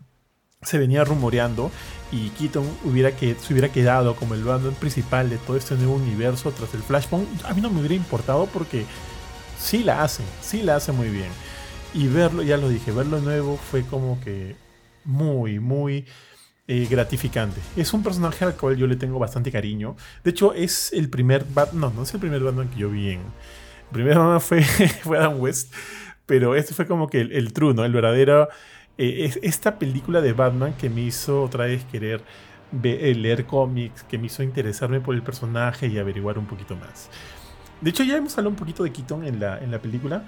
se venía rumoreando y Keaton hubiera que, se hubiera quedado como el bando principal de todo este nuevo universo tras el Flashpoint, a mí no me hubiera importado porque sí la hace, sí la hace muy bien. Y verlo, ya lo dije, verlo nuevo fue como que muy, muy eh, gratificante. Es un personaje al cual yo le tengo bastante cariño. De hecho, es el primer Batman, no, no es el primer Batman que yo vi en... El primer Batman fue, fue Adam West, pero este fue como que el, el true, ¿no? El verdadero eh, esta película de Batman que me hizo otra vez querer eh, leer cómics, que me hizo interesarme por el personaje y averiguar un poquito más. De hecho, ya hemos hablado un poquito de Keaton en la, en la película,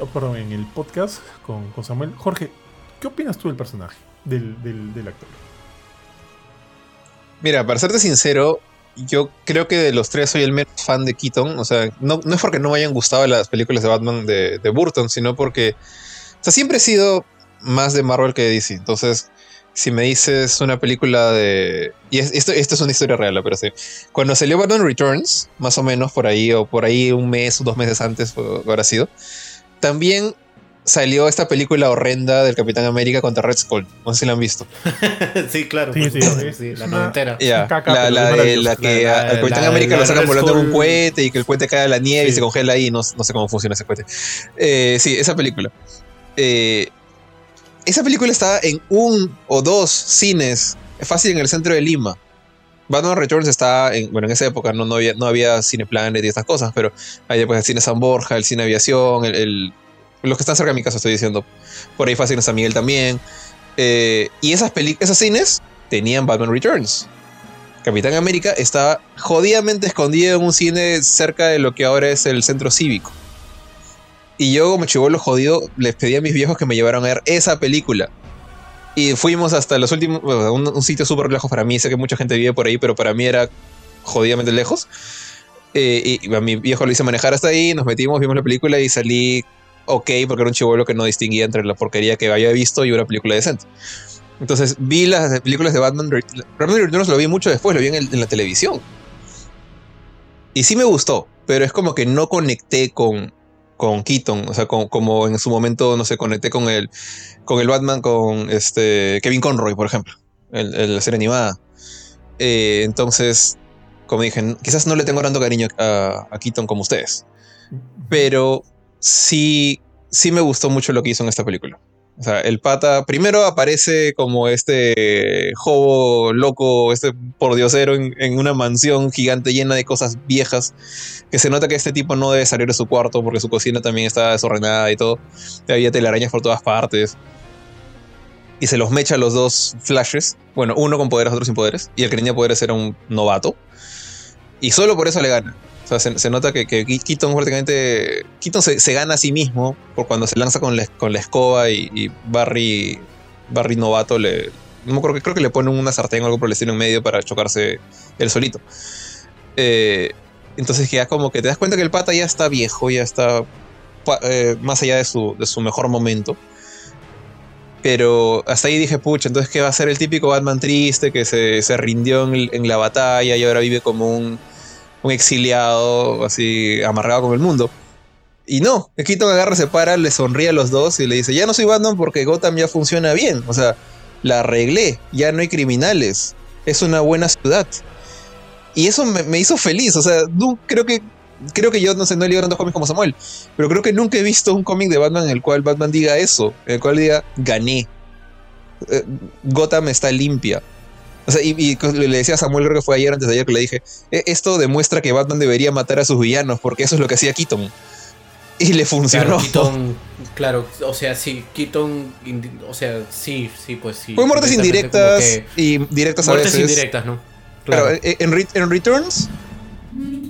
oh, perdón, en el podcast con, con, Samuel. Jorge, ¿qué opinas tú del personaje, del, del, del, actor? Mira, para serte sincero, yo creo que de los tres soy el menos fan de Keaton. O sea, no, no es porque no me hayan gustado las películas de Batman de, de Burton, sino porque, o sea, siempre he sido más de Marvel que de DC. Entonces, si me dices una película de. Y esto, esto es una historia real, pero sí. Cuando salió Batman Returns, más o menos por ahí, o por ahí un mes o dos meses antes, habrá sido. También salió esta película horrenda del Capitán América contra Red Skull. No sé si la han visto. sí, claro. Sí, sí, sí, sí la noventera. la, la, de, la que la, al Capitán América lo sacan volando en un cohete y que el cohete cae a la nieve y se congela ahí. No, no sé cómo funciona ese cohete. Eh, sí, esa película. Eh, esa película estaba en un o dos cines, fácil en el centro de Lima. Batman Returns estaba en, bueno, en esa época no, no había, no había Cine Planet y estas cosas, pero hay después el Cine San Borja, el Cine Aviación, el, los que están cerca de mi casa estoy diciendo. Por ahí fácil en San Miguel también. Eh, y esas esos cines tenían Batman Returns. Capitán América estaba jodidamente escondido en un cine cerca de lo que ahora es el centro cívico. Y yo, como chivolo jodido, les pedí a mis viejos que me llevaran a ver esa película. Y fuimos hasta los últimos. un, sitio súper lejos para mí. Sé que mucha gente vive por ahí, pero para mí era jodidamente lejos. Eh, y a mi viejo lo hice manejar hasta ahí. Nos metimos, vimos la película y salí ok, porque era un chivolo que no distinguía entre la porquería que había visto y una película decente. Entonces vi las películas de Batman. Batman Returns lo vi mucho después, lo vi en, en la televisión. Y sí me gustó, pero es como que no conecté con, con Keaton, o sea, como en su momento, no sé, conecté con el, con el Batman, con este Kevin Conroy, por ejemplo, el, la serie animada. Eh, entonces, como dije, quizás no le tengo tanto cariño a, a, Keaton como ustedes, pero sí, sí me gustó mucho lo que hizo en esta película. O sea, el pata primero aparece como este jobo loco, este pordiosero en, en una mansión gigante llena de cosas viejas, que se nota que este tipo no debe salir de su cuarto porque su cocina también está desordenada y todo. Había telarañas por todas partes. Y se los mecha los dos flashes. Bueno, uno con poderes, otro sin poderes. Y el que tenía poderes era un novato. Y solo por eso le gana. O sea, se, nota que, que, Keaton prácticamente. Keaton se, gana a sí mismo por cuando se lanza con la, con la escoba y, Barry. Barry novato le. No me que creo que le pone una sartén o algo por el estilo en medio para chocarse él solito. Eh, entonces ya como que te das cuenta que el pata ya está viejo, ya está eh, más allá de su, de su mejor momento. Pero hasta ahí dije, pucha, entonces ¿qué va a ser el típico Batman triste que se, se rindió en, en, la batalla y ahora vive como un, un exiliado así amargado con el mundo. Y no, Keaton agarra, se para, le sonríe a los dos y le dice, ya no soy Batman porque Gotham ya funciona bien. O sea, la arreglé, ya no hay criminales, es una buena ciudad. Y eso me, hizo feliz, o sea, creo que creo que yo no sé, no he leído tantos cómics como Samuel, pero creo que nunca he visto un cómic de Batman en el cual Batman diga eso, en el cual diga, gané. Eh, Gotham está limpia. O sea, y, le decía a Samuel, creo que fue ayer, antes de ayer, que le dije, e, esto demuestra que Batman debería matar a sus villanos, porque eso es lo que hacía Keaton. Y le funcionó. Claro, Keaton, claro o sea, sí, Keaton, o sea, sí, sí, pues sí. Fue muertes indirectas y directas a veces. Muertes indirectas, ¿no? Claro, en, en Returns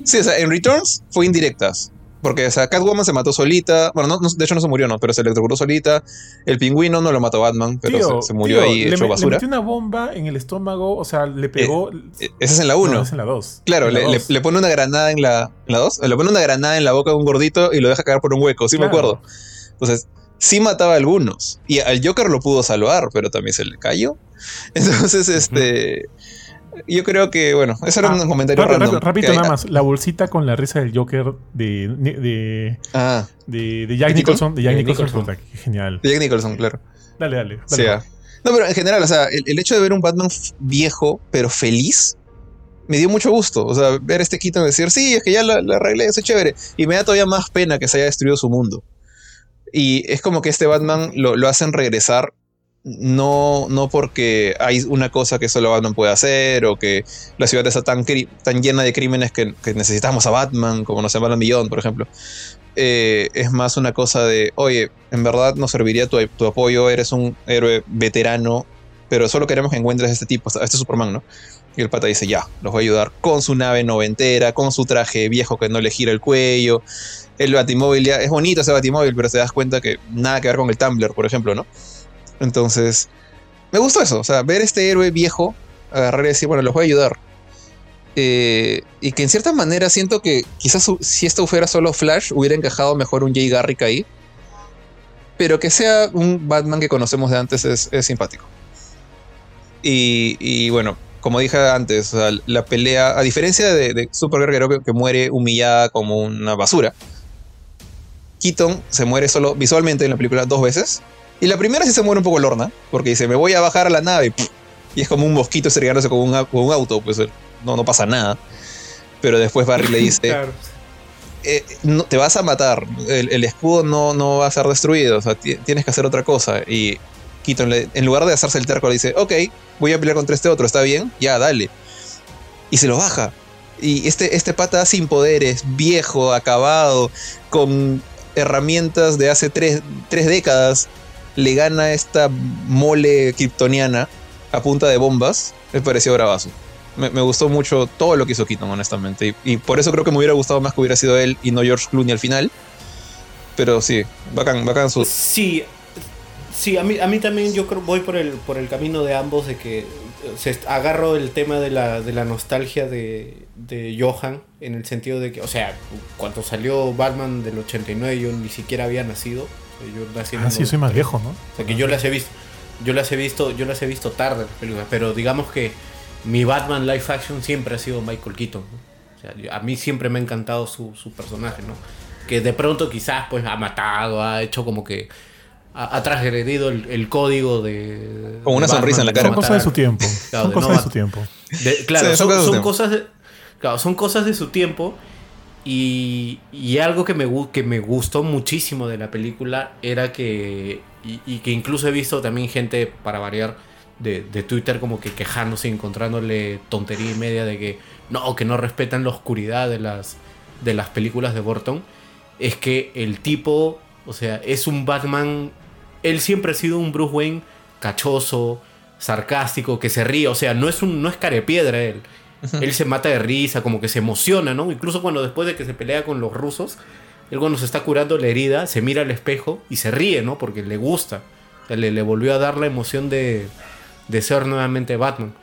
Sí, o sea, en Returns fue indirectas. Porque, o sea, Catwoman se mató solita. Bueno, no, de hecho no se murió, no, pero se electrocutó solita. El pingüino no lo mató Batman, pero se, murió ahí hecho basura. Le metió una bomba en el estómago, o sea, le pegó. Eh, eh, esa es en la 1. es en la 2. Claro, le, pone una granada en la. ¿En la 2? Le pone una granada en la boca de un gordito y lo deja caer por un hueco, sí me acuerdo. Entonces, sí mataba a algunos. Y al Joker lo pudo salvar, pero también se le cayó. Entonces, este yo creo que, bueno, eso era ah, un comentario random. Rápido, nada más. La bolsita con la risa del Joker de. de, ah, de, Jack Nicholson. De Jack Nicholson. genial. De Jack Nicholson, claro. Dale, dale. sí, ah. No, pero en general, o sea, el, hecho de ver un Batman viejo, pero feliz, me dio mucho gusto. O sea, ver este Keaton decir, sí, es que ya la, la arreglé, es chévere. Y me da todavía más pena que se haya destruido su mundo. Y es como que este Batman lo, lo hacen regresar no, no porque hay una cosa que solo Batman puede hacer o que la ciudad está tan, tan llena de crímenes que, necesitamos a Batman, como nos llama Millón, por ejemplo. Eh, es más una cosa de, oye, en verdad nos serviría tu, tu, apoyo, eres un héroe veterano, pero solo queremos que encuentres a este tipo, a este Superman, ¿no? Y el pata dice, ya, los voy a ayudar con su nave noventera, con su traje viejo que no le gira el cuello. El batimóvil ya, es bonito ese batimóvil, pero te das cuenta que nada que ver con el Tumblr, por ejemplo, ¿no? Entonces, me gustó eso, o sea, ver este héroe viejo, agarrar y decir, bueno, los voy a ayudar. Eh, y que en cierta manera siento que quizás si esto fuera solo Flash, hubiera encajado mejor un Jay Garrick ahí. Pero que sea un Batman que conocemos de antes es, simpático. Y, bueno, como dije antes, la pelea, a diferencia de, de Supergirl que, que muere humillada como una basura, Keaton se muere solo visualmente en la película dos veces y la primera sí se muere un poco Lorna, porque dice, me voy a bajar a la nave. Y es como un mosquito estrellándose con un, un auto, pues no, no pasa nada. Pero después Barry le dice, eh, no, te vas a matar, el, escudo no, no va a ser destruido, o sea, tienes que hacer otra cosa. Y Keaton, en lugar de hacerse el terco, le dice, ok, voy a pelear contra este otro, ¿está bien? Ya, dale. Y se lo baja. Y este, este pata sin poderes, viejo, acabado, con herramientas de hace tres, tres décadas, le gana esta mole kryptoniana a punta de bombas, me pareció bravazo. Me, gustó mucho todo lo que hizo Keaton, honestamente. Y, por eso creo que me hubiera gustado más que hubiera sido él y no George Clooney al final. Pero sí, bacán, bacán su. Sí, sí, a mí, a mí también yo creo voy por el, por el camino de ambos, de que se, agarro el tema de la, de la nostalgia de, de Johan, en el sentido de que, o sea, cuando salió Batman del 89 yo ni siquiera había nacido. Yo ah, sí, soy más viejo, ¿no? O sea, que yo las he visto, yo las he visto, yo las he visto tarde pero digamos que mi Batman live action siempre ha sido Michael Keaton. O sea, a mí siempre me ha encantado su, personaje, ¿no? Que de pronto quizás pues ha matado, ha hecho como que ha, transgredido el, código de. Con una sonrisa en la cara. Son cosas de su tiempo. son cosas de su tiempo. claro, son, cosas de, claro, son cosas de su tiempo y, algo que me, que me gustó muchísimo de la película era que, y, que incluso he visto también gente, para variar, de, Twitter como que quejándose, encontrándole tontería y media de que no, que no respetan la oscuridad de las, de las películas de Burton, es que el tipo, o sea, es un Batman, él siempre ha sido un Bruce Wayne cachoso, sarcástico, que se ríe, o sea, no es, un, no es carepiedra él él se mata de risa, como que se emociona, ¿no? Incluso cuando después de que se pelea con los rusos, él cuando se está curando la herida, se mira al espejo y se ríe, ¿no? Porque le gusta. le, le, volvió a dar la emoción de, de ser nuevamente Batman.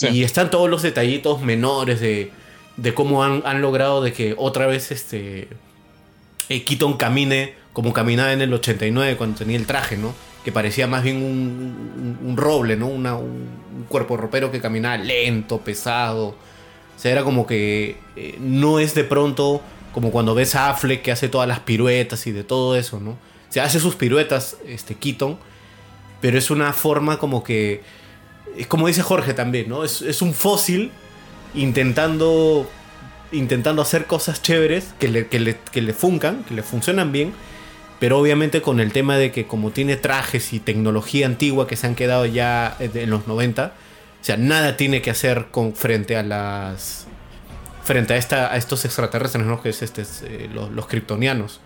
Y están todos los detallitos menores de, de cómo han, han, logrado de que otra vez este eh, Keaton camine como caminaba en el 89 cuando tenía el traje, ¿no? que parecía más bien un, roble, ¿no? Una, un, cuerpo ropero que caminaba lento, pesado. O sea, era como que eh, no es de pronto como cuando ves a Affleck que hace todas las piruetas y de todo eso, ¿no? O sea, hace sus piruetas, este, Keaton, pero es una forma como que, es como dice Jorge también, ¿no? Es, es un fósil intentando intentando hacer cosas chéveres que le, que le, que le funcan, que le funcionan bien, pero obviamente con el tema de que como tiene trajes y tecnología antigua que se han quedado ya eh, en los 90, o sea, nada tiene que hacer frente a las frente a esta a estos extraterrestres, ¿no? que es este eh, los, kryptonianos.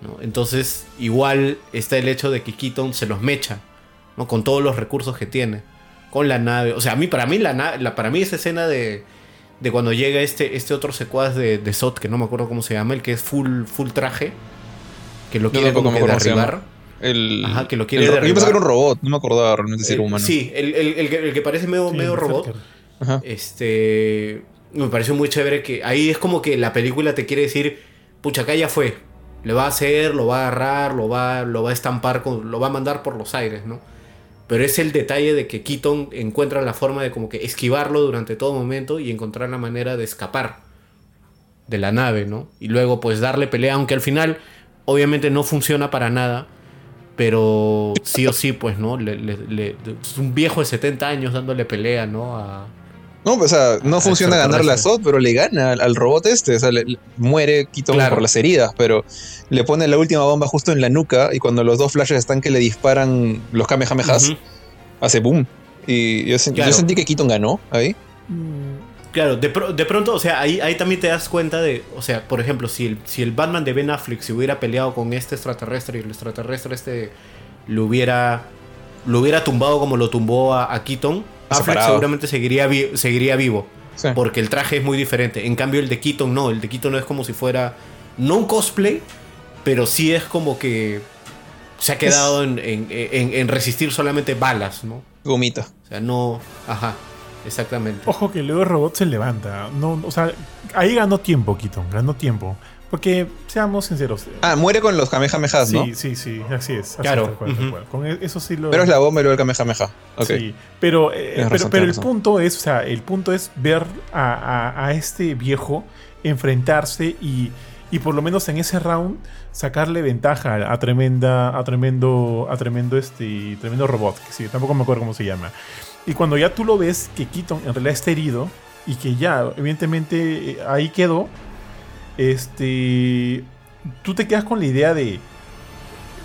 ¿no? Entonces, igual está el hecho de que Keaton se los mecha, ¿no? Con todos los recursos que tiene, con la nave, o sea, a mí para mí la, la para mí esa escena de de cuando llega este, este otro secuaz de, de Sot, que no me acuerdo cómo se llama, el que es full, full traje, que lo quiere como que derribar. El, Ajá, que lo quiere el Yo pensé que era un robot, no me acordaba realmente si era Eh, humano. Sí, el, el- el que, el que parece medio, Sí, medio robot. Ajá. Este. Me pareció muy chévere que ahí es como que la película te quiere decir, pucha, acá ya fue. Le va a hacer, lo va a agarrar, lo va, lo va a estampar, con- lo va a mandar por los aires, ¿no? Pero es el detalle de que Keaton encuentra la forma de como que esquivarlo durante todo momento y encontrar la manera de escapar de la nave, ¿no? Y luego pues darle pelea, aunque al final obviamente no funciona para nada, pero sí o sí pues, ¿no? Le- le- le- es un viejo de 70 años dándole pelea, ¿no? A, No, pues, o sea, no Ah, funciona ganarle a extraterrestre. Sot, pero le gana al, al robot este. O sea, le- le- muere Keaton Claro. por las heridas, pero le pone la última bomba justo en la nuca y cuando los dos flashes están que le disparan los Kamehamehas, Ujú. hace boom. Y yo, yo sentí que Keaton ganó ahí. Claro, de, pro- de pronto, o sea, ahí, ahí también te das cuenta de, o sea, por ejemplo, si el, si el Batman de Ben Affleck se hubiera peleado con este extraterrestre y el extraterrestre este lo hubiera, lo hubiera tumbado como lo tumbó a, a Keaton, Affleck Separado. seguramente seguiría, vi- seguiría vivo, Sí. porque el traje es muy diferente. En cambio, el de Keaton no, el de Keaton no es como si fuera, no un cosplay, pero sí es como que se ha quedado en, en- en- en resistir solamente balas, ¿no? Gomita. O sea, no, ajá, exactamente. Ojo que luego el robot se levanta. No, o sea, ahí ganó tiempo, Keaton, ganó tiempo. Porque, seamos sinceros. Ah, muere con los Kamehamehas, sí, ¿no? sí, sí, así es. así Claro, es, cual. Con e- eso sí lo. Pero es la bomba y luego el Kamehameha. Ok. Sí, pero, eh, pero, razón, pero el razón. punto es, o sea, el punto es ver a, a- a este viejo enfrentarse y, y por lo menos en ese round sacarle ventaja a, a tremenda, a tremendo, a tremendo este, tremendo robot, que sí, tampoco me acuerdo cómo se llama. Y cuando ya tú lo ves que Keaton en realidad está herido y que ya, evidentemente, eh, ahí quedó, este, tú te quedas con la idea de,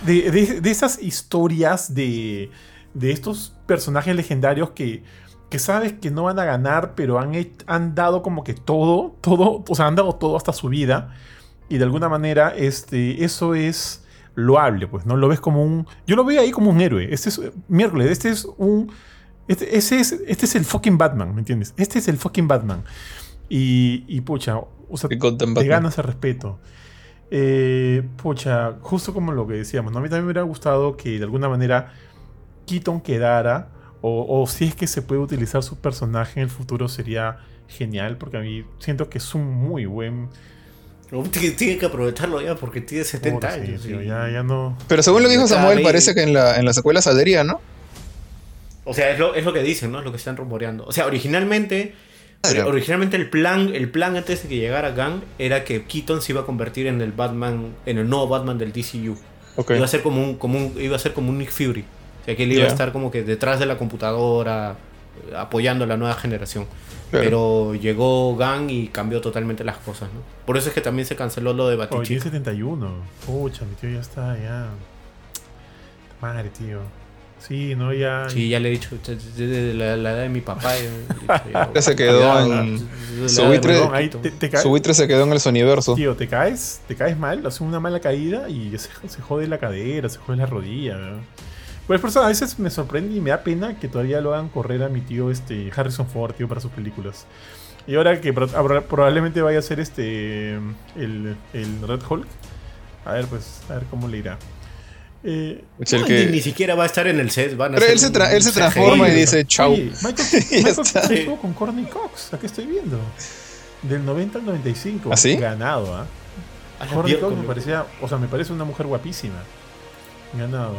de, de- esas historias de, de estos personajes legendarios que, que sabes que no van a ganar, pero han, han dado como que todo, todo, o sea, han dado todo hasta su vida. Y de alguna manera, este, eso es loable, pues, ¿no? Lo ves como un... Yo lo veo ahí como un héroe. Este es miércoles, este es un... Este, ese es, este es el fucking Batman, ¿me entiendes? Este es el fucking Batman. Y, y pucha, o sea, te Batman. ganas el respeto. Eh, pucha, justo como lo que decíamos, ¿no? A mí también me hubiera gustado que de alguna manera Keaton quedara, o, o si es que se puede utilizar su personaje en el futuro sería genial, porque a mí siento que es un muy buen... Tiene, que aprovecharlo ya porque tiene 70 Pobre, sí, años. tío, y- ya, ya no... Pero según lo dijo Samuel, parece que en la, en la secuela saldría, ¿no? O sea, es lo, es lo que dicen, ¿no? Es lo que están rumoreando. O sea, originalmente. Claro. Originalmente el plan, el plan antes de que llegara Gang era que Keaton se iba a convertir en el Batman, en el nuevo Batman del DCU. Iba a ser como un, como un, iba a ser como un Nick Fury. O sea, que él iba a estar como que detrás de la computadora, apoyando a la nueva generación. Claro. Pero llegó Gang y cambió totalmente las cosas, ¿no? Por eso es que también se canceló lo de Oh, Batichica. tiene 71. Pucha, mi tío ya está, ya... Madre, tío. Sí, no, ya... Sí, ya le he dicho, desde la, la edad de mi papá. dicho, ya, Ya se quedó en su buitre. Se quedó en el Soniverso. Tío, te caes, te caes mal, haces una mala caída y se, se jode la cadera, se jode la rodilla. ¿no? Pues por eso a veces me sorprende y me da pena que todavía lo hagan correr a mi tío este Harrison Ford, tío, para sus películas. Y ahora que probablemente vaya a ser este el, el Red Hulk. A ver, pues, a ver cómo le irá. Eh, Es el No, que- ni, ni siquiera va a estar en el set. Van a Pero él se, él se un transforma y dice chau. Oye, Michael, Michael estuvo con Courtney Cox, aquí estoy viendo. Del 90 al 95. ¿Ah, sí? Ganado, ¿ah? A la Courtney Cox me parecía, o sea, me parece una mujer guapísima. Ganado.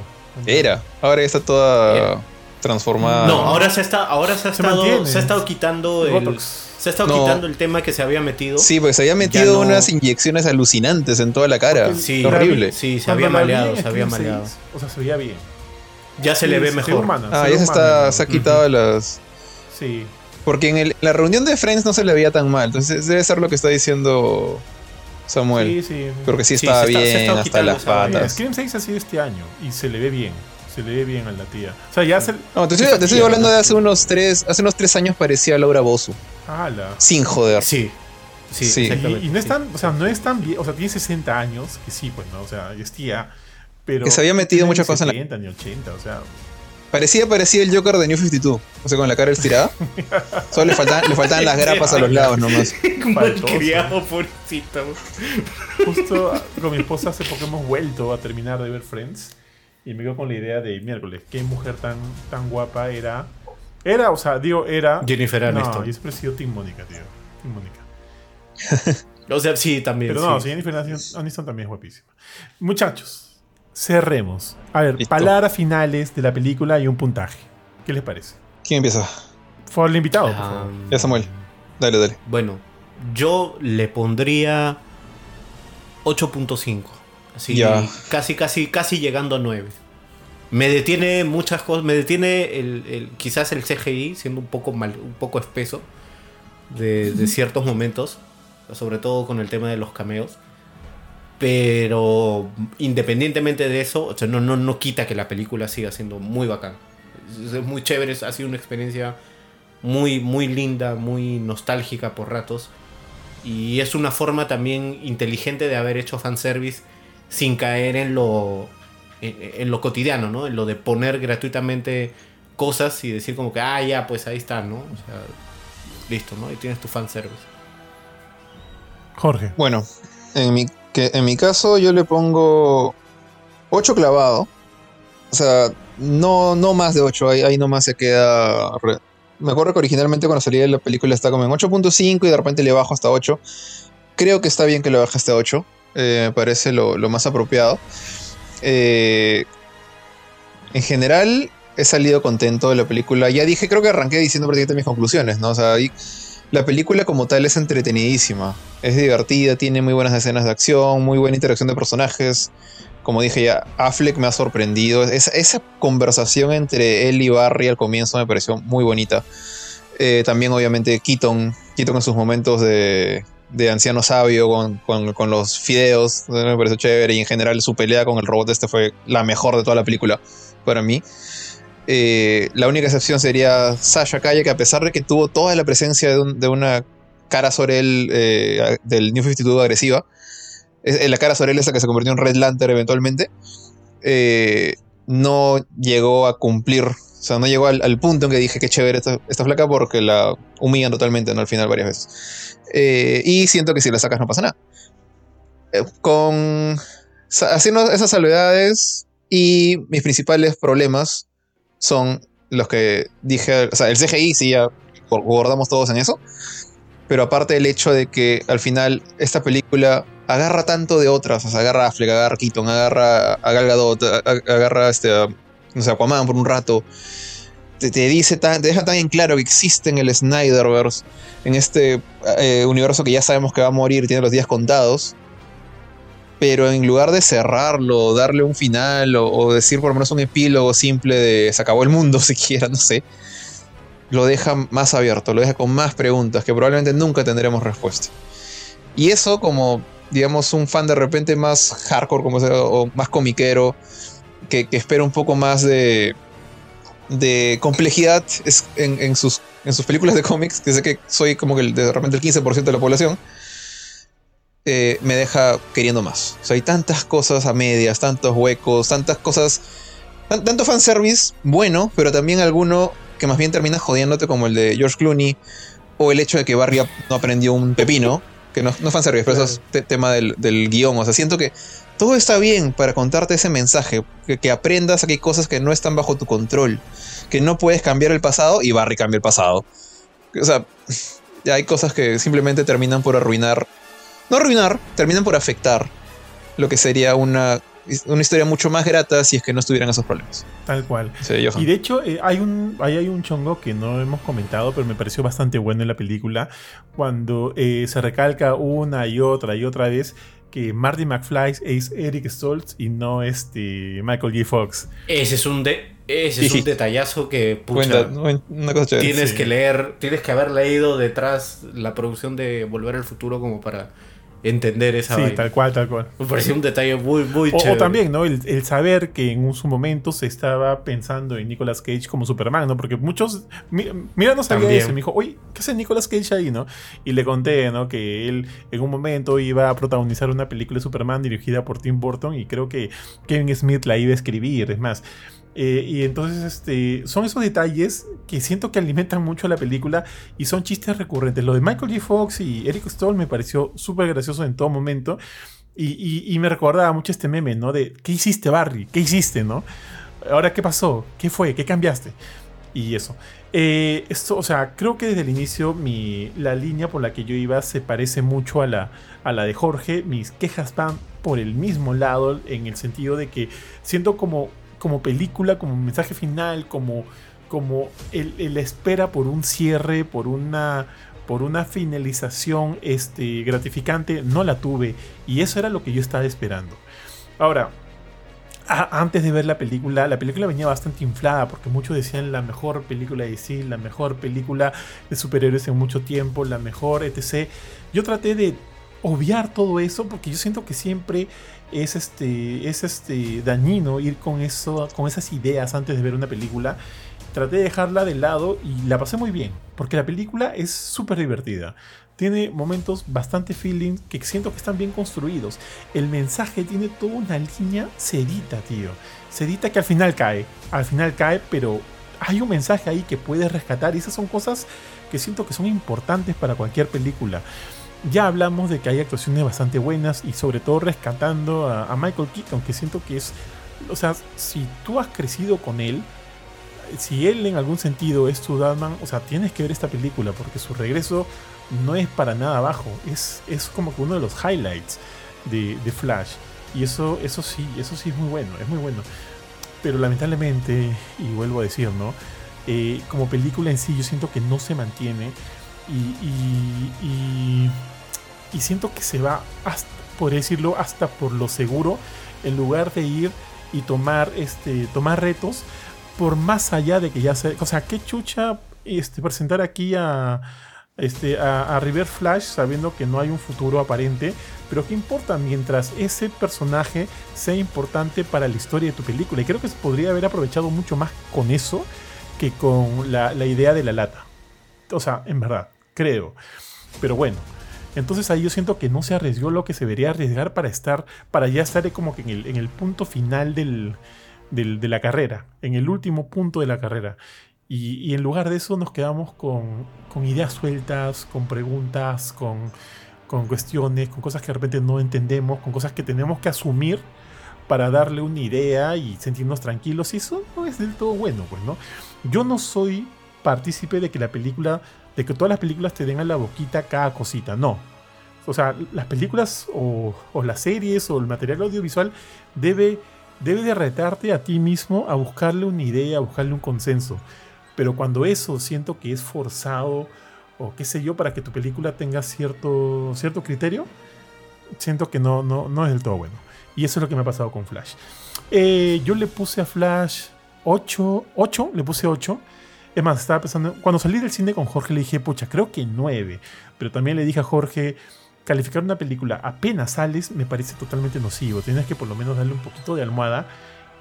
Era. Ahora está toda Era. transformada. No, ahora se está, ahora se ha Se estado, mantiene. se ha estado quitando el, Botox. Se ha estado No. quitando el tema que se había metido. Sí, pues se había metido no- unas inyecciones alucinantes en toda la cara. Sí, horrible. Sí, se Cuando había maleado, se había maleado. 6, O sea, se veía bien. Ya se le Sí, ve mejor. humana, Ah, ya se está, ¿no? se ha quitado las. Sí. Porque en el- la reunión de Friends no se le veía tan mal. Entonces debe ser lo que está diciendo Samuel. Sí, sí. Creo que sí Sí, estaba bien está hasta las patas. Scream 6 ha sido este año y se le ve bien. Se le ve bien a la tía. O sea, ya se. No, te estoy, te estoy hablando de hace unos tres, hace unos tres años parecía Laura Bozo. Sin joder. Sí. Sí, Sí. exactamente. Y, y no es tan, o sea, no es tan bien, o sea, tiene 60 años, que sí, pues, ¿no? O sea, es tía, pero... Que se había metido muchas cosas en la- 70 ni 80, o sea... Parecía, parecía el Joker de New 52. O sea, con la cara estirada. Solo le faltaban, le faltaban las grapas a los lados nomás. Malcriado, pobrecito. Justo con mi esposa hace poco hemos vuelto a terminar de ver Friends y me quedo con la idea de miércoles, qué mujer tan, tan guapa era... Era, o sea, digo, era... Jennifer No, Aniston. yo siempre he sido Team Mónica, tío. Team Mónica. O sea, sí, también. Pero sí. no, sí, Jennifer Aniston Aniston también es guapísima. Muchachos, cerremos. A ver, Listo. palabras finales de la película y un puntaje. ¿Qué les parece? ¿Quién empieza? Favor, el invitado, por favor. Ya, Samuel. Dale, dale. Bueno, yo le pondría 8.5. Así, Ya. casi, casi, casi llegando a 9. Me detiene muchas cosas. Me detiene el, el- quizás el CGI siendo un poco mal, un poco espeso de, de ciertos momentos. Sobre todo con el tema de los cameos. Pero independientemente de eso, o sea, no, no, no quita que la película siga siendo muy bacán. Es, es muy chévere, ha sido una experiencia muy, muy linda, muy nostálgica por ratos. Y es una forma también inteligente de haber hecho fanservice sin caer en lo, en, en lo cotidiano, ¿no? En lo de poner gratuitamente cosas y decir como que, ah, ya, pues ahí está, ¿no? O sea, listo, ¿no? Ahí tienes tu fanservice. Jorge. Bueno, en mi, que, en mi caso yo le pongo 8 clavado. O sea, no, no más de 8, ahí, ahí nomás se queda... re- Me acuerdo que originalmente cuando salía la película estaba como en 8.5 y de repente le bajo hasta 8. Creo que está bien que lo baje hasta 8. eh, me parece lo, lo más apropiado. Eh, en general, he salido contento de la película. Ya dije, creo que arranqué diciendo prácticamente mis conclusiones, ¿no? O sea, la película como tal es entretenidísima. Es divertida, tiene muy buenas escenas de acción, muy buena interacción de personajes. Como dije ya, Affleck me ha sorprendido. Esa, esa conversación entre él y Barry al comienzo me pareció muy bonita. Eh, también, obviamente, Keaton, Keaton en sus momentos de, de anciano sabio con, con- los fideos, eh, me pareció chévere. Y en general, su pelea con el robot este fue la mejor de toda la película para mí. Eh, la única excepción sería Sasha Calle, que a pesar de que tuvo toda la presencia de, un- de una cara sobre él eh, del New 52 agresiva, es- la cara sobre él esa que se convirtió en Red Lantern eventualmente, no llegó a cumplir, o sea, no llegó al, punto en que dije que chévere esta, esta flaca porque la humillan totalmente ¿no? al final varias veces. Eh, y siento que si la sacas no pasa nada. Eh, con haciendo esas salvedades y mis principales problemas son los que dije, o sea, el CGI sí ya guardamos todos en eso, pero aparte el hecho de que al final esta película agarra tanto de otras, o sea, agarra a Affleck, agarra a Keaton, agarra a Gal Gadot, a- a- agarra este, no sé, Aquaman por un rato, te, te dice tan, te deja tan en claro que existe en el Snyderverse, en este eh, universo que ya sabemos que va a morir, tiene los días contados, pero en lugar de cerrarlo, darle un final o, o decir por lo menos un epílogo simple de se acabó el mundo siquiera, no sé, lo deja más abierto, lo deja con más preguntas que probablemente nunca tendremos respuesta. Y eso como, digamos, un fan de repente más hardcore, como sea, o más comiquero, que, que espera un poco más de, de complejidad en, en sus, en sus películas de cómics, que sé que soy como que el- de repente el 15% de la población, eh, me deja queriendo más. O sea, hay tantas cosas a medias, tantos huecos, tantas cosas, tan- tanto fanservice bueno, pero también alguno que más bien termina jodiéndote como el de George Clooney o el hecho de que Barry no aprendió un pepino, que no, no es fanservice, pero eso es te- tema del, del guion. O sea, siento que todo está bien para contarte ese mensaje, que, que aprendas a que hay cosas que no están bajo tu control, que no puedes cambiar el pasado y Barry cambia el pasado. O sea, ya hay cosas que simplemente terminan por arruinar, no arruinar, terminan por afectar lo que sería una, una historia mucho más grata si es que no estuvieran esos problemas. Tal cual. Sí. Y de hecho, eh, hay, un, ahí hay un chongo que no hemos comentado, pero me pareció bastante bueno en la película, cuando eh, se recalca una y otra y otra vez que Marty McFly es Eric Stoltz y no este Michael J. Fox. Ese es un de. Ese es un detallazo que pucha, Cuenta, tienes Sí. que leer, tienes que haber leído detrás la producción de Volver al Futuro como para entender esa Sí, vaina. tal cual, tal cual. Me pareció un detalle muy, muy O, chévere. o también, ¿no? El, el saber que en su momento se estaba pensando en Nicolas Cage como Superman, ¿no? Porque muchos. mi- Mira, no sabía También. eso. y Me dijo, oye, ¿qué hace Nicolas Cage ahí, no? Y le conté, ¿no? Que él en un momento iba a protagonizar una película de Superman dirigida por Tim Burton y creo que Kevin Smith la iba a escribir, es más. Eh, y entonces, este, son esos detalles que siento que alimentan mucho la película y son chistes recurrentes. Lo de Michael J. Fox y Eric Stoll me pareció súper gracioso en todo momento. Y, y- y me recordaba mucho este meme, ¿no? De, ¿qué hiciste, Barry? ¿Qué hiciste, no? Ahora, ¿qué pasó? ¿Qué fue? ¿Qué cambiaste? Y eso. Eh, esto, o sea, creo que desde el inicio mi, la línea por la que yo iba se parece mucho a la, a la de Jorge. Mis quejas van por el mismo lado, en el sentido de que siento como, como película, como mensaje final, como, como el, espera por un cierre, por una, por una finalización este, gratificante, no la tuve. Y eso era lo que yo estaba esperando. Ahora, antes de ver la película, la película venía bastante inflada porque muchos decían la mejor película de DC, la mejor película de superhéroes en mucho tiempo, la mejor, etc. Yo traté de obviar todo eso porque yo siento que siempre es este es este dañino ir con eso con esas ideas antes de ver una película. Traté de dejarla de lado y la pasé muy bien porque la película es súper divertida. Tiene momentos bastante feeling que siento que están bien construidos. El mensaje tiene toda una línea sedita, tío. Sedita que al final cae. Al final cae, pero hay un mensaje ahí que puedes rescatar. Y esas son cosas que siento que son importantes para cualquier película. Ya hablamos de que hay actuaciones bastante buenas y sobre todo rescatando a, Michael Keaton, que siento que es... O sea, si tú has crecido con él, si él en algún sentido es tu Batman, o sea, tienes que ver esta película porque su regreso no es para nada bajo. Es, es como que uno de los highlights de, Flash. Y eso, eso sí, eso sí es muy bueno, es muy bueno. Pero lamentablemente, y vuelvo a decir, ¿no? Eh, como película en sí, yo siento que no se mantiene. Y, y, y siento que se va, hasta, por decirlo, hasta por lo seguro, en lugar de ir y tomar, este, tomar retos por más allá de que ya se. O sea, qué chucha este, presentar aquí a, este, a, River Flash sabiendo que no hay un futuro aparente. Pero qué importa mientras ese personaje sea importante para la historia de tu película. Y creo que se podría haber aprovechado mucho más con eso que con la, la idea de la lata. O sea, en verdad, creo. Pero bueno. Entonces ahí yo siento que no se arriesgó lo que se debería arriesgar para estar, para ya estar como que en el, punto final del, de la carrera, en el último punto de la carrera. Y, en lugar de eso nos quedamos con, con ideas sueltas, con preguntas, con, con cuestiones, con cosas que de repente no entendemos, con cosas que tenemos que asumir para darle una idea y sentirnos tranquilos. Y eso no es del todo bueno, pues, ¿no? Yo no soy partícipe de que la película, de que todas las películas te den a la boquita cada cosita, no. O sea, las películas o, las series o el material audiovisual debe, debe de a ti mismo a buscarle una idea, a buscarle un consenso. Pero cuando eso siento que es forzado o qué sé yo, para que tu película tenga cierto, cierto criterio, siento que no, no, no es del todo bueno. Y eso es lo que me ha pasado con Flash. Eh, yo le puse a Flash 8, 8, le puse 8. Es más, estaba pensando, cuando salí del cine con Jorge le dije, pucha, creo que 9. Pero también le dije a Jorge, calificar una película apenas sales me parece totalmente nocivo. Tienes que por lo menos darle un poquito de almohada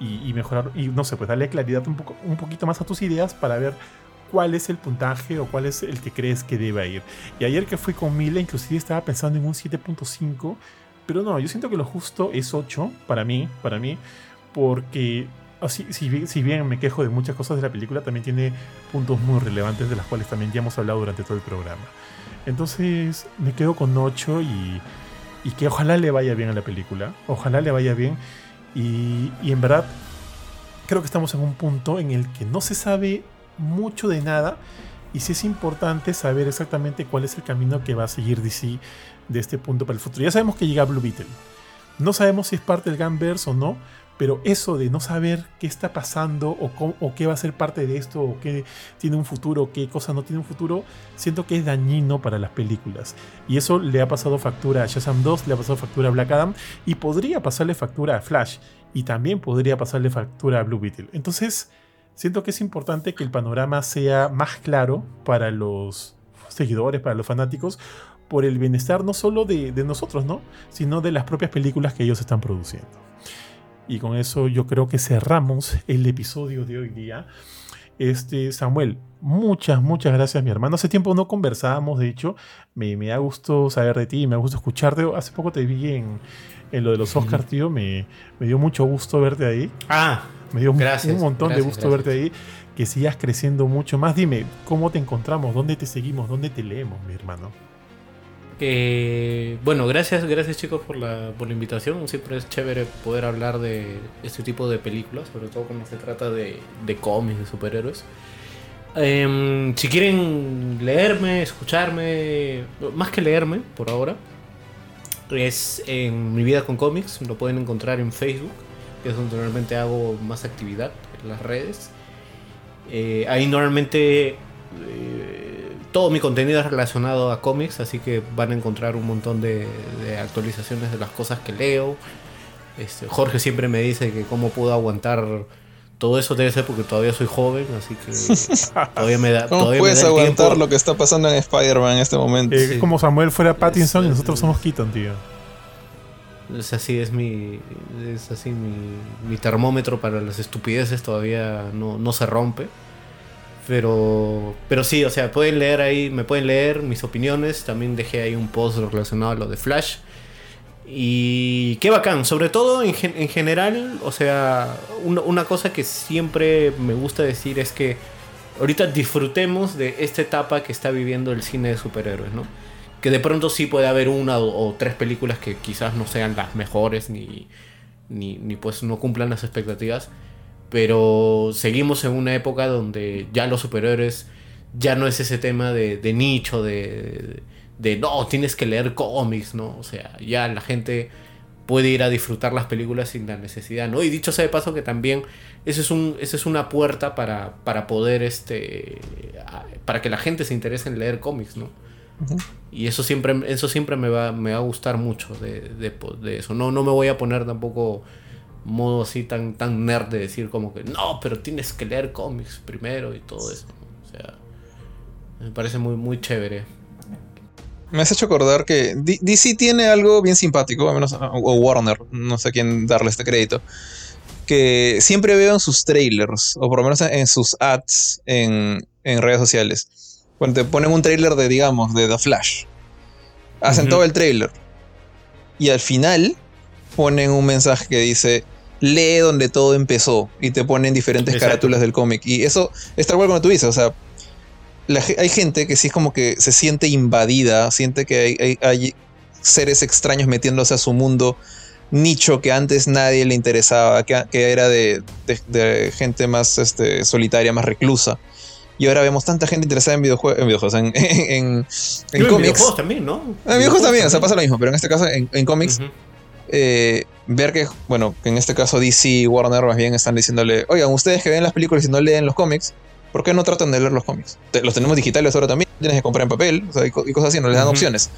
y, y mejorar, y no sé, pues darle claridad un, poco, un poquito más a tus ideas para ver cuál es el puntaje o cuál es el que crees que deba ir. Y ayer que fui con Mila, inclusive estaba pensando en un 7.5, pero no, yo siento que lo justo es 8 para mí, para mí, porque así, si, bien- me quejo de muchas cosas de la película, también tiene puntos muy relevantes de las cuales también ya hemos hablado durante todo el programa. Entonces me quedo con 8 y, y que ojalá le vaya bien a la película, ojalá le vaya bien y, y en verdad creo que estamos en un punto en el que no se sabe mucho de nada y sí es importante saber exactamente cuál es el camino que va a seguir DC de este punto para el futuro. Ya sabemos que llega Blue Beetle. No sabemos si es parte del Gunverse o no, pero eso de no saber qué está pasando o, qué va a ser parte de esto o qué tiene un futuro qué cosa no tiene un futuro, siento que es dañino para las películas. Y eso le ha pasado factura a Shazam 2, le ha pasado factura a Black Adam y podría pasarle factura a Flash y también podría pasarle factura a Blue Beetle. Entonces, siento que es importante que el panorama sea más claro para los seguidores, para los fanáticos, por el bienestar no solo de, de nosotros, ¿no? Sino de las propias películas que ellos están produciendo. Y con eso yo creo que cerramos el episodio de hoy día. Este, Samuel, muchas, muchas gracias, mi hermano. Hace tiempo no conversábamos, de hecho, me, me da gusto saber de ti, me da gusto escucharte. Hace poco te vi en, en lo de los Oscars, tío, me, me, dio mucho gusto verte ahí. Ah, me dio gracias, un montón gracias, de gusto gracias. verte ahí, que sigas creciendo mucho más. Dime, ¿cómo te encontramos? ¿Dónde te seguimos? ¿Dónde te leemos, mi hermano? Eh, bueno, gracias, gracias chicos por la, por la invitación. Siempre es chévere poder hablar de este tipo de películas, sobre todo cuando se trata de, de cómics, de superhéroes. Em, si quieren leerme, escucharme, más que leerme por ahora, es en Mi Vida con Cómics, lo pueden encontrar en Facebook, que es donde normalmente hago más actividad en las redes. Eh, ahí normalmente eh, todo mi contenido es relacionado a cómics, así que van a encontrar un montón de, de actualizaciones de las cosas que leo. Este, Jorge siempre me dice que cómo puedo aguantar todo eso debe ser porque todavía soy joven, así que todavía me da. ¿Cómo todavía me puedes da el aguantar tiempo. lo que está pasando en Spider-Man en este momento? Eh, Sí. Como Samuel fuera Pattinson y nosotros somos Keaton, tío. Es así, es mi. Es así mi, mi termómetro para las estupideces todavía no, no se rompe. Pero. Pero sí, o sea, pueden leer ahí, me pueden leer mis opiniones. También dejé ahí un post relacionado a lo de Flash. Y qué bacán, sobre todo en, en general, o sea, una, cosa que siempre me gusta decir es que ahorita disfrutemos de esta etapa que está viviendo el cine de superhéroes, ¿no? Que de pronto sí puede haber una o, o tres películas que quizás no sean las mejores ni, ni, ni pues no cumplan las expectativas, pero seguimos en una época donde ya los superhéroes ya no es ese tema de, de nicho, de, de no, tienes que leer cómics, ¿no? O sea, ya la gente puede ir a disfrutar las películas sin la necesidad, ¿no? Y dicho sea de paso que también esa es, un, esa es una puerta para, para poder, este, para que la gente se interese en leer cómics, ¿no? Y eso siempre, eso siempre me va, me va a gustar mucho de, de, de eso. No, no me voy a poner tampoco modo así tan, tan nerd de decir como que no, pero tienes que leer cómics primero y todo eso. O sea, me parece muy, muy chévere. Me has hecho acordar que D- DC tiene algo bien simpático, al menos, o Warner, no sé a quién darle este crédito, que siempre veo en sus trailers, o por lo menos en sus ads en, en redes sociales, cuando te ponen un trailer de, digamos, de The Flash, hacen todo el trailer, y al final ponen un mensaje que dice, lee donde todo empezó, y te ponen diferentes Exacto. carátulas del cómic, y eso es tal cual como tú dices, o sea, la hay gente que sí es como que se siente invadida, siente que hay, hay- hay seres extraños metiéndose a su mundo nicho que antes nadie le interesaba, que, que era de, de- de gente más este, solitaria, más reclusa. Y ahora vemos tanta gente interesada en videojuegos, en, videojuegos, en, en, en en cómics. videojuegos también, ¿no? En videojuegos también, o sea, pasa lo mismo, pero en este caso en, en cómics. Eh, ver que, bueno, que en este caso DC y Warner más bien están diciéndole, oigan, ustedes que ven las películas y no leen los cómics, ¿por qué no tratan de leer los cómics? Te- los tenemos digitales ahora también, tienes que comprar en papel, o sea, y, co- y cosas así, no les dan opciones.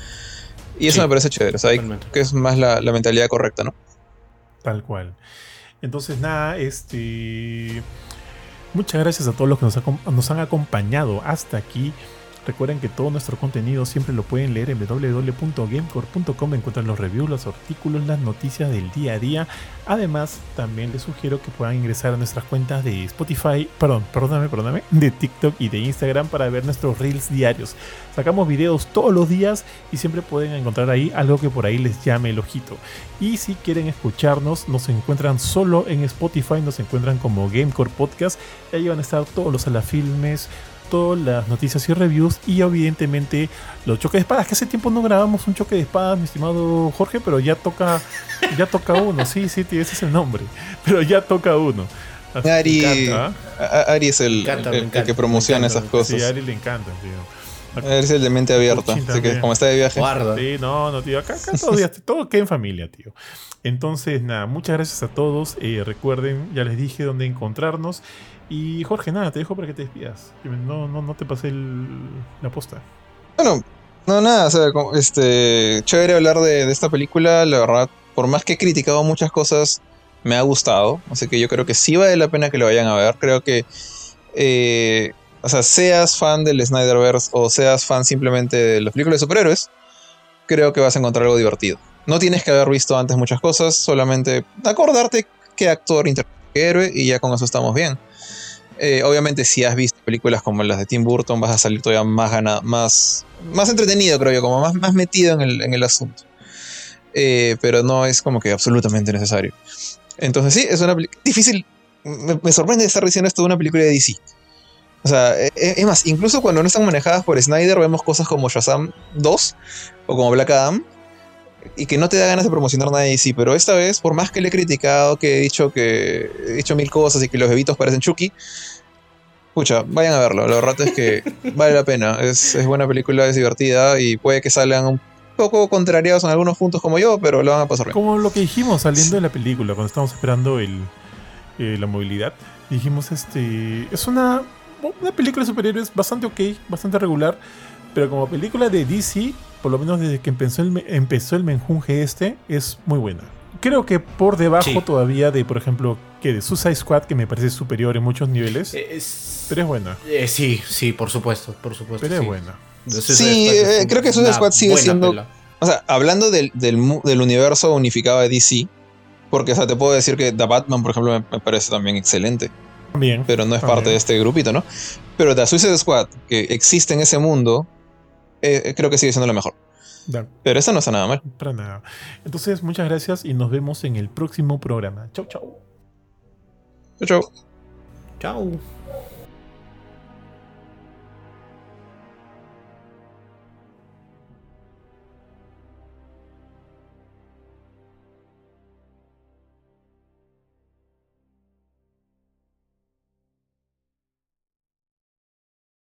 Y eso Sí, me parece chévere, o sea, que es más la, la mentalidad correcta, ¿no? Tal cual. Entonces, nada, este. Muchas gracias a todos los que nos han acompañado hasta aquí. Recuerden que todo nuestro contenido siempre lo pueden leer en www.gamecore.com. Encuentran los reviews, los artículos, las noticias del día a día. Además, también les sugiero que puedan ingresar a nuestras cuentas de Spotify, perdón, perdóname, perdóname, de TikTok y de Instagram para ver nuestros reels diarios. Sacamos videos todos los días y siempre pueden encontrar ahí algo que por ahí les llame el ojito. Y si quieren escucharnos, nos encuentran solo en Spotify, nos encuentran como Gamecore Podcast. Y ahí van a estar todos los alafilmes, las noticias y reviews y evidentemente los choques de espadas, que hace tiempo no grabamos un choque de espadas, mi estimado Jorge, pero ya toca, ya toca uno, sí, sí, tío, ese es el nombre, pero ya toca uno. Así Ari, encanta, ¿ah? Ari es el, Me encanta, el- me el encanta, que promociona encanta. esas cosas. Sí, a Ari le encanta, tío. Ari es el de mente abierta, así que como está de viaje. Guarda. Sí, no, no, tío. Acá, acá todo, todo queda en familia, tío. Entonces, nada, muchas gracias a todos. Eh, recuerden, ya les dije dónde encontrarnos. Y Jorge, nada, te dejo para que te despidas. No, no, no te pasé la posta. Bueno, no, nada, o sea, este, chévere hablar de, de esta película, la verdad, por más que he criticado muchas cosas, me ha gustado, así que yo creo que sí vale la pena que lo vayan a ver. Creo que, eh, o sea, seas fan del Snyderverse o seas fan simplemente de las películas de superhéroes, creo que vas a encontrar algo divertido. No tienes que haber visto antes muchas cosas, solamente acordarte qué actor interpreta héroe y ya con eso estamos bien. Eh, obviamente, si has visto películas como las de Tim Burton, vas a salir todavía más ganado, más, más entretenido, creo yo, como más, más metido en el, en el asunto. Eh, pero no es como que absolutamente necesario. Entonces, sí, es una película difícil. Me, sorprende estar diciendo esto de una película de DC. O sea, e, e, es más, incluso cuando no están manejadas por Snyder, vemos cosas como Shazam 2 o como Black Adam, y que no te da ganas de promocionar nada de DC, pero esta vez, por más que le he criticado, que he dicho que he dicho mil cosas y que los bebitos parecen Chucky, escucha, vayan a verlo. La verdad es que vale la pena. Es, es, buena película, es divertida y puede que salgan un poco contrariados en algunos puntos como yo, pero lo van a pasar bien. Como lo que dijimos saliendo de la película, cuando estábamos esperando el, eh, la movilidad, dijimos, este, es una, una película de superhéroes bastante ok, bastante regular, pero como película de DC, por lo menos desde que empezó el, empezó el menjunje este, es muy buena. Creo que por debajo sí. todavía de, por ejemplo, que de Suicide Squad, que me parece superior en muchos niveles. Es, pero es buena. Eh, sí, sí, por supuesto, por supuesto. Pero sí. es buena. Sí, eh, creo que Suicide Squad sigue siendo. Pela. O sea, hablando del, del, del, universo unificado de DC, porque o sea, te puedo decir que The Batman, por ejemplo, me, me parece también excelente. Bien, pero no es también. parte de este grupito, ¿no? Pero The Suicide Squad, que existe en ese mundo, eh, creo que sigue siendo lo mejor. Dale. Pero eso no está nada mal. Para nada. Entonces, muchas gracias y nos vemos en el próximo programa. Chau, chau. Chau, chau. Chau.